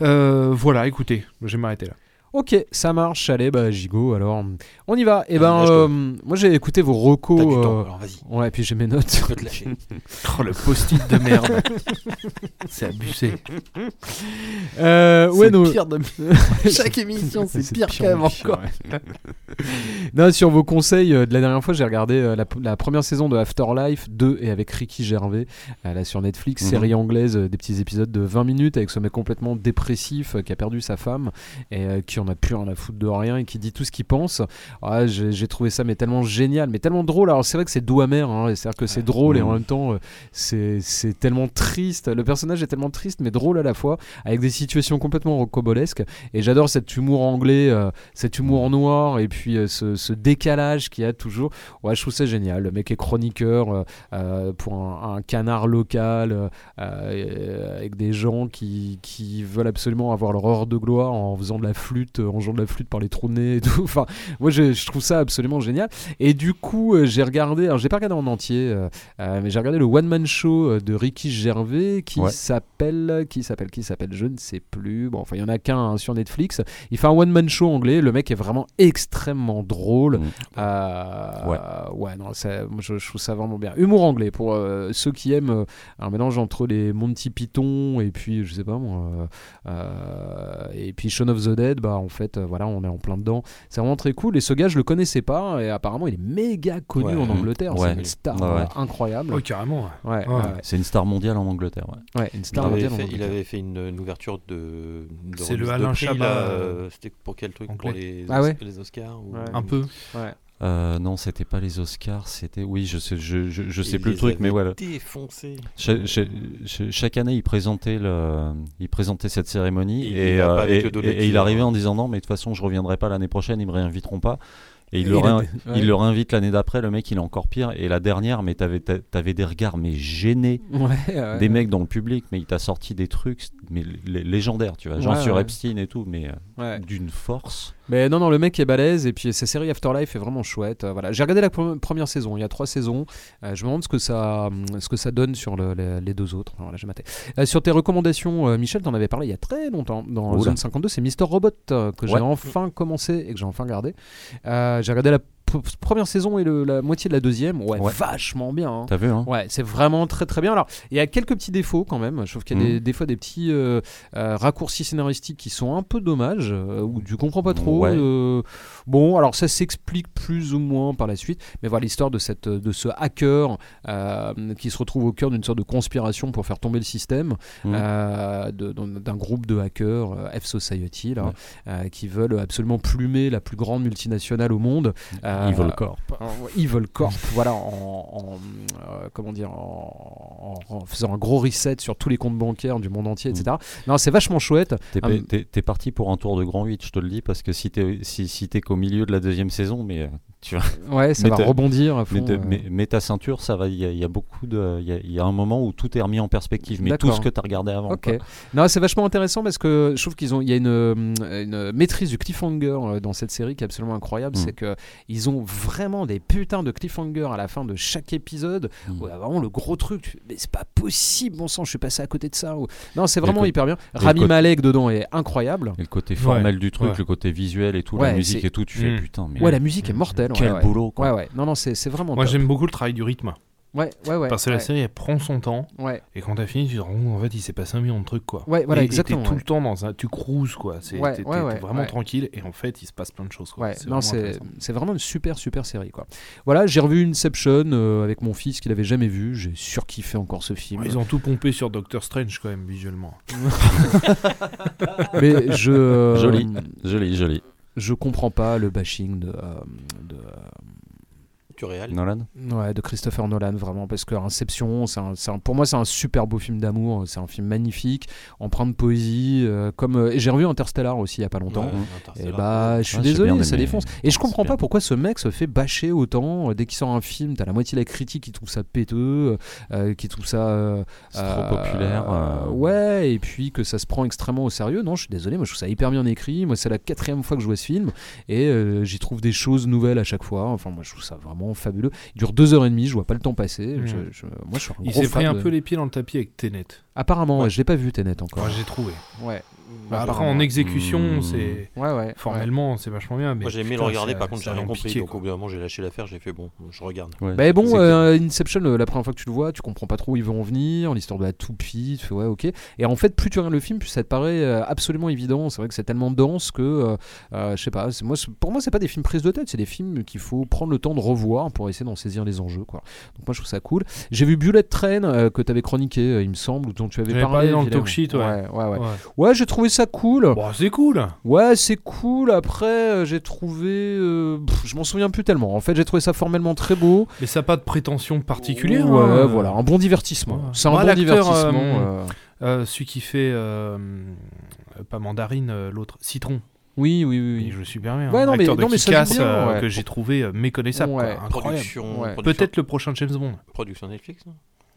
Euh, voilà, écoutez, je vais m'arrêter là. Ok, ça marche. Allez, bah, Gigo, alors. On y va. Et Allez, ben, euh, moi j'ai écouté vos recos. T'as du temps, euh, alors vas-y. Ouais, et puis j'ai mes notes. Tu peux te lâcher. <laughs> Oh, le post-it de merde. <laughs> c'est abusé. Euh, ouais, c'est non. pire de <laughs> Chaque émission, c'est C'est pire pire, qu'avant. ouais. non, sur vos conseils euh, de la dernière fois, j'ai regardé euh, la, la première saison de Afterlife 2 et avec Ricky Gervais, euh, là sur Netflix, Mhm. série anglaise, euh, des petits épisodes de 20 minutes avec ce mec complètement dépressif euh, qui a perdu sa femme et euh, qui en a plus rien à foutre de rien et qui dit tout ce qu'il pense. Ah, j'ai trouvé ça mais tellement génial, mais tellement drôle. Alors c'est vrai que c'est doux amer, hein, c'est-à-dire que c'est drôle et en Mhm. même temps euh, c'est c'est tellement triste. Le personnage est tellement triste mais drôle à la fois, avec des situations complètement rocobolesques. Et j'adore cet humour anglais, euh, cet humour noir et puis euh, ce, ce décalage qu'il y a toujours. Ouais, je trouve ça génial. Le mec est chroniqueur euh, pour un, un canard local avec des gens qui, qui veulent absolument avoir leur heure de gloire en faisant de la flûte, en jouant de la flûte par les trous de nez et tout. <laughs> Enfin, moi je, je trouve ça absolument génial. Et du coup, euh, j'ai regardé, alors j'ai pas regardé en entier, euh, euh, mais j'ai regardé le one man show euh, de Ricky Gervais qui Ouais. s'appelle, qui s'appelle, qui s'appelle, je ne sais plus. Bon, enfin, il y en a qu'un hein, sur Netflix. Il fait un one man show anglais. Le mec est vraiment extrêmement drôle. Mm. Euh, Ouais. ouais, non, ça- je, je trouve ça vraiment bien. Humour anglais pour euh, ceux qui aiment euh, un mélange entre les Monty Python et puis, je sais pas moi, euh, euh, et puis Shaun of the Dead. Bah, en fait, euh, voilà, on est en plein dedans. C'est vraiment très cool. Et ce gars, je le connaissais pas. Et apparemment, il est méga connu Ouais. en Angleterre. Ouais. C'est une star Ouais, ouais. euh, incroyable. Oh, carrément. ouais. Ouais, Ouais. ouais, C'est une star mondiale en Angleterre. ouais. ouais, une Il star avait, mondiale en fait, il avait fait une, une ouverture de. de C'est le Alain Chabat, euh, euh, C'était pour quel truc? anglais. Pour les, Ah ouais les Oscars ou... Ouais. Un peu. Ouais. Euh, non, c'était pas les Oscars, c'était. Oui, je sais, je, je, je sais Il plus le truc, mais voilà. Défoncé. Cha- cha- cha- chaque année, il présentait, le, il présentait cette cérémonie et, euh, et- il arrivait en disant non, mais de toute façon, je reviendrai pas l'année prochaine, ils me réinviteront pas. Et il, le, ouais. il le réinvite l'année d'après, le mec il est encore pire. Et la dernière, mais t'avais t'a- t'avais des regards mais gênés, Ouais, ouais. des mecs dans le public, mais il t'a sorti des trucs mais lé- légendaires, tu vois, genre sur. Epstein et tout, mais euh, d'une force. Mais non, non, le mec est balèze et puis sa série Afterlife est vraiment chouette. Euh, voilà, j'ai regardé la pre- première saison. Il y a trois saisons. Euh, je me demande ce que ça, hum, ce que ça donne sur le- les, les deux autres. J'ai maté. Euh, sur tes recommandations, euh, Michel, t'en avais parlé il y a très longtemps dans Oula. Zone 52. C'est Mister Robot que j'ai Ouais. enfin commencé et que j'ai enfin regardé. J'ai regardé la première saison et le- la moitié de la deuxième. Ouais, Ouais. vachement bien. hein. T'as vu, hein Ouais, c'est vraiment très très bien. Alors, il y a quelques petits défauts quand même. Je trouve qu'il y a des, des fois des petits euh, euh, raccourcis scénaristiques qui sont un peu dommages, euh, ou tu comprends pas trop. Ouais. euh, bon, alors ça s'explique plus ou moins par la suite, mais voilà l'histoire de cette de ce hacker qui se retrouve au cœur d'une sorte de conspiration pour faire tomber le système de- d'un groupe de hackers euh, F Society là, Ouais. qui veulent absolument plumer la plus grande multinationale au monde. Euh, Evil Corp. en- Evil Corp, voilà, en, en, euh, comment dire, en, faisant un gros reset sur tous les comptes bancaires du monde entier, etc. Non, c'est vachement chouette. T'es, mais- t'es- parti pour un tour de grand 8, je te le dis, parce que si t'es, si, qu'au milieu de la deuxième saison, mais euh, tu vois, Ouais, ça Mais va rebondir à fond. mais, te- euh. mais- mais ta ceinture, ça va, il y, a- il y a beaucoup de, il y a, il y a un moment où tout est remis en perspective, mais tout ce que t'as regardé avant. Ok. quoi. Non, c'est vachement intéressant parce que je trouve qu'ils ont, il y a une, euh, une maîtrise du cliffhanger euh, dans cette série qui est absolument incroyable. Mm. C'est que ils ont vraiment des putains de cliffhanger à la fin de chaque épisode. Mm. Où il y a vraiment le gros truc. tu fais, Mais c'est pas possible, bon sang, je suis passé à côté de ça. ou- Non, c'est vraiment hyper bien. Rami côté- Malek dedans est incroyable. Et le côté formel Ouais, du truc, ouais. le côté visuel et tout, Ouais, la musique et tout, tu fais Mm. putain, mais Ouais, la musique est mortelle. Quel ouais, ouais. boulot quoi. Ouais, ouais. Non, non, c'est c'est vraiment. Moi, j'aime beaucoup le travail du rythme. Ouais, ouais, ouais. Parce que la série, elle prend son temps. Ouais, Et quand t'as fini, tu te rends compte, en fait, il s'est passé un million de trucs, quoi. ouais, voilà, Et- et exactement. tout le temps dans un. Tu cruises, quoi. C'est, Ouais, vraiment ouais. tranquille. Et en fait, il se passe plein de choses, quoi. Non, vraiment c'est vraiment une super super série quoi. Voilà, j'ai revu Inception euh, avec mon fils qu'il avait jamais vu, j'ai surkiffé encore ce film. Ils ont tout pompé sur Doctor Strange, quand même, visuellement. <laughs> <laughs> Mais je euh, Joli. Joli, joli. Je comprends pas le bashing de, euh, Du réel. Nolan Ouais, de Christopher Nolan, vraiment, parce que Inception, un- un- pour moi, c'est un super beau film d'amour, c'est un film magnifique, empreint de poésie, euh, comme, euh, et j'ai revu Interstellar aussi il y a pas longtemps. Ouais, Et Interstellar. bah, je suis Ah, désolé, ça défonce. Et je comprends pas pourquoi ce mec se fait bâcher autant. Euh, Dès qu'il sort un film, t'as la moitié de la critique qui trouve ça péteux, euh, qui trouve ça. euh, C'est trop populaire, euh. Ouais, et puis que ça se prend extrêmement au sérieux. Non, je suis désolé, moi je trouve ça hyper bien écrit. Moi, c'est la quatrième fois que je vois ce film et euh, j'y trouve des choses nouvelles à chaque fois. Enfin, moi je trouve ça vraiment fabuleux. Il dure deux heures et demie, je vois pas le temps passer. Mhm. Je- je- moi je suis un Il s'est pris un de- peu les pieds dans le tapis avec Tenet. Apparemment, Ouais. je l'ai pas vu Tenet encore. Moi, j'ai trouvé. Ouais. Bah, après, apparemment. en exécution, Hmm. c'est. Ouais, ouais. Formellement, c'est vachement bien. Mais Moi j'ai aimé putain, le regarder, par contre j'ai rien compris. piqué, donc au bout d'un moment j'ai lâché l'affaire, j'ai fait bon, je regarde. Ouais. Bah bon, euh, Inception, euh, la première fois que tu le vois, tu comprends pas trop où ils vont en venir, l'histoire de la toupie, tu fais ouais, ok. Et en fait, plus tu regardes le film, plus ça te paraît euh, absolument évident. C'est vrai que c'est tellement dense que, euh, je sais pas, c'est- moi, pour moi, c'est pas des films prises de tête, c'est des films qu'il faut prendre le temps de revoir pour essayer d'en saisir les enjeux, quoi. Donc moi, je trouve ça cool. J'ai vu Bullet Train euh, que tu avais chroniqué, il me semble, ou dont tu avais parlé. parlé dans le talk sheet, ouais. Ouais, ouais, ouais. Ouais. Ouais, j'ai trouvé ça cool. Bon, c'est cool. Ouais, c'est cool. Après, euh, j'ai trouvé. euh, pff, je m'en souviens plus tellement. En fait, j'ai trouvé ça formellement très beau. Mais ça n'a pas de prétention particulière. Ouais, hein. voilà, un bon divertissement. Ouais. C'est un bon divertissement. euh, euh, Euh, celui qui fait. pas mandarine, euh, l'autre. Citron. Oui, oui, oui. Il oui. joue super bien. Ouais, Un non, mais- acteur de non, mais ça bien, euh, ouais. que j'ai trouvé méconnaissable. Ouais. Incroyable. Production, Ouais. production- Peut-être le prochain James Bond. production Netflix.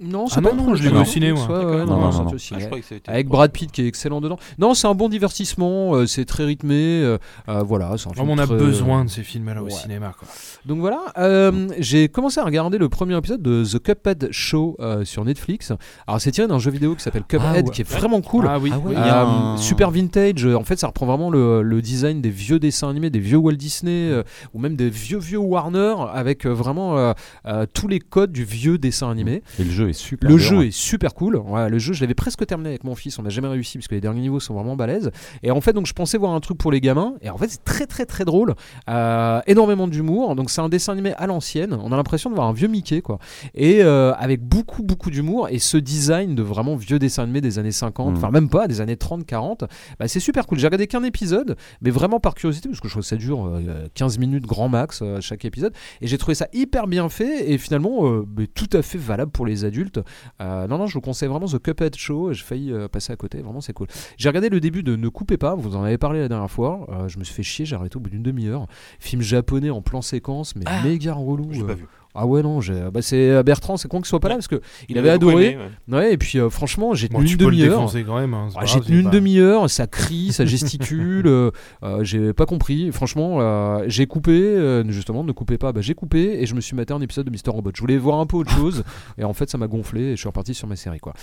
Non Non, Ah non, non, je l'ai vu au ciné, moi. Ouais, ouais, non, Non. Ah, Avec Brad Pitt qui est excellent dedans. Non, c'est un bon divertissement, euh, c'est très rythmé. euh, euh, voilà, c'est un film Vraiment, on a très- besoin de ces films-là au cinéma. Quoi. Donc voilà, euh, j'ai commencé à regarder le premier épisode de The Cuphead Show euh, sur Netflix. Alors c'est tiré d'un jeu vidéo qui s'appelle Cuphead, Ah ouais. qui est vraiment cool. Ah oui. Ah oui. il y a un- super vintage, en fait ça reprend vraiment le, le design des vieux dessins animés, des vieux Walt Disney euh, ou même des vieux vieux Warner avec vraiment euh, euh, tous les codes du vieux dessin animé. Et le jeu est super. Le jeu est super cool. Ouais, le jeu, je l'avais presque terminé avec mon fils. On n'a jamais réussi parce que les derniers niveaux sont vraiment balèzes. Et en fait, donc je pensais voir un truc pour les gamins. Et en fait, c'est très très très drôle. Euh, énormément d'humour. Donc c'est un dessin animé à l'ancienne. On a l'impression de voir un vieux Mickey quoi. Et euh, avec beaucoup beaucoup d'humour et ce design de vraiment vieux dessin animé des années 50, Mm. enfin même pas des années 30, 40. Bah, c'est super cool. J'ai regardé qu'un épisode, mais vraiment par curiosité parce que je trouve que ça dure euh, 15 minutes grand max euh, chaque épisode. Et j'ai trouvé ça hyper bien fait et finalement euh, tout à fait valable pour les adultes. Euh, non, non, je vous conseille vraiment The Cuphead Show. J'ai failli euh, passer à côté. Vraiment, c'est cool. J'ai regardé le début de Ne coupez pas. Vous en avez parlé la dernière fois. Euh, je me suis fait chier. J'ai arrêté au bout d'une demi-heure. Film japonais en plan séquence, mais Ah, méga relou. J'ai pas vu. Ah ouais, non. j'ai- Bah, c'est euh, Bertrand. C'est con qu'il soit pas là parce que il avait adoré. aimé, ouais. Ouais, et puis euh, franchement, j'ai tenu une demi-heure. hein, Ah, j'ai tenu une pas- demi-heure, ça crie, ça gesticule, euh, <laughs> euh, j'ai pas compris. Franchement, euh, j'ai coupé, euh, justement, ne coupez pas, bah, j'ai coupé et je me suis maté un épisode de Mister Robot. Je voulais voir un peu autre chose <laughs> et en fait, ça m'a gonflé et je suis reparti sur ma série. Quoi.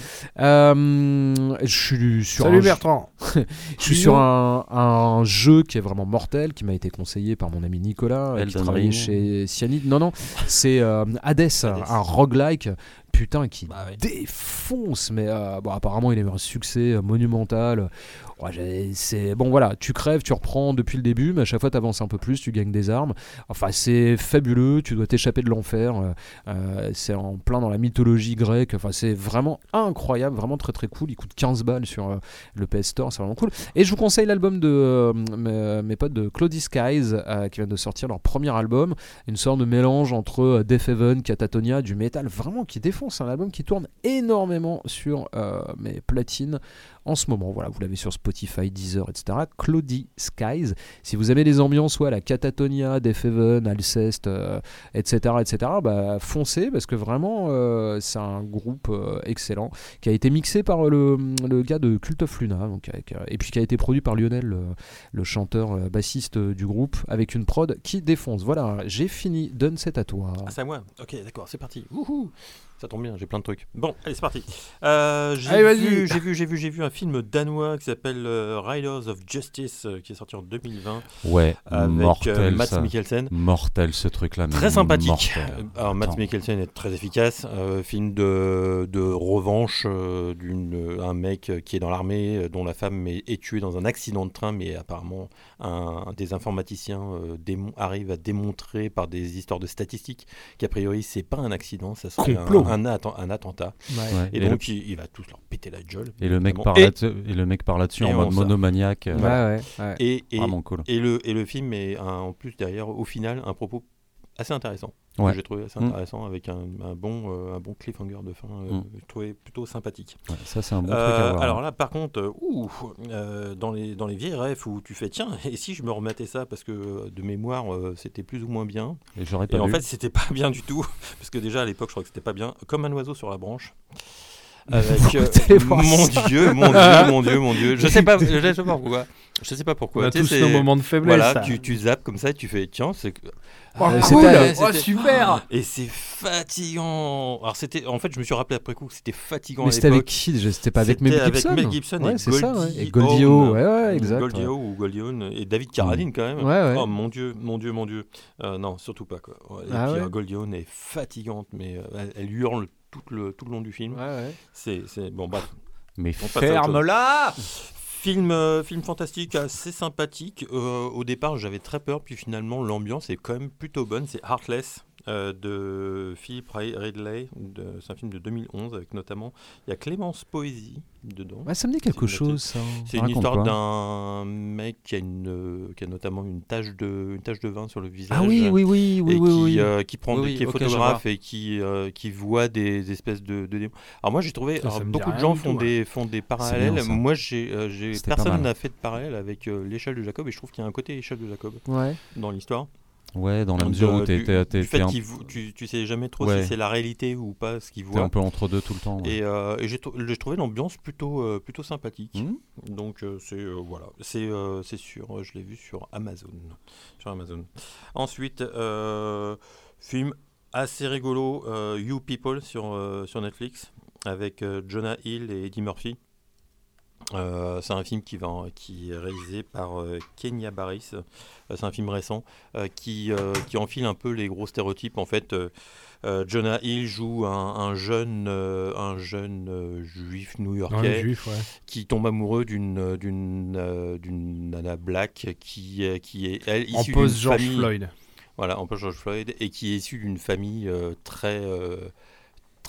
Euh, je suis sur Salut un jeu- Bertrand. <laughs> je suis sur un, un jeu qui est vraiment mortel, qui m'a été conseillé par mon ami Nicolas, euh, qui travaillait chez Cyanide. Non, non, c'est euh, Hades, un roguelike, putain, qui Bah défonce. Mais euh, bon, apparemment, il a eu un succès euh, monumental. Bon, voilà, tu crèves, tu reprends depuis le début, mais à chaque fois, tu avances un peu plus, tu gagnes des armes. Enfin, c'est fabuleux, tu dois t'échapper de l'enfer. euh, euh, c'est en plein dans la mythologie grecque. Enfin, c'est vraiment incroyable, vraiment très très cool. Il coûte 15 balles sur euh, le PS Store, c'est vraiment cool. Et je vous conseille l'album de mes, potes de Cloudy Skies qui viennent de sortir leur premier album. Une sorte de mélange entre Death Heaven, Catatonia, du métal vraiment qui défonce. Un album qui tourne énormément sur mes platines en ce moment. Voilà, vous l'avez sur Spotify, Deezer, etc. Cloudy Skies. Si vous aimez les ambiances, ouais, la Catatonia, Death Heaven, Alceste, euh, etc., etc., bah, foncez parce que vraiment, euh, c'est un groupe euh, excellent qui a été mixé par le, le gars de Cult of Luna, donc avec, et puis qui a été produit par Lionel, le, le chanteur bassiste du groupe, avec une prod qui défonce. Voilà, j'ai fini. Donne c'est à toi. Ah, c'est à moi Ok, d'accord, c'est parti. Wouhou ça tombe bien, j'ai plein de trucs. Bon, allez, c'est parti. Euh, j'ai vu, j'ai vu, j'ai vu, j'ai vu un film danois qui s'appelle euh, Riders of Justice, euh, qui est sorti en 2020 Ouais, avec mortel euh, Mads ça. Mikkelsen. Mortel ce truc-là. Très sympathique. mortel. Alors, Attends. Mikkelsen est très efficace. Euh, film de, de revanche euh, d'un mec qui est dans l'armée, euh, dont la femme est, est tuée dans un accident de train, mais apparemment un, un des informaticiens euh, démon- arrive à démontrer par des histoires de statistiques qu'a priori c'est pas un accident, ça serait un, Complot. un un attentat. Ouais, Et, et, donc il, il va tous leur péter la gueule. le, et le mec par et le mec par là-dessus en mode monomaniaque. euh, Voilà. Ouais, ouais, ouais. Et, et, Vraiment cool. et le, et le film est un- en plus derrière, au final, un propos assez intéressant. que Ouais. J'ai trouvé assez Mm. intéressant avec un, un bon, euh, un bon cliffhanger de fin. euh, Mm. J'ai trouvé plutôt sympathique. Ouais, ça c'est un bon truc Euh, à voir. alors là, par contre, euh, euh, dans, les, dans les vieilles refs où tu fais tiens, et si je me remettais ça parce que de mémoire euh, c'était plus ou moins bien. et j'aurais Et pas en fait, c'était pas <laughs> bien du tout parce que déjà à l'époque, je crois que c'était pas bien. Comme un oiseau sur la branche. Avec euh, mon ça dieu, mon dieu, <laughs> mon dieu, mon dieu. Je sais pas, je sais pas pourquoi. Je sais pas On pourquoi. a Tu sais, tous c'est- nos moments de faiblesse. Voilà, ça. tu, tu zappes comme ça, et tu fais tiens, c'est Oh, Euh, cool c'était- Oh, super <laughs> et c'est fatigant. Alors c'était, en fait, je me suis rappelé après coup que c'était fatigant Mais c'était avec qui C'était pas avec C'était Mel avec Gibson Mel Gibson Ouais, et c'est ça, ouais. Goldie Et Goldie-Haut, Hawn. ouais, ouais, exact. Goldie ouais. Hawn ou Goldie Hawn et David Carradine quand même. Ouais, ouais. Oh mon dieu, mon dieu, mon dieu. Euh, non, surtout pas quoi. Ouais, Et Ah puis ouais euh, Goldie Hawn est fatigante, mais elle, elle hurle tout le, tout le long du film. Ouais, ouais. C'est, c'est bon, bref. Mais ferme-la Film, euh, film fantastique, assez sympathique. Euh, au départ, j'avais très peur, puis finalement, l'ambiance est quand même plutôt bonne. C'est Heartless euh, de Philip Ri- Ridley. C'est un film de 2011 avec notamment. Il y a Clémence Poésie dedans. Ouais, ça me dit quelque chose, ça. C'est une histoire d'un mec qui a, une, euh, qui a notamment une tache, de, une tache de vin sur le visage. Ah oui, oui, oui, oui, et oui. qui, oui. euh, qui prend Oui, qui est photographe et qui, euh, qui voit des espèces de, de démons. Alors moi j'ai trouvé Ça, alors, beaucoup de gens du font tout, des font des parallèles. bien, moi j'ai personne n'a fait de parallèle avec l'échelle de Jacob et je trouve qu'il y a un côté échelle de Jacob Ouais. dans l'histoire. Ouais, dans la De- mesure où t'es du, t'es- du t'es- fait t'es un, qu'il tu, tu sais jamais trop Ouais. si c'est la réalité ou pas ce qu'il t'es voit. un peu entre deux tout le temps. ouais. Et, euh, et j'ai trou- j'ai trouvé l'ambiance plutôt, euh, plutôt sympathique. Mhm. Donc euh, c'est euh, voilà, c'est euh, c'est sûr, je l'ai vu sur Amazon, sur Amazon. Ensuite, euh, film assez rigolo, euh, You People sur euh, sur Netflix avec euh, Jonah Hill et Eddie Murphy. Euh, c'est un film qui, va, qui est réalisé par euh, Kenya Barris. Euh, c'est un film récent euh, qui, euh, qui enfile un peu les gros stéréotypes. En fait, euh, Jonah Hill joue un, un jeune, un jeune juif new-yorkais ouais. qui tombe amoureux d'une d'une d'une nana black qui qui est elle issue d'une George famille Floyd. voilà en George Floyd et qui est issue d'une famille très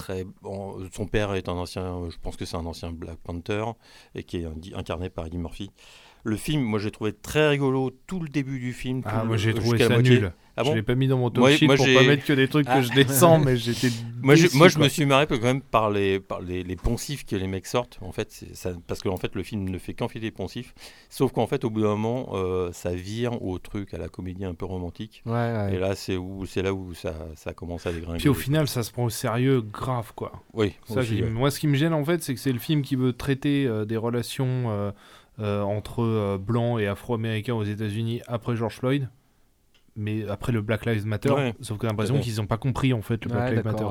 son père est un ancien je pense que c'est un ancien Black Panther et qui est incarné par Eddie Murphy le film moi j'ai trouvé très rigolo tout le début du film Ah, moi j'ai trouvé ça nul. ah je bon l'ai pas mis dans mon top Moi- sheet moi, pour pas mettre que des trucs Ah. que je descends, mais j'étais. <laughs> Moi, je, moi, je me suis marré quand même par les, par les, les poncifs que les mecs sortent. En fait, ça, parce que en fait, le film ne fait qu'enfiler des poncifs. Sauf qu'en fait, au bout d'un moment, euh, ça vire au truc, à la comédie un peu romantique. Ouais, ouais. Et là, c'est où, c'est là où ça, ça commence à dégringoler. Puis au final, ça se prend au sérieux grave, quoi. oui. Ça, aussi, ouais. Moi, ce qui me gêne en fait, c'est que c'est le film qui veut traiter euh, des relations euh, entre euh, blancs et afro-américains aux États-Unis après George Floyd, mais après le Black Lives Matter. Ouais, sauf que j'ai l'impression qu'ils n'ont pas compris en fait le Black Ouais, Lives Matter.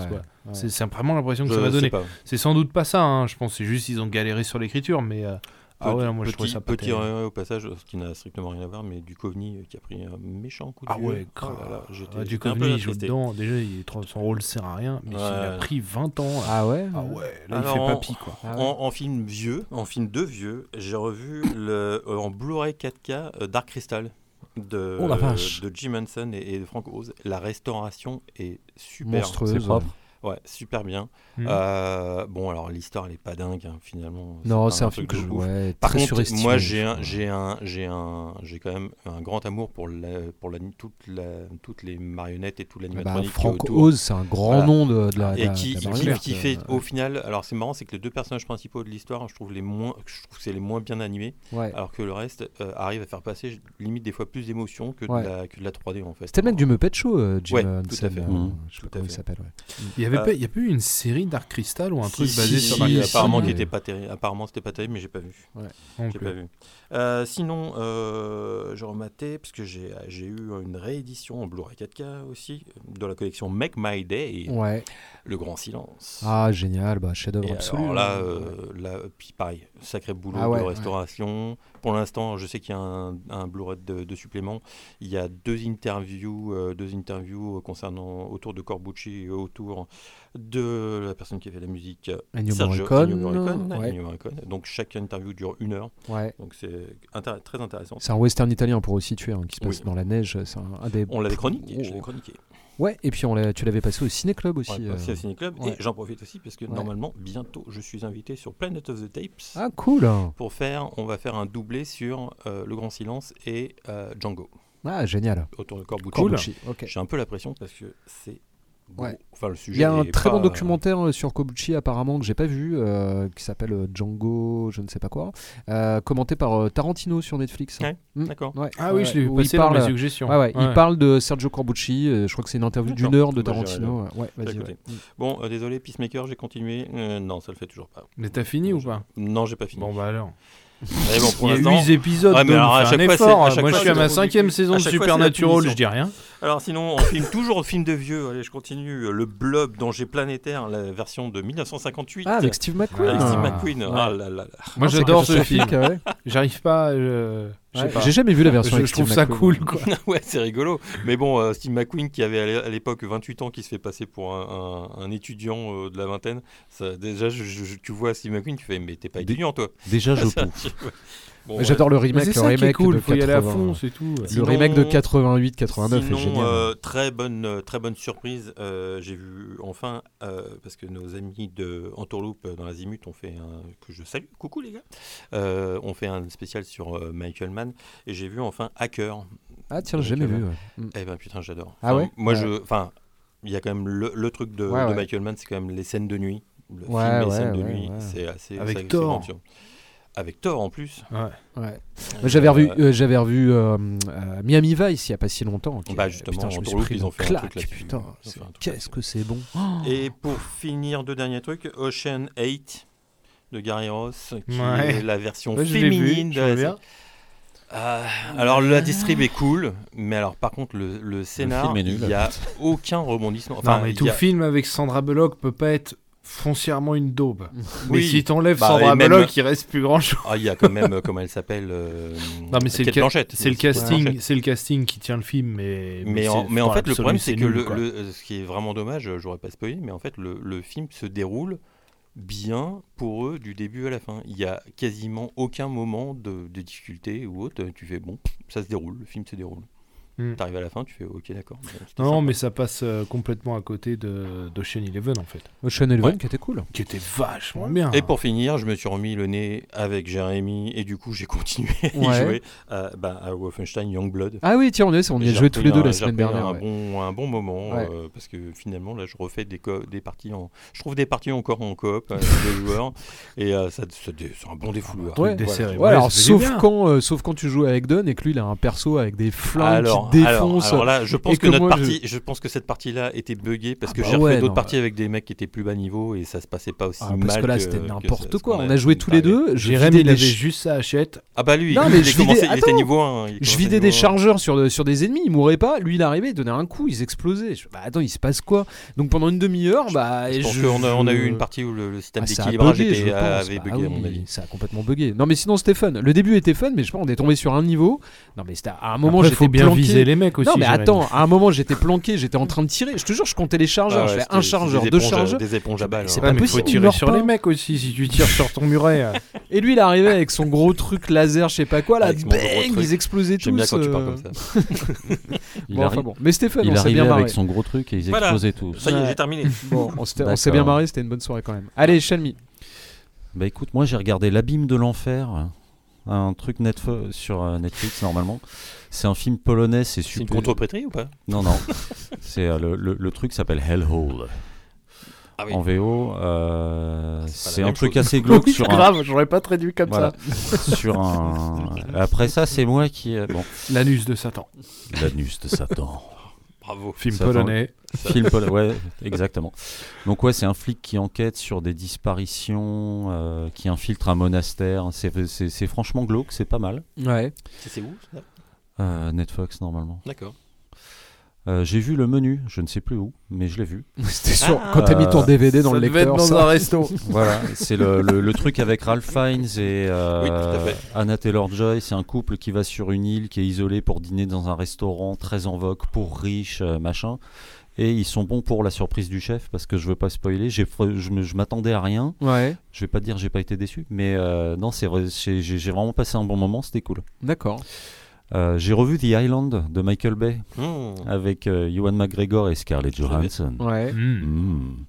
C'est vraiment l'impression que Je ça m'a donné. C'est sans doute pas ça, hein, je pense. C'est juste qu'ils ont galéré sur l'écriture, mais. euh, ah ouais, Petit- moi je petit, trouvais ça pas petit euh, au passage, ce qui n'a strictement rien à voir, mais du Duchovny euh, qui a pris un méchant coup de Ah vieux. ouais, Oh grave. j'étais- Ah, Duchovny, il joue dedans. Déjà, il est trop- son rôle sert à rien, mais il a Ouais. pris 20 ans. Ah ouais Ah ouais, là Alors, il fait papy quoi. Ah ouais. En, en film vieux, en film de vieux, j'ai revu le, euh, en Blu-ray 4K euh, Dark Crystal de, Oh de Jim Henson et, et de Frank Oz. La restauration est super. Monstrueuse. C'est propre. Ouais, super bien. Mhm. Euh, bon, alors l'histoire, elle est pas dingue hein, finalement. Non, c'est un film que je ouais, Par très contre, moi j'ai un, j'ai un, j'ai un, j'ai quand même un grand amour pour la, pour la, toute la, toutes les marionnettes et tout bah, l'animatronique Frank autour. Oz, c'est un grand Voilà. nom de, de la. et qui, de la qui- qui fait euh, au final alors c'est marrant c'est que les deux personnages principaux de l'histoire je trouve les moins je trouve que c'est les moins bien animés ouais. alors que le reste euh, arrive à faire passer limite des fois plus d'émotion que, de Ouais. la- que de la 3D en fait C'était le mec du Muppet Show, euh, Jim Ouais, Henson, tout à fait. euh. Je sais Tout pas à comment il ouais. Avait Euh, pas, il y a pas eu une série Dark Crystal ou un Si, truc si, basé si, sur Dark Crystal apparemment qui était pas terrible apparemment c'était pas terrible mais j'ai pas vu j'ai plus. pas vu Euh, sinon euh, j'ai rematé parce que j'ai j'ai eu une réédition en Blu-ray 4K aussi de la collection Make My Day Ouais. Le Grand Silence Ah, génial, bah, chef-d'œuvre absolu. alors là, hein. euh, là, puis pareil, sacré boulot Ah ouais, de ouais. restauration. Pour l'instant, je sais qu'il y a un, un Blu-ray de, de supplément. Il y a deux interviews, euh, deux interviews concernant autour de Corbucci et autour de la personne qui a fait la musique, Ennio Morricone, Ennio Morricone, ouais. Donc chaque interview dure une heure, Ouais. donc c'est intér- très intéressant. C'est un western italien pour resituer, hein, qui se passe Oui. dans la neige. C'est un, un des. On l'avait chroniqué, je Oh. l'avais chroniqué. Ouais, et puis on l'a- tu l'avais passé au Ciné-Club aussi. Euh. passé au Ciné Club ouais. et j'en profite aussi parce que Ouais. normalement, bientôt, je suis invité sur Planet of the Tapes. Ah, cool pour faire, on va faire un doublé sur euh, Le Grand Silence et euh, Django Ah, génial. autour de Corbucci. Corbucci, ok. J'ai un peu la pression parce que c'est. Ouais. Enfin, le sujet. Il y a un très pas- bon documentaire euh, sur Corbucci apparemment que j'ai pas vu, euh, qui s'appelle euh, Django, je ne sais pas quoi, euh, commenté par euh, Tarantino sur Netflix. Ouais, Mm. D'accord. Ouais. Ah oui, Ouais, je l'ai vu il dans parle- mes suggestions. Il parle de Sergio Corbucci. euh, je crois que c'est une interview d'une heure de Bah, Tarantino. Vas-y. ouais. Bon, euh, désolé, Peacemaker, j'ai continué. Euh, non, ça le fait toujours pas. Mais t'as fini ou pas? Non, j'ai pas fini. Bon bah alors. <laughs> Mais bon, pour Il y a l'instant. 8 épisodes, Ouais, mais alors, à chaque un fois, effort. à chaque Moi je suis à ma cinquième saison de Supernatural, je dis rien. Alors sinon, en film, <laughs> toujours en film de vieux, allez, je continue. Le Blob, Danger planétaire, la version de 1958. Ah, avec Steve McQueen. Avec Steve Ah. McQueen. Ouais. Ah là là là. Moi j'adore ce film. ouais. J'arrive pas. euh, je Ouais. J'ai jamais vu la version Je, avec je trouve Steve ça McQueen. cool quoi. <laughs> ouais, c'est rigolo. Mais bon, euh, Steve McQueen, qui avait à l'é- à l'époque 28 ans, qui se fait passer pour un, un- un étudiant euh, de la vingtaine, ça, déjà, je- je- tu vois Steve McQueen, tu fais, mais t'es pas étudiant, toi. Déjà, je <laughs> Ça. Bon, J'adore le remake, c'est le ça qui est remake cool. de Faut y aller à 80. fond, c'est tout. Le Sinon- remake de 88-89 Sinon, est génial. euh, très bonne, euh, très bonne surprise. euh, J'ai vu enfin euh, parce que nos amis de Entourloupe dans l'Azimut ont fait un que je salue. Coucou les gars. Euh, ont fait un spécial sur euh, Michael Mann et j'ai vu enfin Hacker. Ah tiens, j'ai jamais vu. ouais. Mm. Eh ben putain, j'adore. Ah ouais Moi Ouais. je, enfin, il y a quand même le, le truc de, Ouais, de ouais. Michael Mann, c'est quand même les scènes de nuit. Le Ouais, film, les ouais, scènes de ouais, nuit, ouais. c'est assez. Avec Thor. Avec Thor en plus. Ouais. Ouais. Moi, J'avais revu, Euh, euh, j'avais revu euh, euh, Miami Vice il y a pas si longtemps. qui- Bah, justement, putain, je me suis Entourloupe, pris ils ont fait un truc. Putain, qu'est-ce que c'est bon. Et pour finir, deux derniers trucs Ocean 8 de Gary Ross, qui Ouais. est la version Ouais, vu, féminine je de. Ah, alors la distrib est cool, mais alors par contre le, le scénar, film est nul. il n'y a aucun rebondissement. Enfin, non mais il tout a- film avec Sandra Bullock peut pas être foncièrement une daube. <laughs> Mais Oui. si t'enlèves Bah, Sandra même- Bullock, il reste plus grand chose. Ah, il y a quand même, euh, comment elle s'appelle euh, Non mais c'est le, ca- c'est le casting, c'est le casting qui tient le film, mais Mais, en, mais fait, le problème, c'est que nul, le, quoi. le- ce qui est vraiment dommage, euh, j'aurais pas spoilé, mais en fait, le, le film se déroule bien pour eux du début à la fin. Il y a quasiment aucun moment de, de difficulté ou autre. Tu fais bon, ça se déroule, le film se déroule. Hmm. T'arrives à la fin, tu fais ok, d'accord. Non, sympa. mais ça passe euh, complètement à côté de d'Ocean Eleven en fait, Ocean Eleven Ouais. qui était cool. qui était vachement bien. Et pour finir, je me suis remis le nez avec Jérémy et du coup j'ai continué <laughs> à y Ouais. jouer à, bah, à Wolfenstein Youngblood. Ah oui, tiens, on, est, on y a joué tous les deux un- la semaine dernière. Un, ouais. bon, un bon moment Ouais. euh, parce que finalement là je refais des, des parties en. Je trouve des parties encore en coop avec des joueurs <laughs> et euh, ça, c'est un bon défouloir. Voilà. alors, sauf, quand, euh, sauf quand tu joues avec Don et que lui il a un perso avec des flingues Alors, qui alors, là, je pense que, que notre moi, partie, je... pense que cette partie-là était buggée parce Ah que bah j'ai refait ouais, d'autres parties bah. avec des mecs qui étaient plus bas niveau et ça se passait pas aussi Ah, mal. parce que là c'était n'importe quoi. qu'on On a joué tous les arrivé. deux. Jérém, il avait juste ça achète. Ah bah lui, Non, lui, mais il, il était attends. niveau 1. il Je vidais des 1. chargeurs sur, de- sur des ennemis, ils mouraient pas. Lui, il arrivait, il donnait un coup, ils explosaient. Bah attends, il se passe quoi? Donc pendant une demi-heure, bah. Je pense je- qu'on a, on a eu une partie où le, le système Ah, d'équilibrage était- pense. avait Bah bugué à oui, mon avis. Ça a complètement bugué. Non, mais sinon c'était fun. Le début était fun, mais je sais pas, on est tombé sur un niveau. Non, mais c'était à un moment, j'étais bien planqué. Les mecs aussi. non, mais Jérémy. attends, à un moment, j'étais planqué, j'étais en train de tirer. Je te jure, je comptais les chargeurs. Ah ouais, je fais un chargeur, des deux éponges chargeurs. Des éponges à balles. C'est hein. pas mais possible, faut tirer sur pas. les mecs aussi si tu tires sur ton muret. euh. <laughs> Et lui, il arrivait avec son gros truc laser, je sais pas quoi, là, bang, ils explosaient tous. J'aime bien quand tu euh, parles comme ça. <laughs> Il, Bon, arri- enfin bon. Mais fun, il on s'est bien marré. avec son gros truc et ils explosaient tous. Ça y est, j'ai terminé. <laughs> Bon, on s'est bien marré, c'était une bonne soirée quand même. Allez, Shelmy. Bah écoute, moi j'ai regardé L'abîme de l'enfer, un truc Netf- sur euh, Netflix normalement. C'est un film polonais, c'est C'est une super. contreprétrie ou pas? Non, non. <laughs> c'est euh, le, le- le truc s'appelle Hellhole Ah oui. en VO. euh, C'est la c'est un truc chose. assez <laughs> glauque Oui, sur c'est un. grave, j'aurais pas traduit comme Voilà. <laughs> sur un. Après ça, c'est moi qui. euh, Bon, ça. L'anus de Satan. l'anus de Satan. Bravo. Film Ça polonais. Film polo- ouais, exactement. Donc ouais, c'est un flic qui enquête sur des disparitions, euh, qui infiltre un monastère. C'est, c'est- c'est franchement glauque, c'est pas mal. Ouais. C'est c'est où ça? Netflix normalement. D'accord. Euh, j'ai vu le menu, je ne sais plus où, mais je l'ai vu. <laughs> C'était sûr, Ah. quand t'as mis ton Euh, DVD dans ça le être lecteur. dans ça. un resto. <laughs> Voilà, c'est le, le- le truc avec Ralph Fiennes et euh, Oui. Anna Taylor-Joy. C'est un couple qui va sur une île qui est isolée pour dîner dans un restaurant très en vogue pour riches, euh, machin. Et ils sont bons pour la surprise du chef parce que je veux pas spoiler. J'ai, je, je m'attendais à rien. Ouais, Je vais pas dire j'ai pas été déçu, mais euh, non, c'est j'ai- j'ai vraiment passé un bon moment, c'était cool. d'accord. Euh, j'ai revu The Island de Michael Bay Hmm. avec euh, Ewan McGregor et Scarlett. Johansson. Ouais. Hmm. Mm.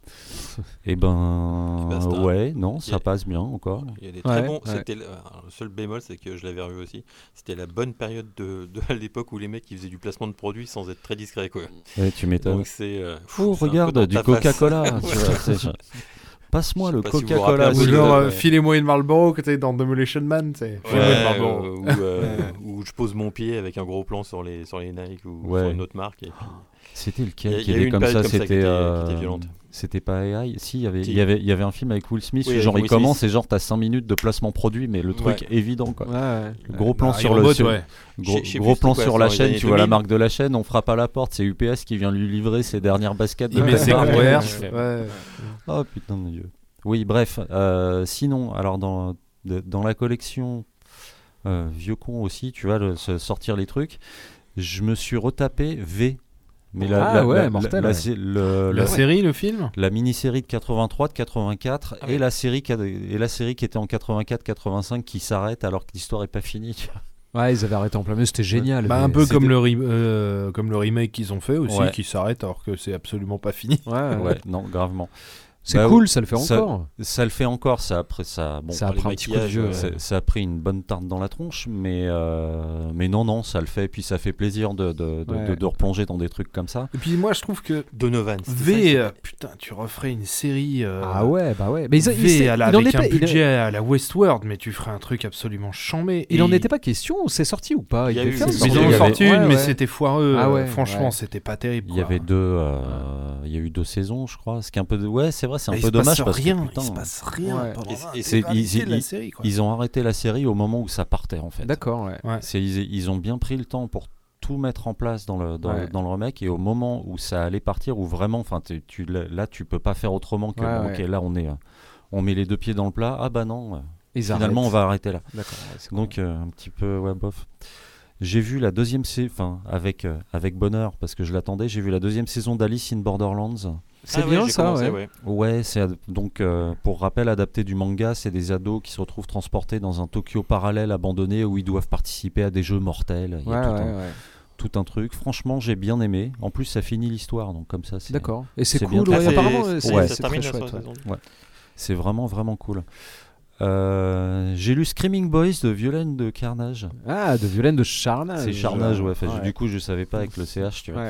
Et ben, Superstar. ouais, non, ça a- passe bien encore. Il y a des Ouais, très bons. ouais. C'était le, seul bémol, c'est que je l'avais revu aussi. C'était la bonne période de, de <laughs> à l'époque où les mecs ils faisaient du placement de produits sans être très discrets quoi. Ouais, tu m'étonnes. Donc c'est. euh, Oh, regarde, du. Coca-Cola. <laughs> Passe-moi le si Coca-Cola. rappelez Ou genre, euh, filez-moi une Marlboro que t'es dans Demolition Man, tu sais. Ouais, euh, ou, euh, <laughs> ou où je pose mon pied avec un gros plan sur les, sur les Nike ou Ouais. sur une autre marque. Et puis... C'était Il y lequel qui a eu était une comme ça? comme ça qui C'était était- euh, qui était violente. C'était pas AI Si, il y avait, Si. il y avait, il y avait un film avec Will Smith. Oui, genre, avec il Will commence Smith. et genre, t'as 5 minutes de placement produit, mais le truc Ouais. évident, quoi. Ouais, ouais. Le Gros plan Bah, sur le Bot, sur- ouais. gros, Je sais- plan c'était sur la chaîne. Tu vois la 2000. marque de la chaîne. On frappe à la porte. C'est UPS qui vient lui livrer ses dernières baskets. de met ses. Oh putain de Dieu. Oui, bref. euh, sinon, alors dans, de- dans la collection euh, Vieux con aussi, tu vois, le- se- sortir les trucs, je me suis retapé V. Mais la, Ah la- ouais, la- mortel, la- ouais. c'est le- La la- série, le film? la mini-série de 83, de 84 Ah et, ouais. la série qui a- et la série qui était en 84-85 qui s'arrête alors que l'histoire est pas finie. Ouais, ils avaient arrêté en plein milieu, c'était génial. Bah, un peu comme le, re- euh, comme le remake qu'ils ont fait aussi, Ouais. qui s'arrête alors que c'est absolument pas fini. Ouais, ouais. Ouais, non, gravement. C'est Bah, cool, ça le fait ça- encore. Ça le fait encore, ça après ça. Bon, ça a pris un petit coup de ouais. Ça, ça a pris une bonne tarte dans la tronche, mais, euh, mais non, non, ça le fait. Puis ça fait plaisir de, de, de, Ouais. de- de replonger dans des trucs comme ça. Et puis moi, je trouve que Donovan. V, euh, putain, tu referais une série. euh, Ah ouais, bah ouais. Mais V il, à la- il avec un pas, il, budget à la Westworld, mais tu ferais un truc absolument chambé. il Et en était pas question, c'est sorti ou pas? Il y a eu- une Mais ils sorti, en il ont y avait- sorti une, Ouais, mais c'était foireux. Ah ouais, Franchement, c'était pas terrible. Il y avait deux, il y a eu deux saisons, je crois. Ce qui est un peu, ouais, c'est vrai, c'est un peu dommage parce rien, que putain, il se passe rien Ouais. pendant Et- l'intégralité et c'est- ils- la série. Quoi. ils ont arrêté la série au moment où ça partait en fait. D'accord, ouais. Ouais. C'est ils, ils ont bien pris le temps pour tout mettre en place dans le dans, Ouais. le, dans le remake et au moment où ça allait partir où vraiment enfin tu là tu peux pas faire autrement que Ouais, bon, ouais. ok là on est euh, on met les deux pieds dans le plat ah bah non euh, Ils finalement on va arrêter là donc euh, un petit peu ouais bof j'ai vu la deuxième saison enfin avec euh, avec bonheur parce que je l'attendais j'ai vu la deuxième saison d'Alice in Borderlands. C'est Ah bien ça, commencé, ouais. ouais. Ouais, c'est donc euh, pour rappel adapté du manga, c'est des ados qui se retrouvent transportés dans un Tokyo parallèle abandonné où ils doivent participer à des jeux mortels. Il y a tout, ouais, un, ouais. tout un truc. Franchement, j'ai bien aimé. En plus, ça finit l'histoire, donc comme ça, c'est D'accord. Et c'est cool, bien ouais, fait. apparemment, c'est- très chouette. c'est vraiment vraiment cool. Euh, j'ai lu Screaming Boys de Violaine de Carnage. Ah, de Violaine de Charnage. c'est Charnage, ouais. Enfin, Ouais. Du coup, je savais pas avec le CH, tu vois.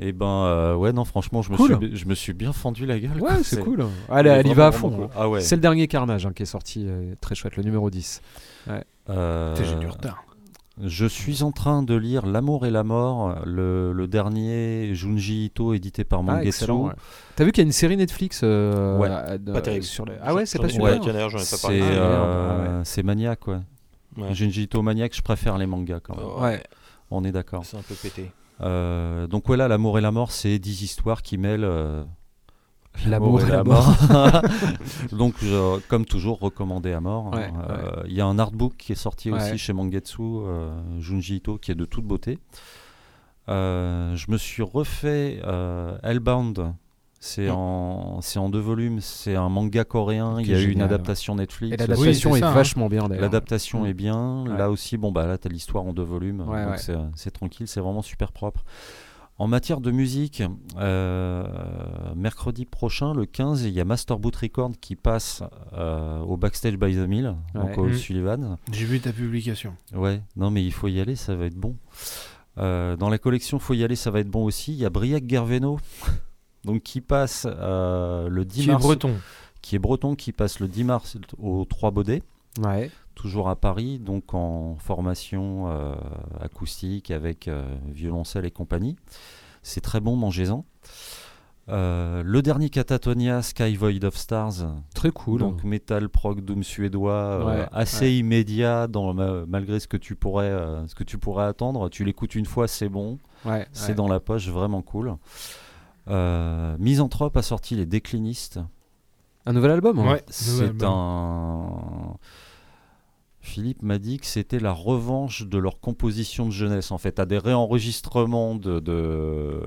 Ouais. Et ben, euh, ouais, non, franchement, je me, Cool. suis, je me suis bien fendu la gueule. Ouais, c'est cool. Allez, elle y va à fond. hein. cool. Ah ouais. C'est le dernier Carnage hein, qui est sorti, euh, très chouette, le numéro 10. Euh, Putain, J'ai du retard. Je suis en train de lire L'amour et la mort, le, le dernier Junji Ito édité par Ah, Mangetsu. ouais. T'as vu qu'il y a une série Netflix euh, Ouais. Pas terrible. sur le... Ah ouais, c'est pas super. c'est. Ah, euh, ah c'est maniaque, ouais. Ouais. Junji Ito maniaque, je préfère les mangas quand même. Ouais. On est d'accord. C'est un peu pété. Euh, donc voilà, L'amour et la mort, c'est 10 histoires qui mêlent euh, L'amour et la <laughs> donc je- comme toujours, recommandé à mort. Ouais, Euh, Il y a un artbook qui est sorti Ouais. aussi chez Mangetsu, euh, Junji Ito, qui est de toute beauté. Euh, je me suis refait Hellbound. C'est Mm. en, c'est en deux volumes. C'est un manga coréen. Il y a eu une adaptation Netflix. Et l'adaptation Oui, est ça, hein. vachement bien d'ailleurs. L'adaptation Mm. est bien. Ouais. Là aussi, bon bah là t'as l'histoire en deux volumes, Ouais, donc ouais. c'est- tranquille, c'est vraiment super propre. En matière de musique, euh, mercredi prochain, le 15, il y a Master Boot Record qui passe euh, au Backstage by the Mill, donc Ouais. au Mm. Sullivan. J'ai vu ta publication. Ouais, non mais il faut y aller, ça va être bon. Euh, dans la collection, faut y aller, ça va être bon aussi. Il y a Briac Gerveno, donc qui passe euh, le 10 Qui est mars, breton. qui est breton, qui passe le 10 mars au 3 Baudets Ouais. toujours à Paris, donc en formation euh, acoustique avec euh, violoncelle et compagnie. C'est très bon, mangez-en. Le dernier Catatonia, Sky Void of Stars, Très cool. donc metal prog doom suédois, Ouais, assez ouais. immédiat dans, malgré ce que tu pourrais, ce que tu pourrais attendre. Tu l'écoutes une fois, c'est bon, c'est dans la poche, vraiment cool. Euh, Misanthrope a sorti Les Déclinistes. Un nouvel album hein Ouais. C'est un. Philippe m'a dit que c'était la revanche de leur composition de jeunesse. En fait, à des réenregistrements de, de,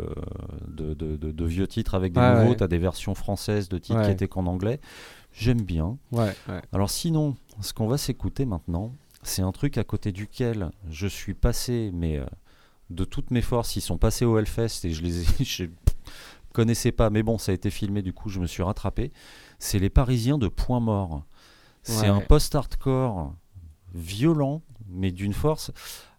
de, de- de- de vieux titres avec des Ouais, nouveaux, ouais. tu as des versions françaises de titres qui étaient qu'en anglais. J'aime bien. Ouais, ouais. Alors, sinon, ce qu'on va s'écouter maintenant, c'est un truc à côté duquel je suis passé, mais euh, de toutes mes forces, ils sont passés au Hellfest et je les ai. <laughs> je connaissais pas, mais bon, ça a été filmé, du coup, je me suis rattrapé. C'est Les Parisiens de Point Mort. C'est Ouais. un post-hardcore violent, mais d'une force.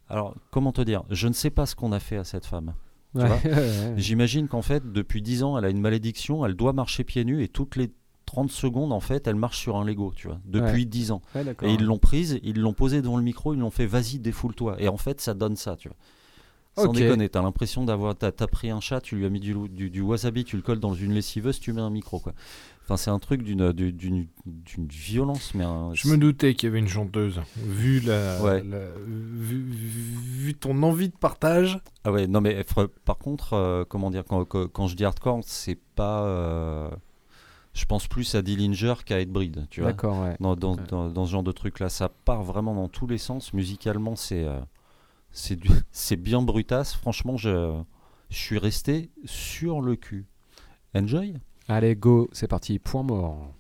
Alors, comment te dire? Je ne sais pas ce qu'on a fait à cette femme. Ouais, ouais, <laughs> ouais. J'imagine qu'en fait, depuis 10 ans, elle a une malédiction, elle doit marcher pieds nus et toutes les 30 secondes, en fait, elle marche sur un Lego, tu vois, depuis 10 ans. Ouais. Et ils l'ont prise, ils l'ont posée devant le micro, ils l'ont fait vas-y, défoule-toi. Et en fait, ça donne ça, tu vois. Sans Ok. déconner, t'as l'impression d'avoir. T'as t'as pris un chat, tu lui as mis du, du, du wasabi, tu le colles dans une lessiveuse, tu mets un micro, quoi. Enfin, c'est un truc d'une d'une- d'une d'une violence, mais un- Je me doutais qu'il y avait une chanteuse. Vu, la, Ouais. la- vu, vu- vu ton envie de partage, Ah ouais, non mais par contre, euh, comment dire, quand, quand, quand je dis hardcore, c'est pas. euh, je pense plus à Dillinger qu'à Ed Breed, tu vois. D'accord, ouais. Dans, dans, Ouais. dans, dans ce genre de truc là, ça part vraiment dans tous les sens. Musicalement, c'est euh, <laughs> c'est bien brutasse. Franchement, je suis resté sur le cul. Enjoy? Allez, go, c'est parti, point mort.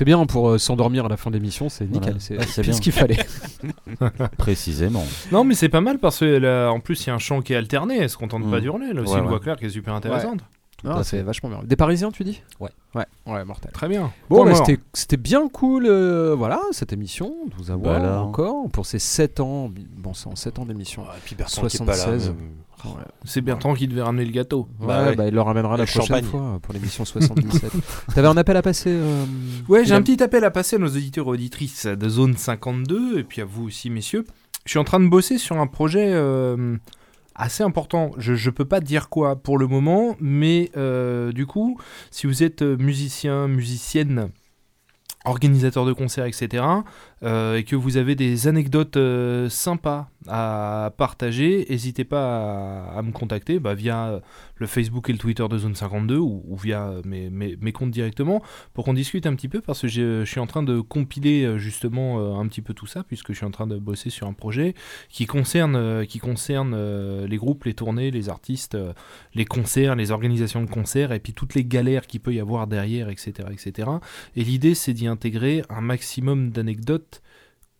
C'est bien pour euh, s'endormir à la fin de l'émission, c'est nickel, Voilà. c'est Ouais, c'est pile bien. ce qu'il fallait. <laughs> Précisément. Non, mais c'est pas mal parce que là, en plus, il y a un chant qui est alterné. Elle se contente Mm. pas d'hurler. Là aussi, Ouais, une ouais. voix claire qui est super intéressante. Ah, à c'est fait. vachement bien. Des Parisiens, tu dis? Ouais. Ouais, ouais, mortel. Très bien. Bon, Point bah, mort. c'était c'était bien cool, euh, voilà, cette émission, de vous avoir Bah là. encore pour ces 7 ans. Bon, c'est en 7 ans d'émission. Et puis Bertrand qui est pas là. 76. même. Ouais. C'est Bertrand qui devait ramener le gâteau. Bah ouais. bah, il le ramènera la Le prochaine champagne. fois pour l'émission 77. <laughs> T'avais un appel à passer euh, Ouais, j'ai un petit appel à passer à nos auditeurs et auditrices de zone 52 et puis à vous aussi, messieurs. Je suis en train de bosser sur un projet euh, assez important. Je, je peux pas dire quoi pour le moment, mais euh, du coup, si vous êtes euh, musicien, musicienne, organisateur de concerts, etc., euh, et que vous avez des anecdotes euh, sympas à partager, n'hésitez pas à, me contacter bah, via euh, le Facebook et le Twitter de Zone 52 ou, via mes, comptes directement pour qu'on discute un petit peu parce que je suis en train de compiler justement un petit peu tout ça puisque je suis en train de bosser sur un projet qui concerne, qui concerne les groupes, les tournées, les artistes, les concerts, les organisations de concerts et puis toutes les galères qu'il peut y avoir derrière, etc. etc. Et l'idée c'est d'y intégrer un maximum d'anecdotes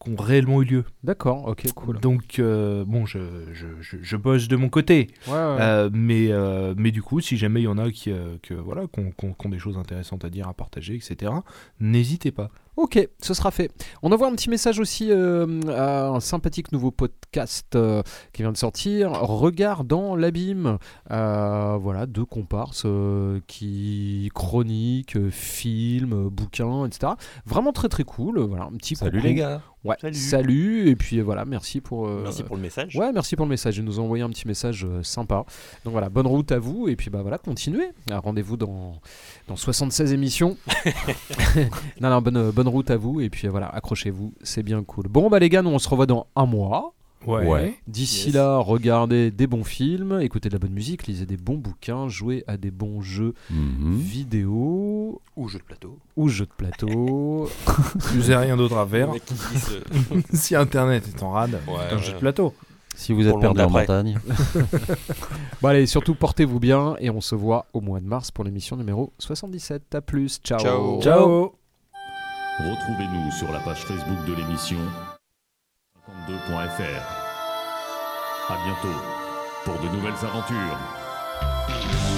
qui ont réellement eu lieu. D'accord, ok, cool. Donc, euh, bon, je, je, je, je bosse de mon côté. Ouais, ouais. Euh, mais, euh, mais du coup, si jamais il y en a qui, que, voilà, qui ont, qui ont- qui ont des choses intéressantes à dire, à partager, etc., n'hésitez pas. Ok, ce sera fait. On envoie un petit message aussi euh, à un sympathique nouveau podcast euh, qui vient de sortir. Regard dans l'abîme. Euh, voilà, deux comparses euh, qui chroniquent, films, bouquins, etc. Vraiment très très cool. Voilà, un petit Salut coucou. les gars. Ouais, Salut. salut. Et puis voilà, merci pour. euh, Merci pour le message. Ouais, merci pour le message. Ils nous ont envoyé un petit message euh, sympa. Donc voilà, bonne route à vous. Et puis bah voilà, continuez. Rendez-vous dans, dans 76 émissions. <laughs> <laughs> non, non, bonne, bonne route à vous. Et puis euh, voilà, accrochez-vous, c'est bien cool. Bon, bah les gars, nous on se revoit dans un mois. Ouais. D'ici Yes. là, regardez des bons films, écoutez de la bonne musique, lisez des bons bouquins, jouez à des bons jeux Mhm. vidéo Ou jeu de plateau. ou jeux de plateau. <laughs> Vous n'avez rien d'autre à faire. euh, <laughs> si Internet est en rade, Ouais, un ouais. jeu de plateau. Si vous Pour êtes perdu en montagne. <laughs> bon allez, surtout portez-vous bien et on se voit au mois de mars pour l'émission numéro 77. À plus, ciao. Ciao. Ciao Retrouvez-nous sur la page Facebook de l'émission 52.fr. À bientôt pour de nouvelles aventures.